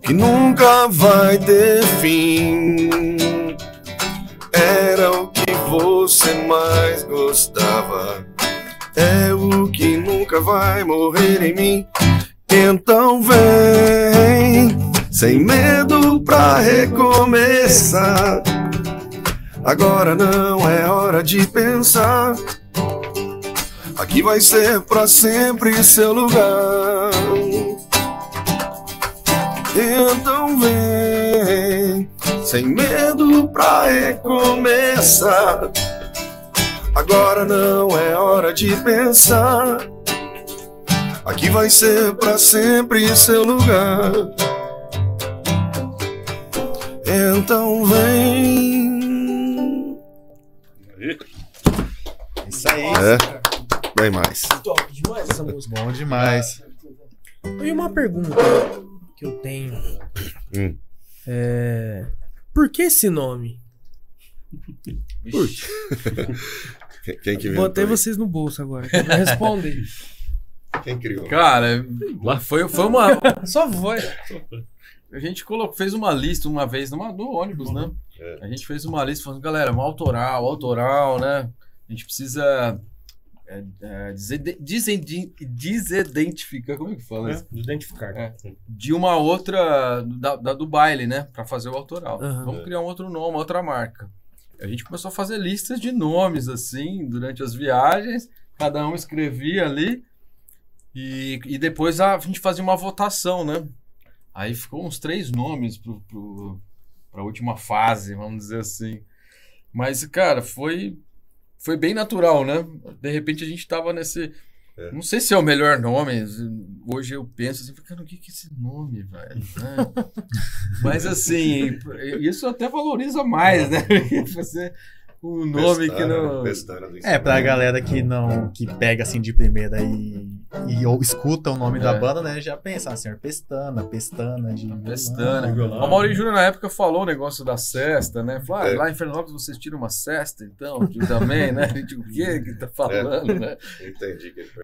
Que nunca vai ter fim. Era o que você mais gostava. É o que nunca vai morrer em mim. Então vem, sem medo pra recomeçar. Agora não é hora de pensar. Aqui vai ser pra sempre seu lugar. Então vem, sem medo pra recomeçar. Agora não é hora de pensar. Aqui vai ser pra sempre seu lugar. Então vem. Isso aí. É, bem mais. Top demais essa música. Bom demais. E uma pergunta que eu tenho. Hum. É. Por que esse nome? Quem- Quem que Botei vocês no bolso agora. Pra responder. Quem criou? Cara, foi, foi uma. Só foi. A gente colocou, fez uma lista uma vez numa, no ônibus, né? É. A gente fez uma lista falando, galera, um autoral, autoral, né? A gente precisa é, é, desidentificar, como é que fala isso? De identificar. É. De uma outra, da, da- do baile, né? Pra fazer o autoral. Aham. Vamos criar um outro nome, outra marca. A gente começou a fazer listas de nomes, assim, durante as viagens. Cada um escrevia ali. E, e depois a, gente fazia uma votação, né? Aí ficou uns três nomes pro, pro, pra última fase, vamos dizer assim. Mas, cara, foi, foi bem natural, né? De repente a gente tava nesse. É. Não sei se é o melhor nome. Hoje eu penso assim, cara, o que que é esse nome, velho? né? Mas assim, isso até valoriza mais, né? Você um nome que não. Pestana do É, pra galera que não. que pega assim de primeira e e ou escuta o nome da É. banda, né? Já pensa, assim, Pestana, Pestana de. Pestana. violão. O Mauri Júnior, na época, falou o negócio da cesta, né? Falou, ah, É. lá em Fernandópolis vocês tiram uma cesta, então, aqui também, né? A gente, o que que tá falando, né? Entendi que ele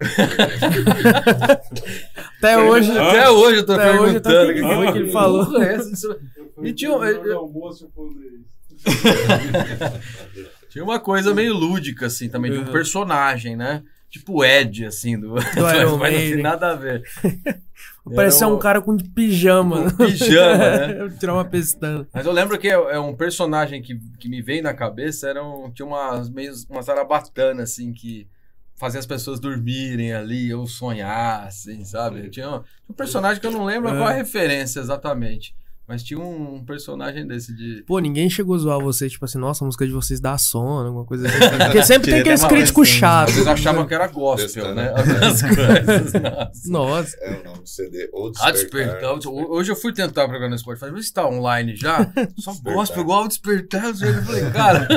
Até hoje. Até hoje eu tô Até hoje eu tô perguntando. o que foi que ele falou? É E tinha um- do almoço. Tinha uma coisa meio lúdica, assim, também, de um Uhum. personagem, né? Tipo Ed, assim, do, Do Iron mas não tem nada a ver. Parece Era um cara com pijama. Com pijama, né? Tirar uma pestana. Mas eu lembro que é, é um personagem que, que me veio na cabeça, era um, tinha umas, meio, uma zarabatana, assim, que fazia as pessoas dormirem ali, ou sonhar, assim, sabe? Tinha um, um personagem que eu não lembro É. qual a referência exatamente, mas tinha um, personagem desse de... Pô, ninguém chegou a zoar você, tipo assim, nossa, a música de vocês dá sono, alguma coisa assim. Porque sempre tem aqueles críticos chatos. Vocês achavam que era gospel, Destana. né? As coisas, nossa. Nossa. É o nome do CD. Ou Ah, Despertar. despertar. Hoje eu fui tentar procurar no Spotify, ver se tá online já. Só Despertar. gospel, igual o despertar. Eu falei, cara,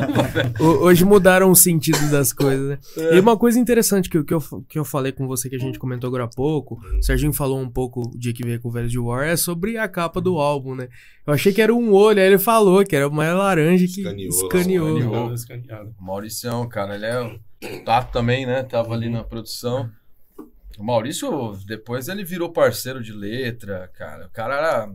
Ho- Hoje mudaram o sentido das coisas, né? É. E uma coisa interessante que, eu- que, eu, que eu falei com você, que a gente comentou agora há pouco, o Serginho falou um pouco o dia que veio com o Velho de War, é sobre a capa do álbum, né? Eu achei que era um olho, aí ele falou que era uma laranja que Escaneou. escaneou. Escaneou. Escaneado. Mauricião, cara, ele é. O Tato também, né? Tava ali na produção. O Maurício, depois ele virou parceiro de letra, cara. O cara era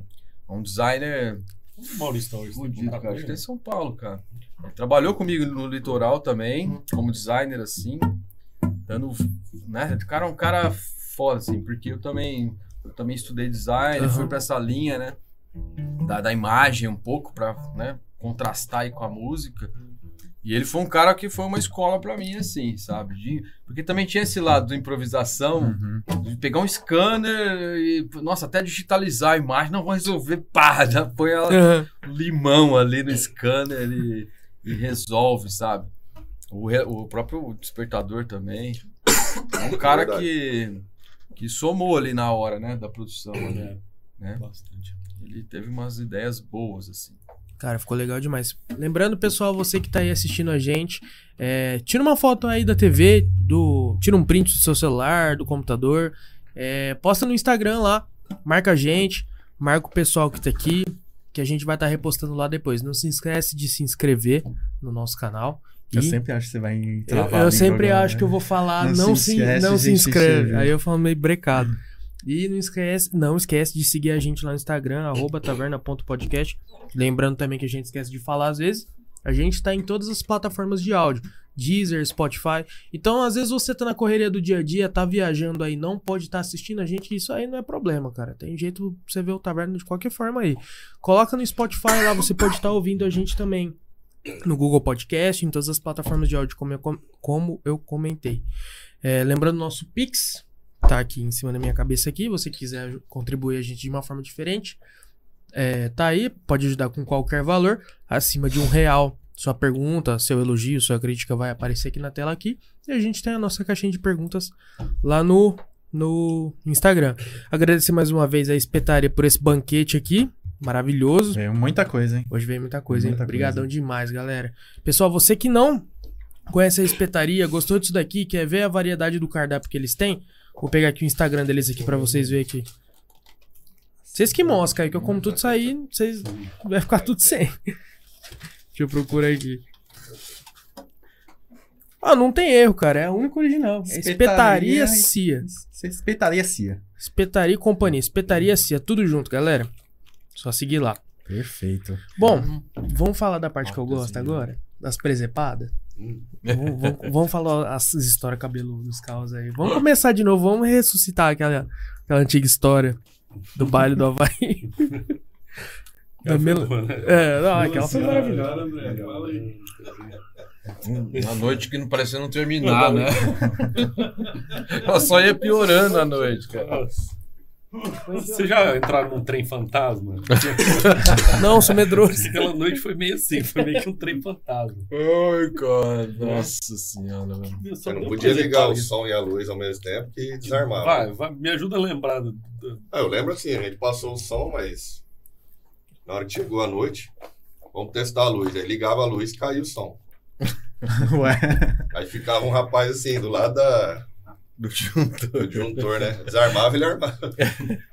um designer O Maurício tá hoje. fudido, tem cara. Acho que é em São Paulo, cara. Ele trabalhou comigo no litoral também, como designer, assim. Dando. Né? O cara é um cara foda, assim, porque eu também. Eu também estudei design, Aham. fui pra essa linha, né? Da, da imagem um pouco pra, né? Contrastar aí com a música. E ele foi um cara que foi uma escola pra mim, assim, sabe? De- porque também tinha esse lado da improvisação, Uhum. de pegar um scanner e, nossa, até digitalizar a imagem, não vou resolver, pá, já põe ela Aham. limão ali no scanner e, e resolve, sabe? O, re- o próprio despertador também. É um cara Verdade. que, que somou ali na hora, né, da produção. ali, É, né? bastante. Ele teve umas ideias boas, assim. Cara, ficou legal demais. Lembrando, pessoal, você que tá aí assistindo a gente, é, tira uma foto aí da TV, do, tira um print do seu celular, do computador, é, posta no Instagram lá, marca a gente, marca o pessoal que tá aqui, que a gente vai estar repostando lá depois. Não se esquece de se inscrever no nosso canal. Eu E- sempre acho que você vai eu, travar eu língua sempre agora, acho né? que eu vou falar, Não não, se se, esquece não de se se inscreve. Aí eu falo meio brecado. E não esquece, não esquece de seguir a gente lá no Instagram, arroba taverna.podcast. Lembrando também que a gente esquece de falar às vezes. A gente tá em todas as plataformas de áudio. Deezer, Spotify. Então, às vezes você tá na correria do dia a dia, tá viajando aí, não pode estar assistindo a gente, isso aí não é problema, cara. Tem jeito pra você ver o Taverna de qualquer forma aí. Coloca no Spotify lá, você pode estar ouvindo a gente também no Google Podcast, em todas as plataformas de áudio, como eu, com- como eu comentei. É, lembrando, nosso Pix tá aqui em cima da minha cabeça aqui. você quiser contribuir a gente de uma forma diferente, é, tá aí. Pode ajudar com qualquer valor, acima de um real. Sua pergunta, seu elogio, sua crítica vai aparecer aqui na tela aqui. E a gente tem a nossa caixinha de perguntas lá no, no Instagram. Agradecer mais uma vez a Espetaria por esse banquete aqui. Maravilhoso. Veio muita coisa, hein? Hoje veio muita coisa, hein? Muita Obrigadão coisa. demais, galera. Pessoal, você que não conhece a espetaria, gostou disso daqui, quer ver a variedade do cardápio que eles têm, vou pegar aqui o Instagram deles aqui pra vocês verem aqui. Vocês que mosca aí, que eu como tudo isso aí, vocês vai ficar tudo sem. Deixa eu procurar aqui. Ah, não tem erro, cara. É a única original. É Espetaria Espetaria Cia. Espetaria Cia. Espetaria e Companhia. Espetaria Cia. Tudo junto, galera. Só seguir lá. Perfeito. Bom, vamos falar da parte que eu gosto agora? Das presepadas? Vamos, vamos- vamos falar as histórias cabeludas dos caos aí. Vamos começar de novo, vamos ressuscitar aquela, aquela antiga história do baile do Havaí. da mel... É, não, aquela foi maravilhosa. André, fala aí. A noite que não parecia não terminar, né? Ela só ia piorando a noite, cara. Você já entraram num trem fantasma? Não, sou medroso. Aquela noite foi meio assim, foi meio que um trem fantasma. Ai, cara. Nossa senhora, velho. Eu Você não podia ligar o som e a luz ao mesmo tempo que desarmava. Vai, vai, me ajuda a lembrar. do- Ah, eu lembro assim, a gente passou o som, mas na hora que chegou a noite, vamos testar a luz. Aí ligava a luz e caiu o som. Ué. Aí ficava um rapaz assim, do lado da, Do junto. O disjuntor, né? Desarmava, ele armava.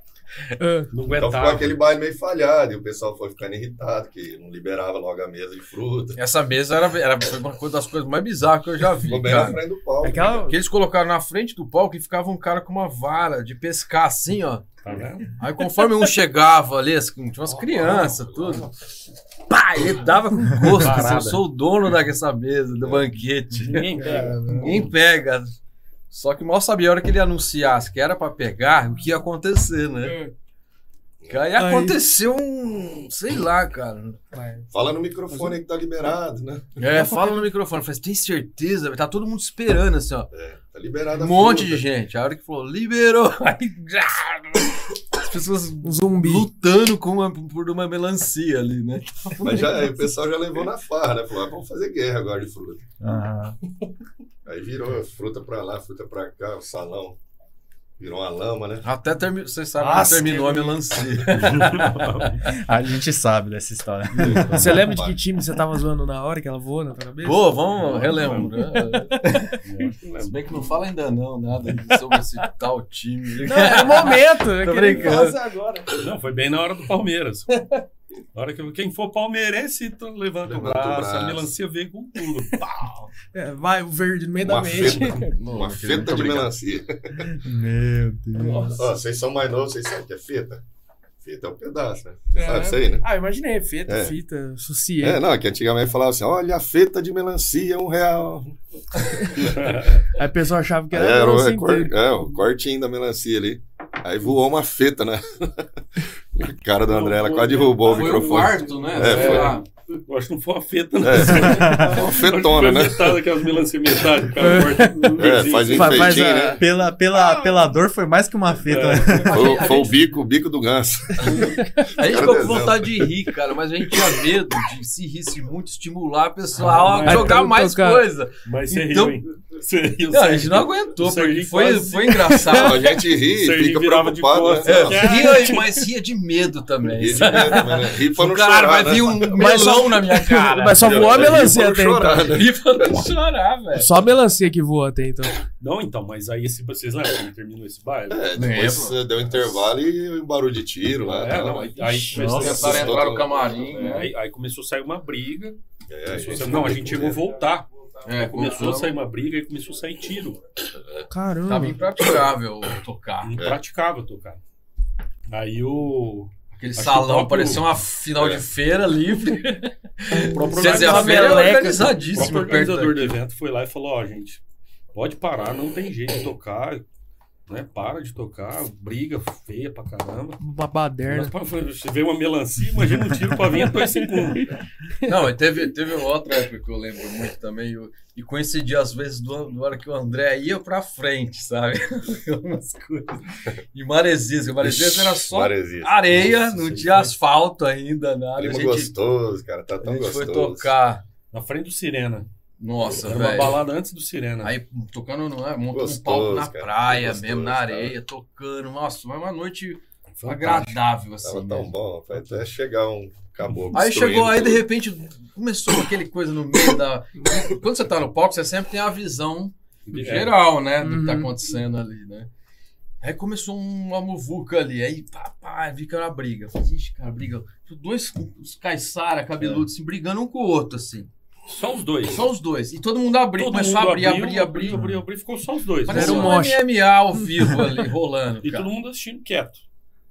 Ah, Não Então ficou aguentava. aquele baile meio falhado e o pessoal foi ficando irritado, que não liberava logo a mesa de fruta. Essa mesa era, era foi uma coisa das coisas mais bizarras que eu já vi, Ficou bem na cara. frente do palco. Aquela... Que eles colocaram na frente do palco e ficava um cara com uma vara de pescar assim, ó. Tá vendo? Aí conforme um chegava ali, tinha umas crianças, tudo. Pá, ele dava com gosto. assim, eu sou o dono dessa mesa, do banquete. Ninguém pega. Ninguém pega. Só que mal sabia a hora que ele anunciasse que era pra pegar, o que ia acontecer, né? Que Aí aconteceu um. Sei lá, cara. Fala no microfone que tá liberado, né? É, fala no microfone. Falei, tem certeza? Tá todo mundo esperando, assim, ó. Tá liberado Um monte fruta. de gente. A hora que falou, liberou. Aí. As pessoas Um zumbi. lutando com uma, por uma melancia ali, né? Mas já, aí o pessoal já levou na farra, né? Falou, ah, vamos fazer guerra agora de fruta. Aham. Aí virou fruta pra lá, fruta pra cá, o salão. Virou uma lama, né? Até terminou. Vocês sabem Nossa, que terminou que a melancia. A gente sabe dessa história. Você lembra de que time você tava zoando na hora que ela voou na tua cabeça? Pô, vamos, relembro. né? Se bem que não fala ainda não, nada sobre esse tal time. Não, é o momento. é Tô ele brincando. agora. Não, foi bem na hora do Palmeiras. Na hora que quem for palmeirense, então levanta, o, Levanta o braço, braço. A melancia veio com tudo. É, vai, o verde no meio da Uma mente. feta, uma feta de melancia. Meu Deus. Ó, vocês são mais novos, vocês sabem que é feta? Feta é um pedaço, né? É. Sabe isso aí, né? Ah, imaginei. Fita, É. fita, suciê. É, não, que antigamente falava assim, olha a feta de melancia, um real. Aí a pessoa achava que era, era o, é, cor- é, o cortinho da melancia ali. Aí voou uma feta, né? A cara do André, ela quase derrubou o Foi o microfone. quarto, né? É, foi. Eu acho que não foi uma feta, não. É, foi uma fetona, foi né? metade daquelas melancias metade. O cara corta É, vizinho. faz um enfeitinho, a- né? Pela, pela, pela dor foi mais que uma feta. É. né? Foi, foi o bico, o bico do ganso. A gente Cara ficou com vontade de rir, cara, mas a gente tinha medo de se risse muito, estimular a pessoa a Ah, jogar então mais tocar. coisa. Mas você Então- riu, hein? Você riu, Não, a gente não aguentou, porque foi, quase- foi engraçado. Não, a gente ri, fica preocupado, né? É. Ria, mas ria de medo também. Ri de medo, mas, né? Ri pra não Cara, chorar, vai né? vir um Mas melão na minha cara. Mas só voou a melancia até então. chorar, né? Chorar, velho. Só a melancia que voa até então. Não, então, mas aí esse, vocês lembram como terminou esse baile? É, depois eh, deu um intervalo e um barulho de tiro lá. É, não, aí, aí começou. Tentaram entrar no camarim, é, né? aí, aí começou a sair uma briga. É, a sair- não, a gente chegou a voltar. É, Começou a sair uma briga e começou a sair tiro. Caramba. Tava impraticável tocar. Impraticável tocar. Aí o. Aquele Acho salão próprio- parecia uma final É. de feira livre. O próprio feira é o organizador do evento foi lá e falou: Ó, gente, pode parar, não tem jeito de tocar. Né? Para de tocar, briga feia pra caramba. Uma baderna. Mas, Você vê uma melancia, imagina um tiro pra vir em dois segundos. Não, teve, teve outra época que eu lembro muito também, e- e coincidia às vezes do, do hora que o André ia pra frente, sabe? Umas coisas. E Maresias, que Maresias era só Maresia. areia, Nossa, não tinha foi- asfalto ainda, nada. A Clima gente, gostoso, cara, tá a tão gente gostoso. foi tocar. Na frente do Sirena. Nossa, Era uma velho. balada antes do Sirena. Aí tocando, não é? Montando um Gostoso, palco na cara, praia gostoso, mesmo, na cara. areia, tocando. Nossa, foi uma noite Fantástico. agradável, assim. Tava tão mesmo. bom, foi até chegar um caboclo. Aí chegou, aí de tudo. repente começou com aquele coisa no meio da. Quando você tá no palco, você sempre tem a visão É. geral, né? Do que tá Uhum. acontecendo ali, né? Aí começou uma muvuca ali, aí pá, pá, fica na briga. Eu falei, Ixi, cara, briga. Dois os caiçara cabeludos assim, brigando um com o outro, assim. Só os dois. Só os dois. E todo mundo abriu, Todo começou mundo a abrir, abriu, abrir, abrir. abriu, abriu, abriu, ficou só os dois. Parecia Era um um. MMA ao vivo ali, rolando. E cara. todo mundo assistindo quieto.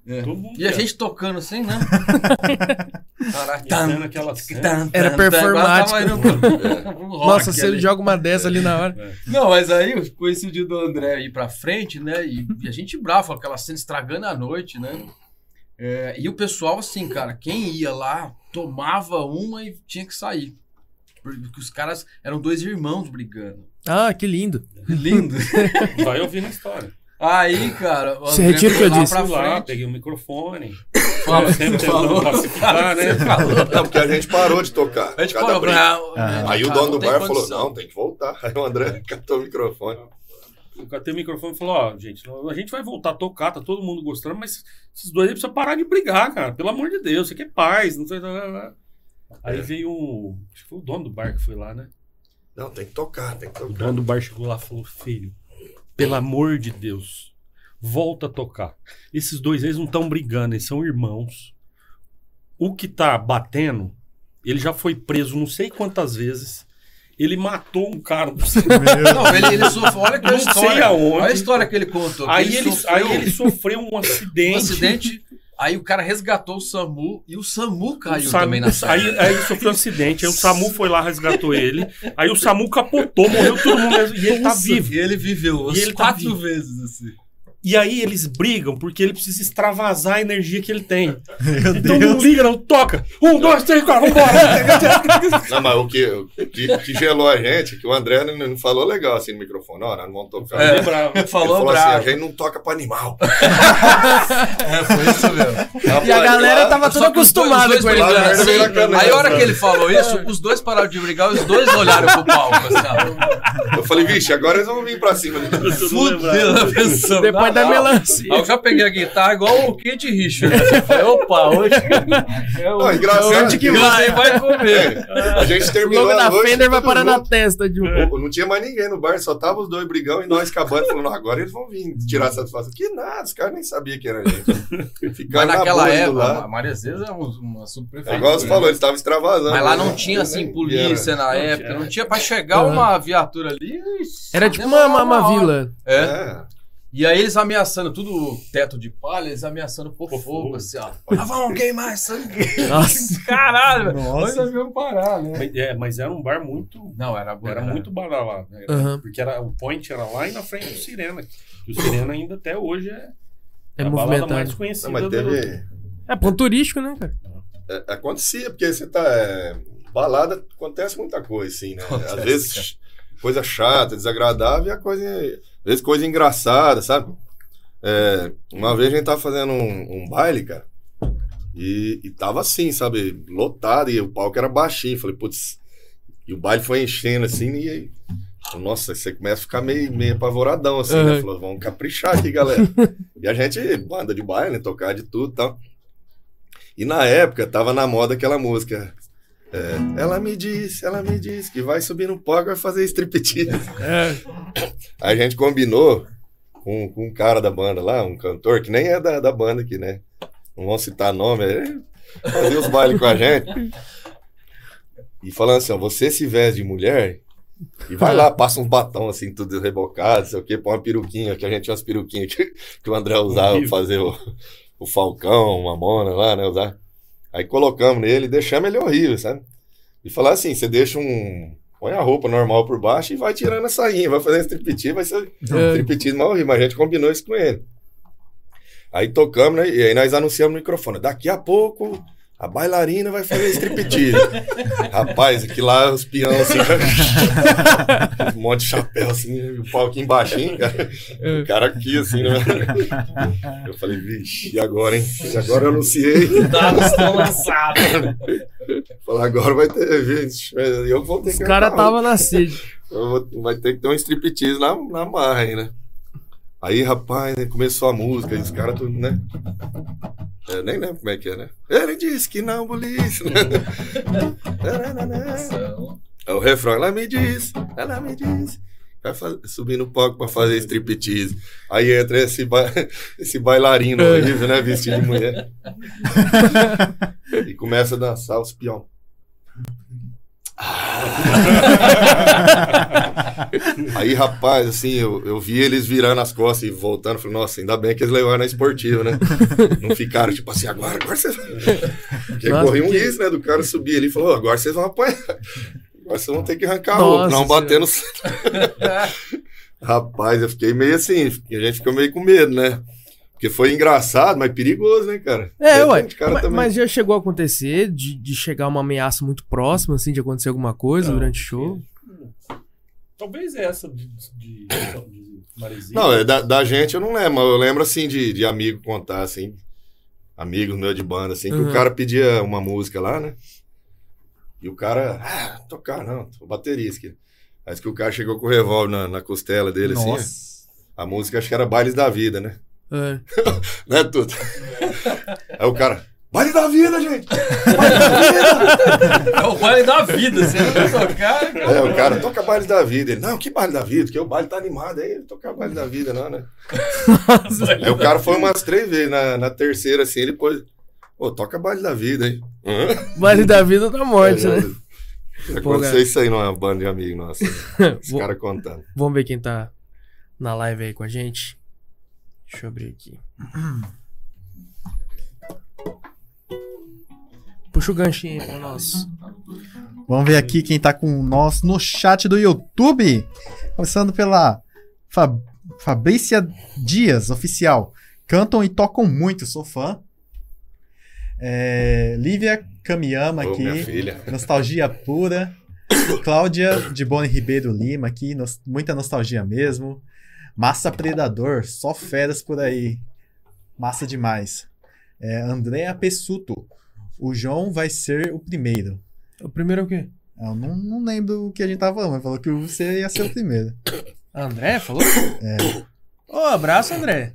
É. E a quieto. gente tocando assim, né? Caraca, aquela cena. Era performático. Nossa, Nossa, se ele joga uma dessa ali na hora. É. Não, mas aí coincidiu do André ir pra frente, né? E, e a gente bravo, aquela cena estragando a noite, né? É, e o pessoal, assim, cara, quem ia lá tomava uma e tinha que sair. Porque os caras eram dois irmãos brigando. Ah, que lindo. Lindo. Vai ouvindo a história. Aí, cara. Você retira o que eu lá disse. pra lá, frente. peguei o microfone. Fala, Sempre falou. pacificar, né? Falou. Não, porque a gente parou de tocar. A gente falou, briga. não, Ah. Aí o dono não do bar falou: condição. não, tem que voltar. Aí o André catou o microfone. Eu catei o microfone e falou: Ó, gente, a gente vai voltar a tocar, tá todo mundo gostando, mas esses dois aí precisam parar de brigar, cara. Pelo amor de Deus, você quer paz. Não sei. Aí É. veio um. Acho que foi o dono do bar que foi lá, né? Não, tem que tocar, tem que O tocar. dono do bar chegou lá e falou: Filho, Pelo amor de Deus, volta a tocar. Esses dois, eles não estão brigando, eles são irmãos. O que tá batendo, ele já foi preso não sei quantas vezes. Ele matou um cara. Não sei. Não, ele, ele sofreu. Olha que Não história. sei aonde. Olha a história que ele contou. Aí ele, ele, sofreu aí ele sofreu um acidente. um acidente. Aí o cara resgatou o SAMU e o SAMU O caiu Samu- também na sala. aí, aí sofreu um acidente, aí o SAMU foi lá, resgatou ele. Aí o SAMU capotou, morreu todo mundo mesmo. E ele tá Nossa, vivo. E ele viveu E ele tá quatro vivo. vezes, assim. E aí eles brigam porque ele precisa extravasar a energia que ele tem. então não liga, não toca. Um, dois, três, quatro, vambora. Não, mas o que, o que, que gelou a gente, que o André não, não falou legal assim no microfone. Ó, não vamos tocar. É. Ele Bravo. Falou, falou assim, bravo. a gente não toca pra animal. É, foi isso mesmo. E a galera tava toda acostumada os com ele. canela, Aí a hora que ele falou isso, os dois pararam de brigar, os dois olharam pro palco. Assim. Eu falei, vixe, agora eles vão vir pra cima. Fudeu a pessoa. Depois da Não, melancia. Aí eu já peguei a guitarra igual o Kate Richard. falei, Opa, hoje. É o Não, engraçado. Que vai? vai comer. A gente O terminou logo a da Fender vai parar na testa de um. Não tinha mais ninguém no bar, só tava os dois brigão e nós acabando. Falando, não, agora eles vão vir tirar satisfação. Que nada, os caras nem sabiam que era a gente. Mas Ficaram na naquela indo época, lá. a Maria Zeza é um- uma É subprefeitura. igual você né? falou, eles estavam extravasando. Mas lá não né? tinha, assim, Nem polícia na Não época. tinha. Não tinha pra chegar Aham. uma viatura ali. Era tipo uma, uma, uma vila. É. É. E aí eles ameaçando, tudo teto de palha, eles ameaçando por Por fogo, fogo. assim, ó. Lá vão queimar sangue. Nossa. Caralho. Nossa. Nós devemos parar, né? Mas, é, mas era um bar muito. Não, era, Era muito badalado. Né? Aham. Porque era, o point era lá e na frente do Sirena. E o Sirena ainda até hoje é, É a balada mais conhecida Não, mas do- teve. É ponto turístico, né, cara? é, acontecia, porque você tá. é, balada acontece muita coisa, assim, né? Acontece, Às vezes coisa chata, desagradável e a coisa. Às vezes coisa engraçada, sabe? É, uma vez a gente tava fazendo um, um baile, cara. E, e tava assim, sabe? Lotado, e o palco era baixinho. Falei, putz. E o baile foi enchendo assim, e aí. Nossa, você começa a ficar meio, meio apavoradão, assim, né? Uhum. Falou, vamos caprichar aqui, galera. e a gente, banda de baile, né? Tocar de tudo e tal. E na época tava na moda aquela música. É, ela me disse, ela me disse que vai subir no palco e vai fazer striptease. É. A gente combinou com, com um cara da banda lá, um cantor, que nem é da, da banda aqui, né? Não vão citar nome, ele fazia os bailes com a gente. E falando assim, ó, você se veste de mulher e vai lá, passa uns batons assim, tudo rebocado, sei o quê, põe uma peruquinha, que a gente tinha umas peruquinhas que, que o André usava pra fazer o, o Falcão, uma Mona lá, né? Usar. Aí colocamos nele deixamos ele horrível, sabe? E falar assim, você deixa um. Põe a roupa normal por baixo e vai tirando a sainha, vai fazendo striptease, vai ser É. striptease mal horrível, mas a gente combinou isso com ele. Aí tocamos, né? E aí nós anunciamos no microfone. Daqui a pouco a bailarina vai fazer striptease. Rapaz, aqui lá os peões assim, um monte de chapéu assim, o palquinho baixinho, cara. O cara aqui assim, né? Eu falei, vixe, e agora, hein? E agora eu anunciei. Dados estão lançados. Falei, agora vai ter, vixe, eu vou ter Os que. caras arrumar tava na vou- vai ter que ter um striptease na, na marra aí, né? Aí, rapaz, né, começou a música, e os caras tudo, né? Eu nem lembro como é que é, né? Ele disse que não, polícia. É o refrão, ela me diz, ela me diz. Vai fa- subir no palco pra fazer striptease. Aí entra esse, ba... esse bailarino horrível, né? Vestido de mulher. e começa a dançar os peão. Aí, rapaz, assim, eu, eu vi eles virando as costas e voltando. Falei, nossa, ainda bem que eles levaram na esportiva, né? Não ficaram tipo assim, agora, agora vocês. Porque Nossa, corria um que- risco, né? Do cara subir ali e falou, agora vocês vão apanhar. Agora vocês vão ter que arrancar a roupa, não bater no. Rapaz, eu fiquei meio assim, a gente ficou meio com medo, né? Porque foi engraçado, mas perigoso, né, cara? É, ué. cara Mas, mas já chegou a acontecer de, de chegar uma ameaça muito próxima, assim, de acontecer alguma coisa Não, durante o show? Talvez essa de, de, de Maresia. Não, é da, da gente eu não lembro, mas eu lembro assim de, de amigo contar, assim, amigos meus de banda, assim, que Uhum. o cara pedia uma música lá, né? E o cara, ah, tocar não, tô baterista. aqui. Mas que o cara chegou com o revólver na, na costela dele, assim. Nossa. A música acho que era Bailes da Vida, né? É. Né, tudo? Aí o cara, Baile da vida, gente! Baile da vida! É o baile da vida. Você não tocar, cara. É, o cara toca baile da vida. Ele, não, que baile da vida? Porque o baile tá animado. Aí ele toca baile da vida, não, né? Aí o cara foi umas três vezes. Na, na terceira, assim, ele pôs. Pô, toca baile da vida, hein? Hã? Vale da vida da morte, É, né? Aconteceu isso aí numa banda de amigos nossos. Os Vou- caras contando. Vamos ver quem tá na live aí com a gente. Deixa eu abrir aqui. Puxa o ganchinho aí pra nós. Vamos ver aqui quem tá com nós no chat do YouTube. Começando pela Fa- Fabrícia Dias, oficial. Cantam e tocam muito, sou fã. É, Lívia Kamiyama Ô, aqui. filha. Nostalgia pura. Cláudia de Boni Ribeiro Lima aqui. nos- muita nostalgia mesmo. Massa Predador, só feras por aí. Massa demais. É, Andréa Pessuto. O João vai ser o primeiro. O primeiro é o quê? Eu não, não lembro o que a gente tava falando, mas falou que você ia ser o primeiro. André falou? É. Ô, abraço, André.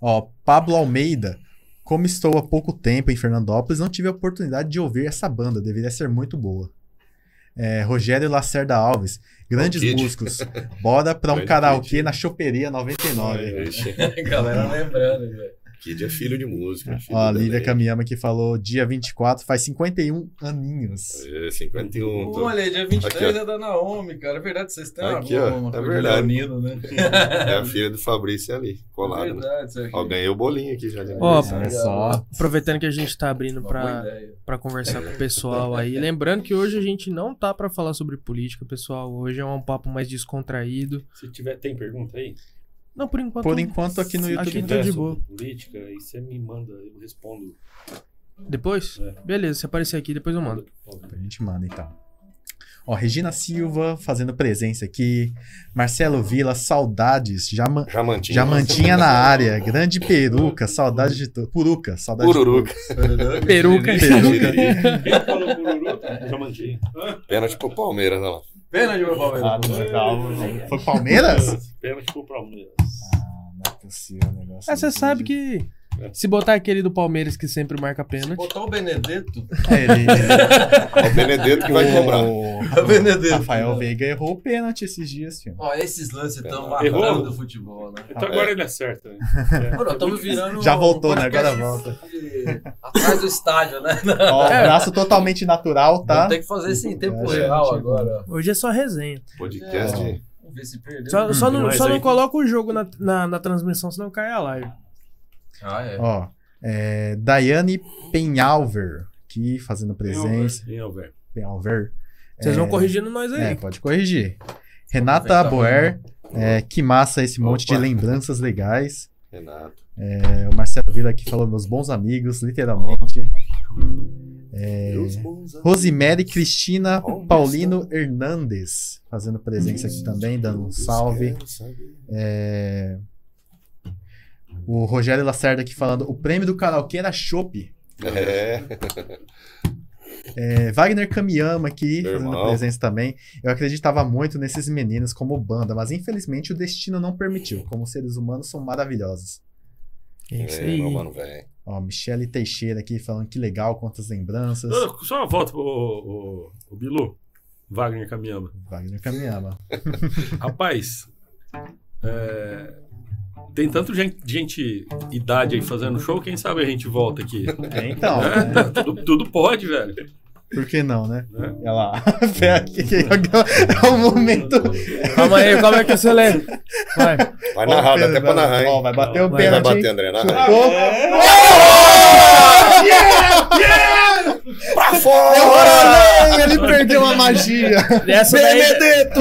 Ó, Pablo Almeida. Como estou há pouco tempo em Fernandópolis, não tive a oportunidade de ouvir essa banda, deveria ser muito boa. É, Rogério Lacerda Alves. Grandes Kid. músicos. Bora pra um karaokê na Choperia 99. Ixi, Galera lembrando, velho. Kid é filho de música. Filho Ó, a Lívia. Kamiyama que falou dia 24, faz 51 aninhos. É, 51. tô- Olha, dia 23 Aqui, ó. é da Naomi, cara. É verdade, vocês têm uma, Aqui, ó, uma é coisa de verdade. leonino, né? É a filha do Fabrício ali, É colado. né? verdade, isso aqui. Ó, ganhei o bolinho aqui já de Ó. Olha só. Aproveitando que a gente tá abrindo boa pra conversar com o pessoal aí. Lembrando que hoje a gente não tá pra falar sobre política, pessoal. Hoje é um papo mais descontraído. Se tiver, tem pergunta aí? Não, por enquanto. Por enquanto aqui no Aqui YouTube. tá tiver de boa. política, aí você me manda, eu respondo. Depois? É. Beleza, se aparecer aqui, depois eu mando. A gente manda então. Ó, Regina Silva fazendo presença aqui. Marcelo Vila, saudades. Jama... Jamantinho. Jamantinha na área. Grande peruca, saudade de tudo. Puruca, saudade Pururuca. Peruca. de Peruca. Quem falou Pururu? Jamantinho. Pênalti pro Palmeiras, olha lá. Pena de meu Palmeiras. Calma. Foi Palmeiras? Pênalti pro Palmeiras. Ah, não é possível o negócio. Ah, você sabe que se botar aquele do Palmeiras que sempre marca pênalti. Botar o Benedetto. É, ele, É o Benedetto que vai cobrar. o O Benedetto. Rafael Veiga errou o pênalti esses dias, filho. Ó, esses lances estão matando do futebol, né? Então agora ele acerta. né? Mano, estamos virando. Já voltou, né? Agora volta. de- Atrás do estádio, né? Ó, braço totalmente natural, tá? Ter que fazer isso em tempo É, real gente, agora. Hoje é só resenha. Podcast. É. Vamos ver se perdeu. Só, só não, Mas só não aí- coloca o jogo na, na, na transmissão, senão cai a live. Ah, é. Ó, é, Daiane Penhalver, aqui fazendo presença. Velho? Penhalver. Vocês É, vão corrigindo nós aí. É, pode corrigir. Renata Boer, é, que massa esse monte de lembranças legais. Renato. É, o Marcelo Vila aqui falou meus bons amigos, literalmente. É, Meus bons amigos. Rosemary Cristina Paulino Hernandes, fazendo presença aqui também, dando um salve. É, o Rogério Lacerda aqui falando, o prêmio do karaokê era Chopp. É. É, Wagner Kamiyama aqui, Meu fazendo irmão. presença também. Eu acreditava muito nesses meninos como banda, mas infelizmente o destino não permitiu. Como seres humanos são maravilhosos. É isso É, aí. meu mano, velho. Ó, Michele Teixeira aqui falando que legal, quantas lembranças. Só uma volta pro o, o, o Bilu. Wagner Kamiyama. Wagner Kamiyama. Rapaz, é, tem tanto gente, gente idade aí fazendo show, quem sabe a gente volta aqui. É, então, É, né? tudo, tudo pode, velho. por que não, né? É. Olha lá. Que é o momento. Calma aí, como é que você lê? Vai. Vai narrar, dá até pra narrar, Ó, hein? vai bater o Vai, Vai pênalti. bater? André, narra. Chutou. Pra Agora fora! não, ele perdeu a magia. Essa daí, Benedetto!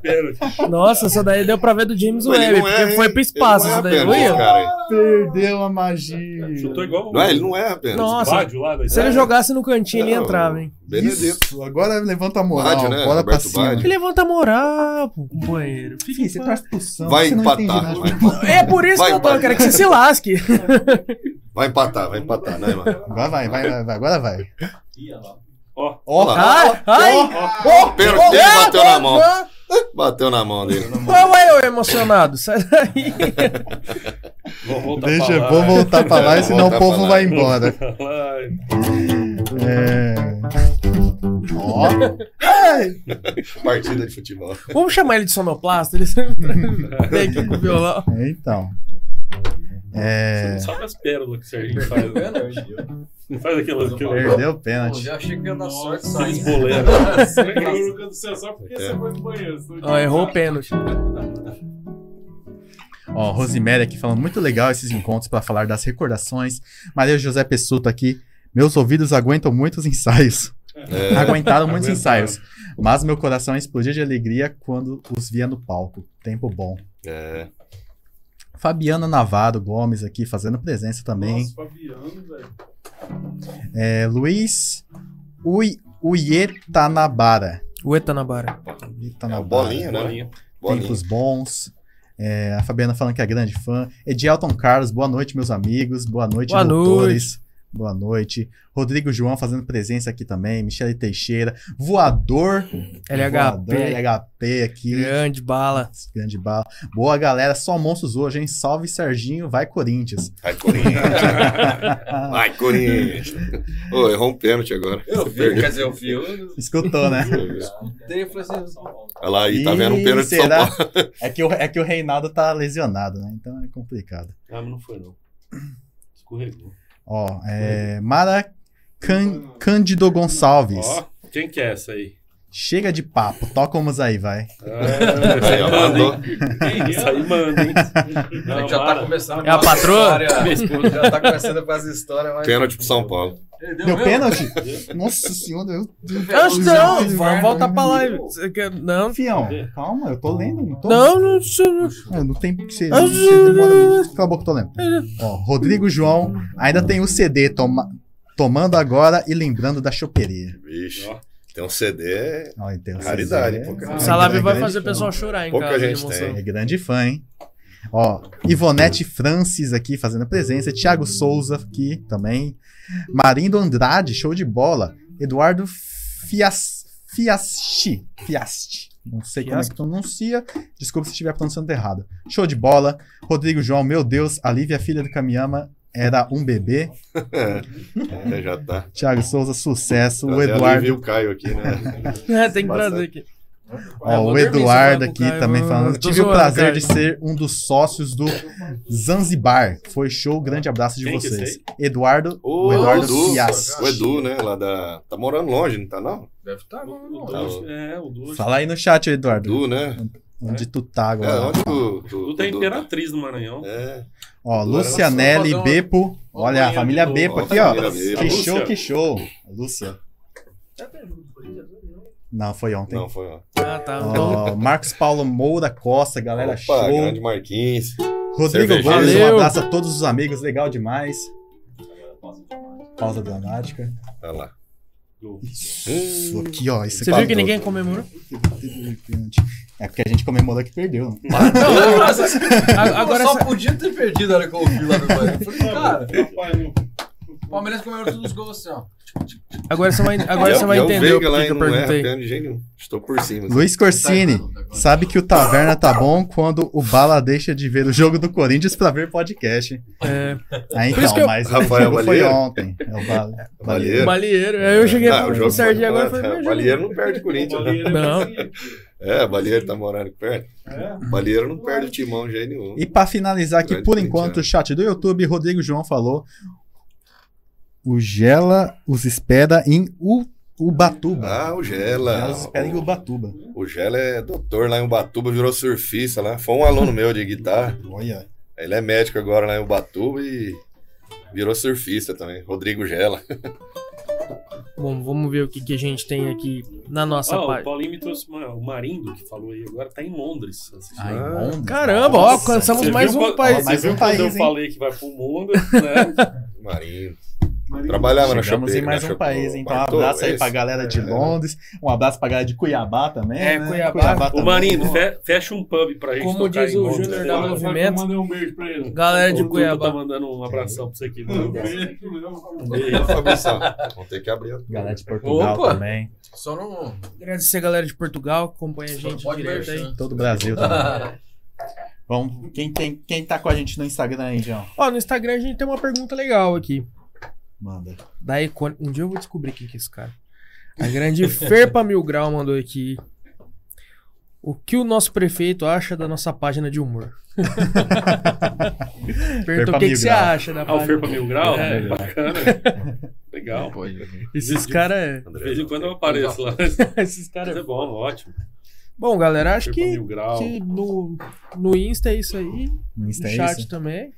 Pênalti? nossa, essa daí deu pra ver do James Ele Webb, não é, porque foi pro espaço Ele essa não é daí. cara aí. Perdeu a magia. Chutou igual Não é, ele não é apenas. Nossa. Se ele jogasse no cantinho, ele Não, entrava, hein? Benedetto. Isso, agora levanta a moral. Bádio, né? Bora pra Roberto cima. Bádio. Ele levanta a moral, pô, companheiro. Fica você pro Santos, Vai não empatar. É por isso Vai, que eu tô, quero que você se lasque. Vai empatar, vai empatar, né, mano? Agora vai, vai, vai, vai, agora vai. Ó, Ó, Pênalti dele bateu na mão. Bateu na mão dele. Vamos aí, ô emocionado. Sai daí. Vamos voltar Deixa, pra lá. vou voltar pra lá, senão o povo vai embora. É... Ó. Ai. Partida de futebol. Vamos chamar ele de sonoplasta? Ele sempre vem aqui com o violão. Então. Você É... não sabe as pérolas que o Serginho faz. né? Não faz aquelas. aquelas Perdeu o pênalti. já achei que ia dar sorte aqueles sei só porque É. você foi no banheiro. Ó, errou o pênalti. Ó, Rosemary aqui falando muito legal esses encontros para falar das recordações. Maria José Pessuto aqui. Meus ouvidos aguentam muitos ensaios. É, Aguentaram muitos Aguentaram. ensaios. Mas meu coração explodia de alegria quando os via no palco. Tempo bom. é. Fabiana Navarro Gomes aqui fazendo presença também. Nossa, Fabiano, velho. É, Luiz Ui, Uietanabara. O Etanabara. É bolinha, né? Bolinha. Bolinha. Tempos bons. É, a Fabiana falando que é grande fã. Edielton Carlos, boa noite, meus amigos. Boa noite, Boa doutores. Boa noite. Rodrigo João fazendo presença aqui também. Michele Teixeira. Voador. Voador, LHP. LHP aqui. Grande bala. Grande bala. Boa, galera. Só monstros hoje, hein? Salve, Serginho. Vai, Corinthians. Vai, Corinthians. Vai, Corinthians. Ô, errou um pênalti agora. Eu vi, quer dizer, eu vi. Eu Escutou, né? escutei e falei assim, Olha lá aí, tá vendo um pênalti de São será? Paulo. É que, o, é que o Reinaldo tá lesionado, né? Então é complicado. Ah, mas não foi, não. Escorregou. Ó, é. Mara Can- Cândido Gonçalves. Ó, quem que é essa aí? Chega de papo, toca umas aí, vai. Ah, Aí, ó, mandou. Essa aí manda, hein? a Não, gente já tá começando É a patroa? histórias- Já tá começando com as histórias, mas... Pênalti pro São Paulo. Deu, Deu pênalti? Nossa senhora, eu. Não, não, vamos voltar pra live. Você quer- Não, Fião, calma, eu tô lendo, não tô. não, não, não. É, não tem porque você. você demora- Cala a boca, eu tô lendo. Ó, Rodrigo João ainda tem o CD toma- tomando agora e lembrando da choperia. Vixe. Ó. Tem um CD. Ó, então, Raridade, CD, pouca- é- Essa live é vai grande fazer o fã. pessoal chorar em Pouca casa de gente emoção. tem. É grande fã, hein? Ó, Ivonete Francis aqui fazendo presença. Thiago Souza aqui também. Marindo Andrade, show de bola. Eduardo Fias, Fiasti. Fiasti. Não sei como é que pronuncia. Desculpa se estiver pronunciando errado. Show de bola. Rodrigo João, meu Deus. A Lívia, filha do Kamiyama, era um bebê. É, já tá. Thiago Souza, sucesso. O Trazer a Lívia e Eduardo. o Caio aqui, né? É, tem que trazer aqui. Ó, vou o Eduardo aqui pro também falando. Tive o zoando, prazer Caio. de ser um dos sócios do Zanzibar. Foi show, grande abraço de Quem que é vocês. Eduardo, O, o Eduardo Edu, Fias. o Edu, né? Lá da. Tá morando longe, não tá não? Deve estar, não, O não. Duas- É, o Duas. Fala aí no chat, Eduardo. Edu, né? Onde tu tá É, agora? onde tu. tu, Tu tá Imperatriz no Maranhão. É. Ó, Lucianelli, Bepo. Olha, a família. Bepo aqui, ó. Que Lúcia. show, que show. Lúcia. Não, foi ontem. Não, foi ó. Ah, tá. Ó, Marcos Paulo Moura Costa, galera, Opa, show. grande Marquinhos. Rodrigo. Gomes, um Valeu. abraço a todos os amigos, legal demais. Pausa dramática. Olha lá. Isso aqui, ó. Isso Você viu que ninguém comemorou? É porque a gente comemorou que perdeu. né? Não, a- agora só essa- podia ter perdido na hora que eu ouvi lá no banheiro. Eu falei, cara, Rapaz, não. O Palmeiras comemorou todos os gols assim, ó. agora você vai, agora E você é- vai e é o entender o que, que eu não erra perguntei. nenhum. Estou por cima. assim. Luiz Corsini, sabe que o Taverna tá bom quando o Bala deixa de ver o jogo do Corinthians pra ver podcast. É, Ah, então, eu- mas Rafael o jogo foi ontem. É o Bala- Balieiro. Balieiro. Aí eu cheguei Ah, o pro jogo Serginho agora foi- falei, é, mas Balieiro não perde o O Corinthians, né? É Não. É, Balieiro tá morando aqui perto. É. Balieiro não perde o timão de jeito nenhum. E pra finalizar aqui, por enquanto, o chat do YouTube, Rodrigo João falou. O Gela os espera em U- Ubatuba. Ah, o Gela Gela. os espera em Ubatuba. O Gela é doutor lá em Ubatuba, virou surfista lá. Foi um aluno meu de guitarra. Olha. Ele é médico agora lá em Ubatuba e virou surfista também. Rodrigo Gela. Bom, vamos ver o que, que a gente tem aqui na nossa Ó, o página. Paulinho me trouxe uma- o Marindo, que falou aí agora, tá em Londres. Ai, Ah, Londres. Caramba, ó, alcançamos mais um quando- país. Mais um quando eu país, hein? falei que vai pro mundo, né? Marinho. Marinho. Trabalhava na Chegamos chopeira. em mais na um chopeira. país, então um Bartô, abraço aí esse? pra galera de É. Londres, um abraço pra galera de Cuiabá também. É, né? Cuiabá. Também. Marindo, fe- fecha um pub pra gente Como tocar diz o. Júnior né? da eu Movimento. mandei um beijo pra ele. Galera de O Cuiabá. tá mandando um abração pra você aqui. Um Mano. beijo. Vamos ter que abrir. Galera de Portugal Opa! também. Só não. Agradecer a galera de Portugal que acompanha a gente direto aí. Todo o Brasil também. Vamos, quem, tem, quem tá com a gente no Instagram aí, João? Ó, no Instagram a gente tem uma pergunta legal aqui. Manda. Da. Um dia eu vou descobrir quem que é esse cara. A grande Ferpa Mil Grau mandou aqui. O que o nosso prefeito acha da nossa página de humor? Perguntou o que, que você acha da Ah, o página. Ferpa Mil Grau? É. Bacana. Legal. Esses caras. De vez em quando eu apareço lá. Esses caras. é bom, ótimo. Bom, galera, acho que, que no, no Insta é isso aí. No Insta No é chat isso? também.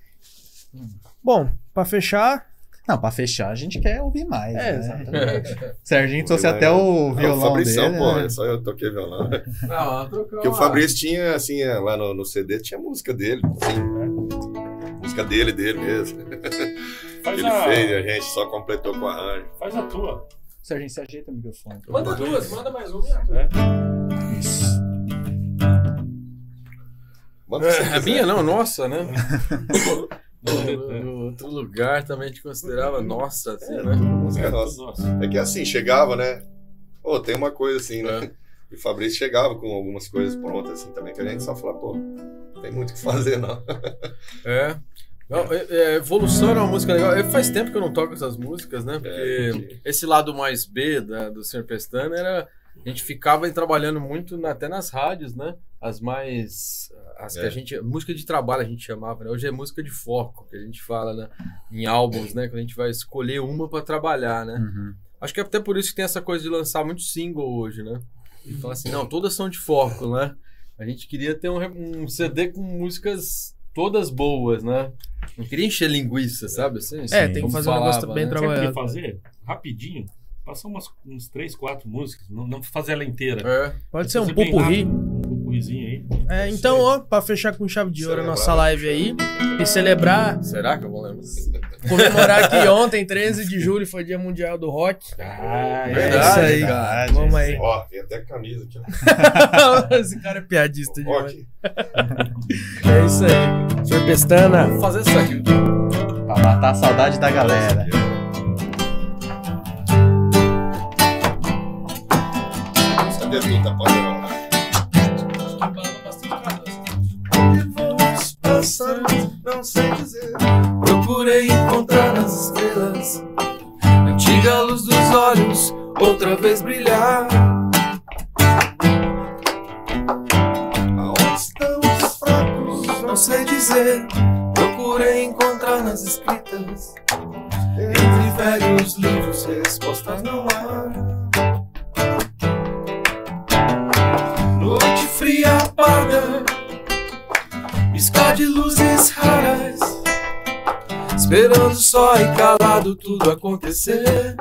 Bom, pra fechar. Não, pra fechar, a gente quer ouvir mais. É, né? exatamente. Serginho trouxe até o Ah, violão Fabrição, dele. pô, né? é só eu toquei violão. Não, trocou Porque o Fabrício tinha, assim, é, lá no, no CD, tinha música dele. Sim, música dele, dele mesmo. Faz Ele a, fez e a gente só completou com arranjo. faz a tua. Serginho, você ajeita o microfone. Manda duas, manda mais uma. É. Isso. Manda o É quiser. minha não, nossa, né? No, no outro lugar também te considerava nossa, assim, né? Música nossa. Nossa. É que assim, chegava, né? Pô, tem uma coisa assim, né? É. E o Fabrício chegava com algumas coisas prontas, assim, também, que a gente só falava, pô, não tem muito o que fazer, não. É. Não, é- é, Evolução era uma música legal. É, faz tempo que eu não toco essas músicas, né? Porque É, esse lado mais B da, do Sr. Pestana era. A gente ficava trabalhando muito na- até nas rádios, né? As mais. As que É. a gente. Música de trabalho a gente chamava, né? Hoje é música de foco, que a gente fala, né? Em álbuns, né? Que a gente vai escolher uma pra trabalhar, né? Uhum. Acho que é até por isso que tem essa coisa de lançar muito single hoje, né? E falar assim, não, todas são de foco, né? A gente queria ter um, um CD com músicas todas boas, né? Não queria encher linguiça, sabe? Assim, É, assim, tem que fazer um negócio falava, bem né? trabalhado. Sabe que fazer? Rapidinho. Passa umas, uns três, quatro músicas. Não, não fazer ela inteira. É. Pode ser um pupurri. Aí. É, então, ó, pra fechar com chave de ouro a nossa live aí e celebrar, Será que eu vou lembrar? comemorar que ontem, 13 de julho, foi Dia Mundial do Rock. Ah, É Verdade, isso aí. verdade. Vamos aí. Ó, tem até camisa aqui. Esse cara é piadista demais. aqui. É isso aí. Sr. Pestana. Vou fazer isso aqui. Pra matar a saudade da galera. Cadê a fita? Pode não. Não sei dizer. Procurei encontrar nas estrelas antiga luz dos olhos outra vez brilhar. Aonde estão os fracos? Não sei dizer. Procurei encontrar nas escritas entre velhos livros respostas não há. De luzes raras, esperando só e calado tudo acontecer.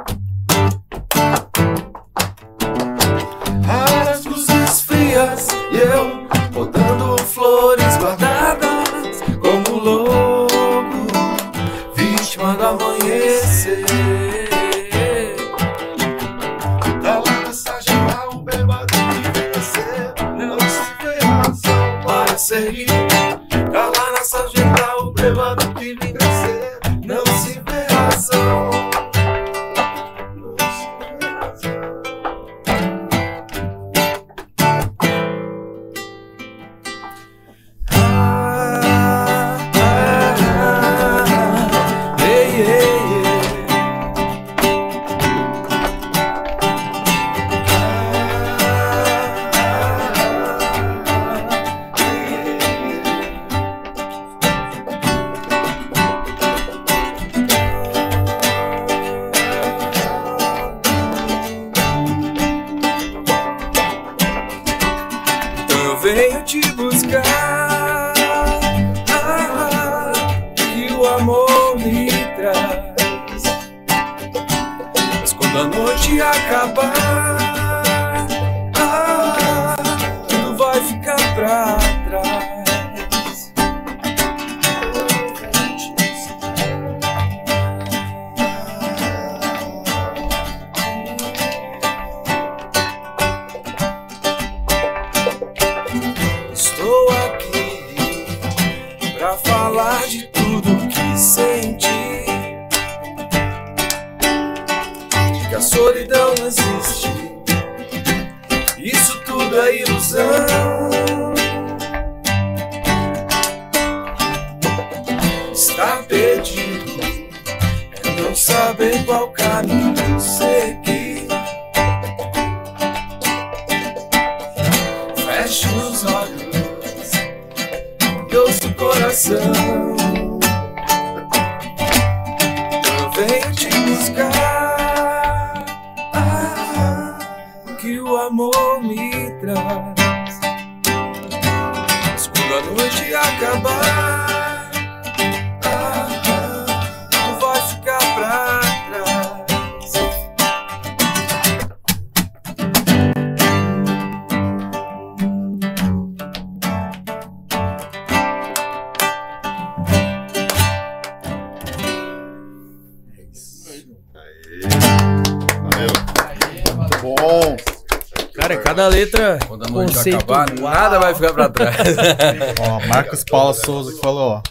Conceito acabar, uau. nada vai ficar pra trás. Ó, Marcos Paulo Souza que falou, ó.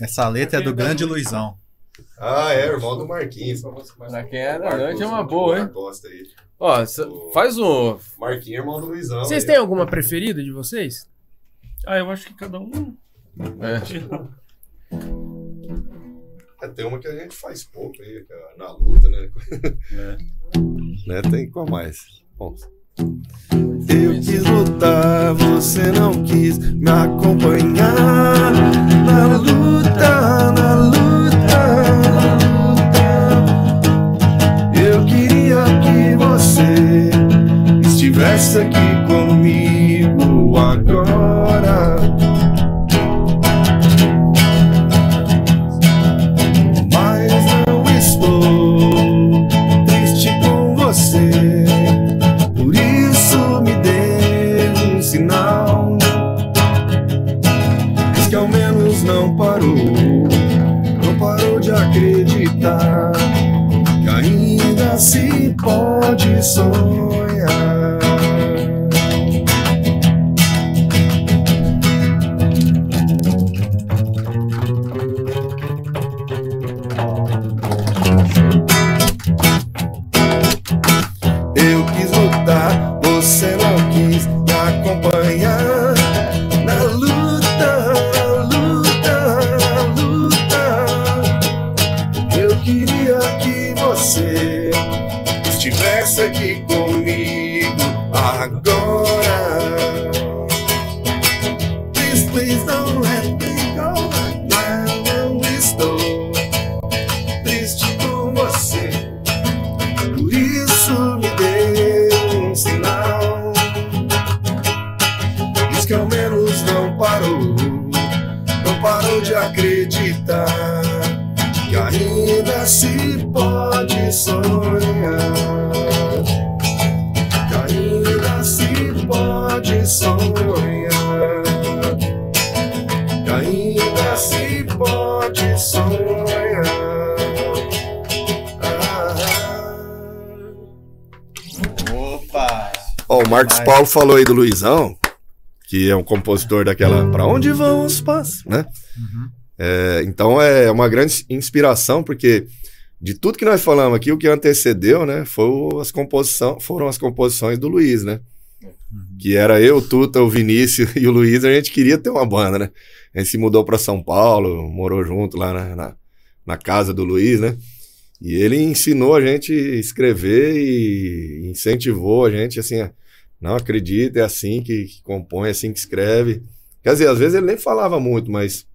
Essa letra é do grande Luizão. Ah, é, irmão do Marquinhos. Pra quem é da noite é uma boa, hein? Ó, faz um. Marquinhos, irmão do Luizão. Vocês aí. têm alguma preferida de vocês? Ah, eu acho que cada um. É. É, tem uma que a gente faz pouco aí, é na luta, né? né? Tem qual mais? Bom. Eu quis você não quis me acompanhar na luta, na luta, na luta. Eu queria que você estivesse aqui que ao menos não parou, não parou de acreditar que ainda se pode sonhar. Paulo falou aí do Luizão, que é um compositor daquela Pra Onde Vão os Passos, né? É, então é uma grande inspiração, porque de tudo que nós falamos aqui, o que antecedeu, né, foi as composição, foram as composições do Luiz, né? Que era eu, o Tuta, o Vinícius e o Luiz, a gente queria ter uma banda, né? A gente se mudou para São Paulo, morou junto lá na, na, na casa do Luiz, né? E ele ensinou a gente a escrever e incentivou a gente, assim, a- não acredita, é assim que, que compõe, é assim que escreve. Quer dizer, às vezes ele nem falava muito, mas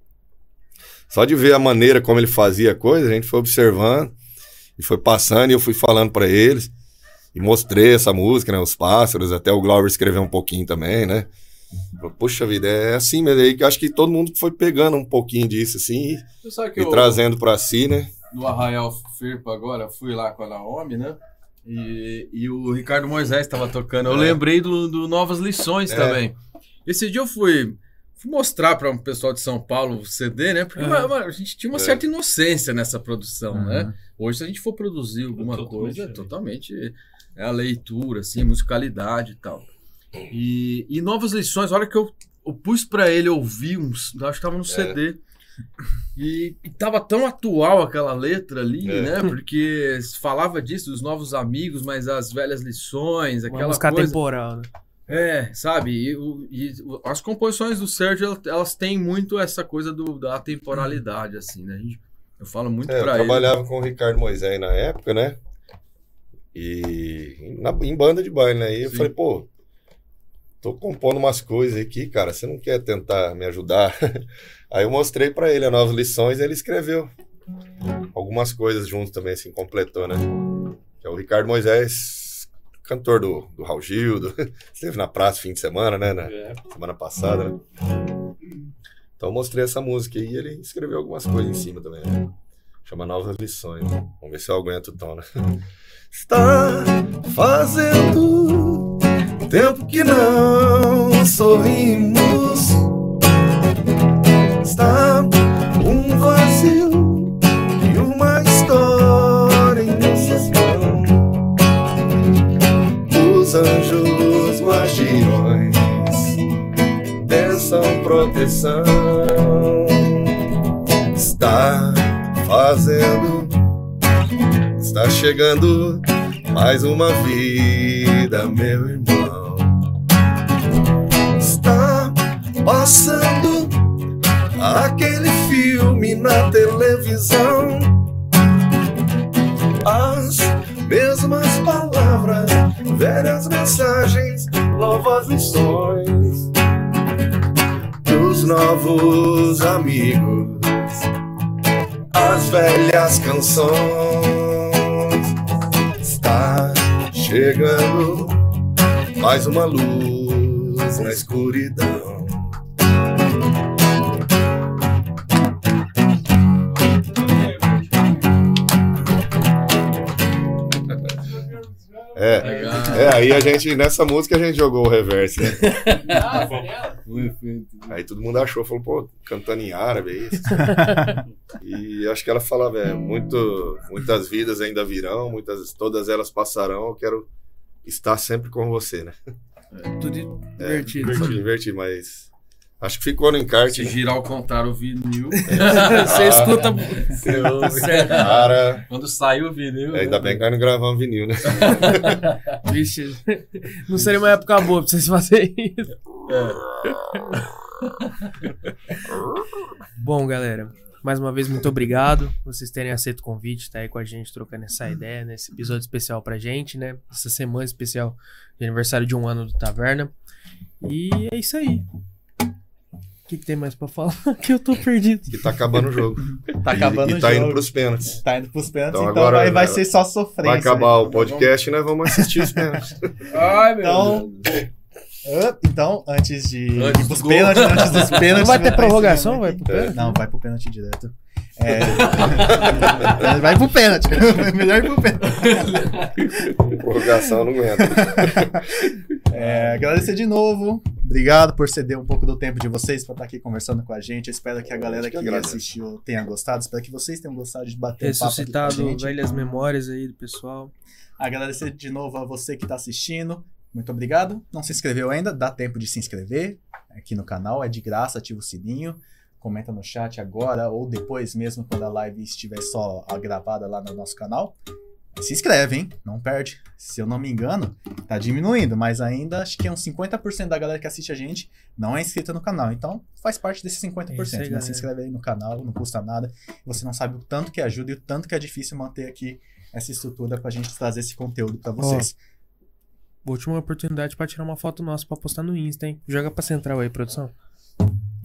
só de ver a maneira como ele fazia a coisa, a gente foi observando e foi passando e eu fui falando para eles e mostrei essa música, né, os pássaros, até o Glauber escreveu um pouquinho também, né? Puxa vida, é assim mesmo, aí acho que todo mundo foi pegando um pouquinho disso assim e, e eu, trazendo para si, né? no Arraial Firpo agora, fui lá com a Naomi, né? E, e o Ricardo Moisés estava tocando. Eu É. lembrei do, do Novas Lições É. também. Esse dia eu fui, fui mostrar para um pessoal de São Paulo o CD, né? Porque uma- uma- a gente tinha uma É. certa inocência nessa produção, né? Hoje, se a gente for produzir alguma Totalmente coisa, diferente. totalmente é a leitura, assim, musicalidade e tal. E, e novas lições, a hora que eu, eu pus pra ele ouvir, uns, acho que tava no CD. E, e tava tão atual aquela letra ali, É. né? Porque falava disso, dos novos amigos, mas as velhas lições, Uma aquela música coisa. temporal, né? É, sabe? E, e as composições do Sérgio, elas, têm muito essa coisa do, da temporalidade, assim, né? A gente, eu falo muito É, eu pra ele. trabalhava com o Ricardo Moisés na época, né? E na- em banda de baile, né? E eu Sim. falei, pô, tô compondo umas coisas aqui, cara, você não quer tentar me ajudar? Aí eu mostrei pra ele as novas lições e ele escreveu algumas coisas junto também, assim, completou, né? Que é o Ricardo Moisés, cantor do, do Raul Gil, do- esteve na praça fim de semana, né? Na É. semana passada, né? Então eu mostrei essa música e ele escreveu algumas coisas em cima também. né? Chama Novas Lições. né? Vamos ver se eu aguento o tom, né? Está fazendo tempo que não sorrimos. Está um vazio e uma história em nossas mãos. Os anjos guardiões dessa proteção está fazendo, está chegando mais uma vida, meu irmão. Está passando aquele filme na televisão. As mesmas palavras, velhas mensagens, novas lições dos novos amigos, as velhas canções. Chegando mais uma luz na escuridão. Aí a gente, nessa música a gente jogou o reverse, né? Um Aí todo mundo achou, falou, pô, cantando em árabe, é isso? e acho que ela falava, é, muito, muitas vidas ainda virão, muitas, todas elas passarão, eu quero estar sempre com você, né? Tudo É, divertido. Divertido, divertido, mas acho que ficou no encarte. Se girar ao contrário o vinil, Você escuta. você ouve. Cara, Quando saiu o vinil. ainda né? bem que nós não gravamos vinil, né? Vixe, não seria uma época boa pra vocês fazerem isso. Bom, galera, mais uma vez, muito obrigado vocês terem aceito o convite, tá aí com a gente trocando essa ideia nesse episódio especial pra gente, né? Essa semana especial de aniversário de um ano do Taverna. E é isso aí. O que, que tem mais pra falar? que eu tô perdido. Que tá acabando o jogo. Tá E- acabando e, o tá jogo. indo pros pênaltis. Tá indo pros pênaltis, Então então, agora, vai, vai né, ser só sofrência. Vai acabar o podcast e nós vamos assistir os pênaltis. Ai, meu Então, Deus. Então, antes de Antes ir pros pênaltis, antes dos pênaltis. Não vai ter prorrogação? esse Vai pro aqui. pênalti? Não, vai pro pênalti direto. É... vai pro pênalti. Melhor ir pro pênalti. Prorrogação, eu não aguento. É, agradecer de novo. Obrigado por ceder um pouco do tempo de vocês para estar aqui conversando com a gente. Eu espero que a galera que que assistiu tenha gostado. Espero que vocês tenham gostado de bater um papo aqui com a Ressuscitado gente. velhas memórias aí do pessoal. Agradecer de novo a você que está assistindo. Muito obrigado. Não se inscreveu ainda? Dá tempo de se inscrever aqui no canal. É de graça, ativa o sininho. Comenta no chat agora ou depois mesmo, quando a live estiver só gravada lá no nosso canal. Se inscreve, hein? Não perde. Se eu não me engano, tá diminuindo, mas ainda acho que uns 50% da galera que assiste a gente não é inscrita no canal. Então, faz parte desses 50%. É isso aí, né? Se inscreve aí no canal, não custa nada. Você não sabe o tanto que ajuda e o tanto que é difícil manter aqui essa estrutura pra gente trazer esse conteúdo pra vocês. Última oportunidade pra tirar uma foto nossa pra postar no Insta, hein? Joga pra central aí, produção.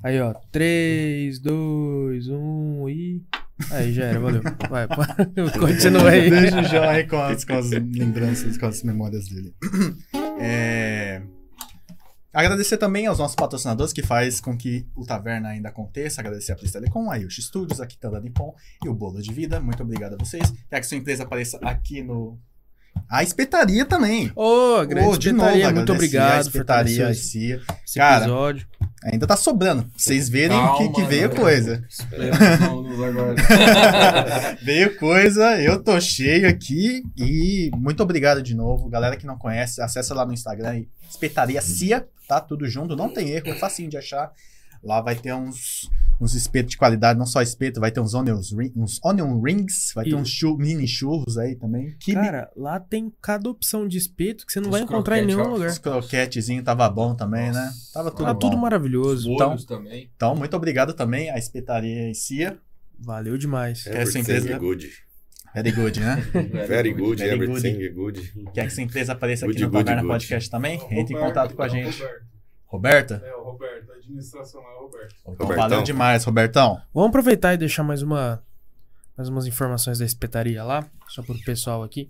Aí, ó. 3, 2, 1 e. Aí, já era, valeu. Vai, continua aí. Deixa o aí com as, com as lembranças, com as memórias dele. É, Agradecer também aos nossos patrocinadores que faz com que o Taverna ainda aconteça. Agradecer a Pris Telecom, a Yushi Studios, a Kitanda Nippon e o Bolo de Vida. Muito obrigado a vocês. Quer que sua empresa apareça aqui no... A espetaria também. Ô, a grande Ô, de novo, espetaria, muito agradecer obrigado a espetaria, a esse, Cara, episódio. Ainda tá sobrando. Pra vocês verem Calma, que, que veio né? coisa. Veio coisa, eu tô cheio aqui e muito obrigado de novo. Galera que não conhece, acessa lá no Instagram, Espetaria Cia, tá? Tudo junto, não tem erro, é facinho de achar. Lá vai ter uns uns espetos de qualidade, não só espeto, vai ter uns onion, uns onion rings, vai ter E- uns chu- mini churros aí também. Que Cara, lá tem cada opção de espeto que você não Os vai encontrar em nenhum ó. lugar. os croquetezinhos tava bom também, né? Tava tudo Tá bom. tudo maravilhoso. Então- também. Então, muito obrigado também à espetaria Cia. Valeu demais. essa empresa- good. Very good, né? Very good, Very everything good. Quer que essa empresa apareça aqui Good, no good, Taverna good. Podcast também? Entre em contato com a é o gente. Roberta? É, o Roberto. A administração é o Roberto. Então, valeu demais, Robertão. Vamos aproveitar e deixar mais uma mais umas informações da espetaria lá, só pro pessoal aqui.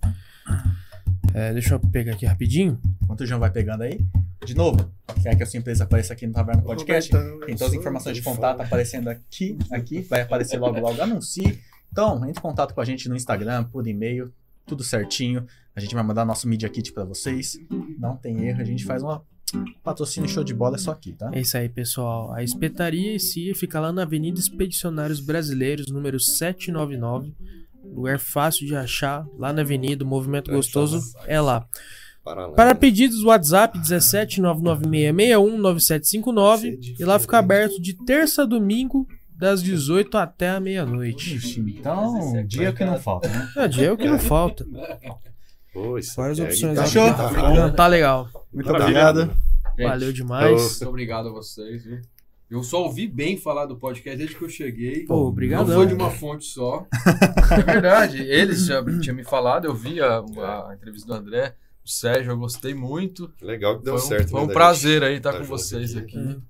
É, deixa eu pegar aqui rapidinho. Enquanto o João vai pegando aí. De novo, quer que a sua empresa apareça aqui no Taverna Podcast? Tem todas as informações de contato aparecendo aqui, aqui. Vai aparecer logo, logo. Anuncie. Então, entre em contato com a gente no Instagram, por e-mail, tudo certinho. A gente vai mandar nosso Media Kit pra vocês. Não tem erro, a gente faz uma patrocínio show de bola, é só aqui, tá? É isso aí, pessoal. A Espetaria Cia fica lá na Avenida Expedicionários Brasileiros, número 799. Lugar fácil de achar, lá na Avenida, o Movimento Gostoso é lá. Para pedidos, WhatsApp 17996619759 e lá fica aberto de terça a domingo, das 18 até a meia-noite. Então, dia que não falta, né? É dia é o que não falta. Pô, isso Várias é opções. guitarra, Fechou? guitarra. Não, tá legal. Muito obrigado. Gente, Valeu demais. Muito obrigado a vocês, viu? Eu só ouvi bem falar do podcast desde que eu cheguei. Pô, Não obrigadão. foi de uma fonte só. é verdade. Eles já tinham me falado, eu vi a, a entrevista do André, o Sérgio, eu gostei muito. Legal que deu foi um, certo. foi né, um da prazer aí estar tá com vocês aqui. aqui.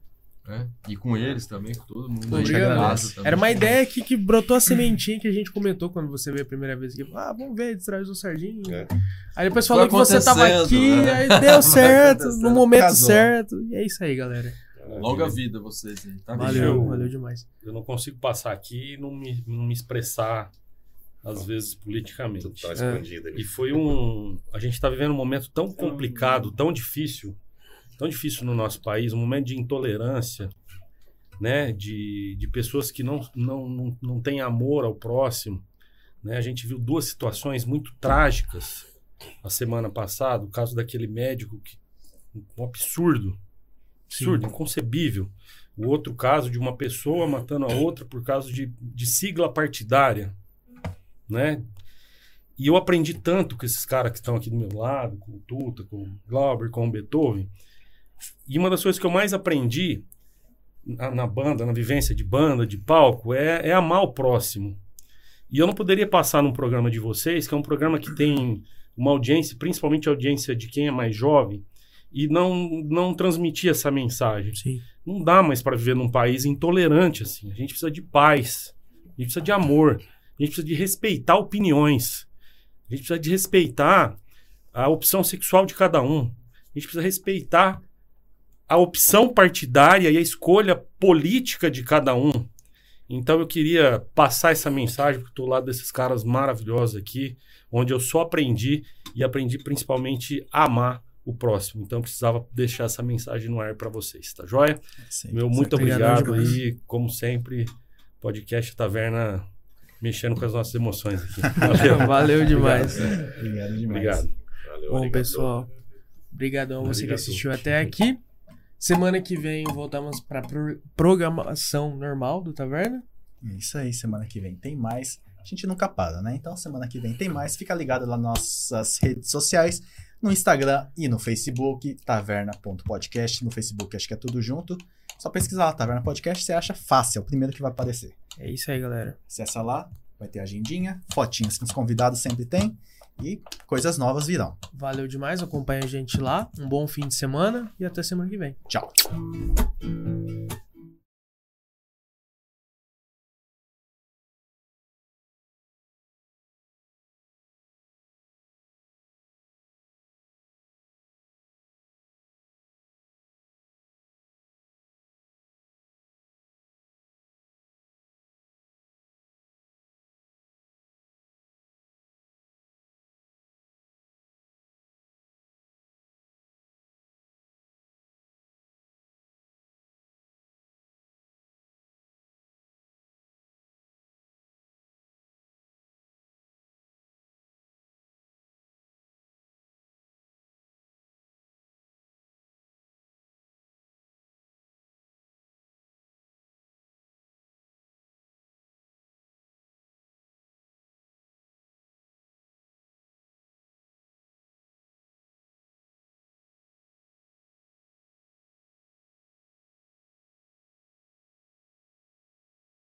Né? E com eles também, com todo mundo. aí. Obrigado. Também. Era uma ideia que, que brotou a sementinha que a gente comentou quando você veio a primeira vez aqui. Ah, vamos ver, traz o Sardinho. É. Aí depois Foi falou que você tava aqui, né? aí deu certo, no momento casou. certo. E é isso aí, galera. Longa vida vocês aí, tá? Valeu, eu- valeu demais. Eu não consigo passar aqui e não me, não me expressar, às vezes, politicamente. Tudo tá escondido ali. E foi um. A gente está vivendo um momento tão complicado, tão difícil, tão difícil no nosso país, um momento de intolerância, né? De, de pessoas que não, não, não, não têm amor ao próximo. Né? A gente viu duas situações muito trágicas a semana passada, o caso daquele médico que. Um absurdo. Absurdo, inconcebível. O outro caso de uma pessoa matando a outra por causa de, de sigla partidária, né? E eu aprendi tanto com esses caras que estão aqui do meu lado, com o Tuta, com o Glauber, com o Beethoven. E uma das coisas que eu mais aprendi na, na banda, na vivência de banda, de palco, é, é amar o próximo. E eu não poderia passar num programa de vocês, que é um programa que tem uma audiência, principalmente a audiência de quem é mais jovem, e não, não transmitir essa mensagem. Sim. Não dá mais para viver num país intolerante assim. A gente precisa de paz, a gente precisa de amor, a gente precisa de respeitar opiniões, a gente precisa de respeitar a opção sexual de cada um, a gente precisa respeitar a opção partidária e a escolha política de cada um. Então eu queria passar essa mensagem porque estou ao lado desses caras maravilhosos aqui, onde eu só aprendi e aprendi principalmente a amar o próximo. Então eu precisava deixar essa mensagem no ar para vocês, tá joia? Sim. Meu muito obrigado e como sempre, podcast Taverna mexendo com as nossas emoções aqui. Valeu. Valeu demais. Obrigado demais. Obrigado. Valeu, Bom, arigatou. pessoal, obrigadão a você que Obrigado. assistiu até aqui. Semana que vem voltamos para programação normal do Taverna. Isso aí, semana que vem tem mais. A gente nunca para, né? Então, semana que vem tem mais. Fica ligado lá nas nossas redes sociais, no Instagram e no Facebook, taverna.podcast. No Facebook acho que é tudo junto. Só pesquisar lá, Taverna Podcast, você acha fácil, é o primeiro que vai aparecer. É isso aí, galera. Acessa lá, vai ter agendinha, fotinhas que os convidados sempre têm e coisas novas virão. Valeu demais, acompanha a gente lá. Um bom fim de semana e até semana que vem. Tchau.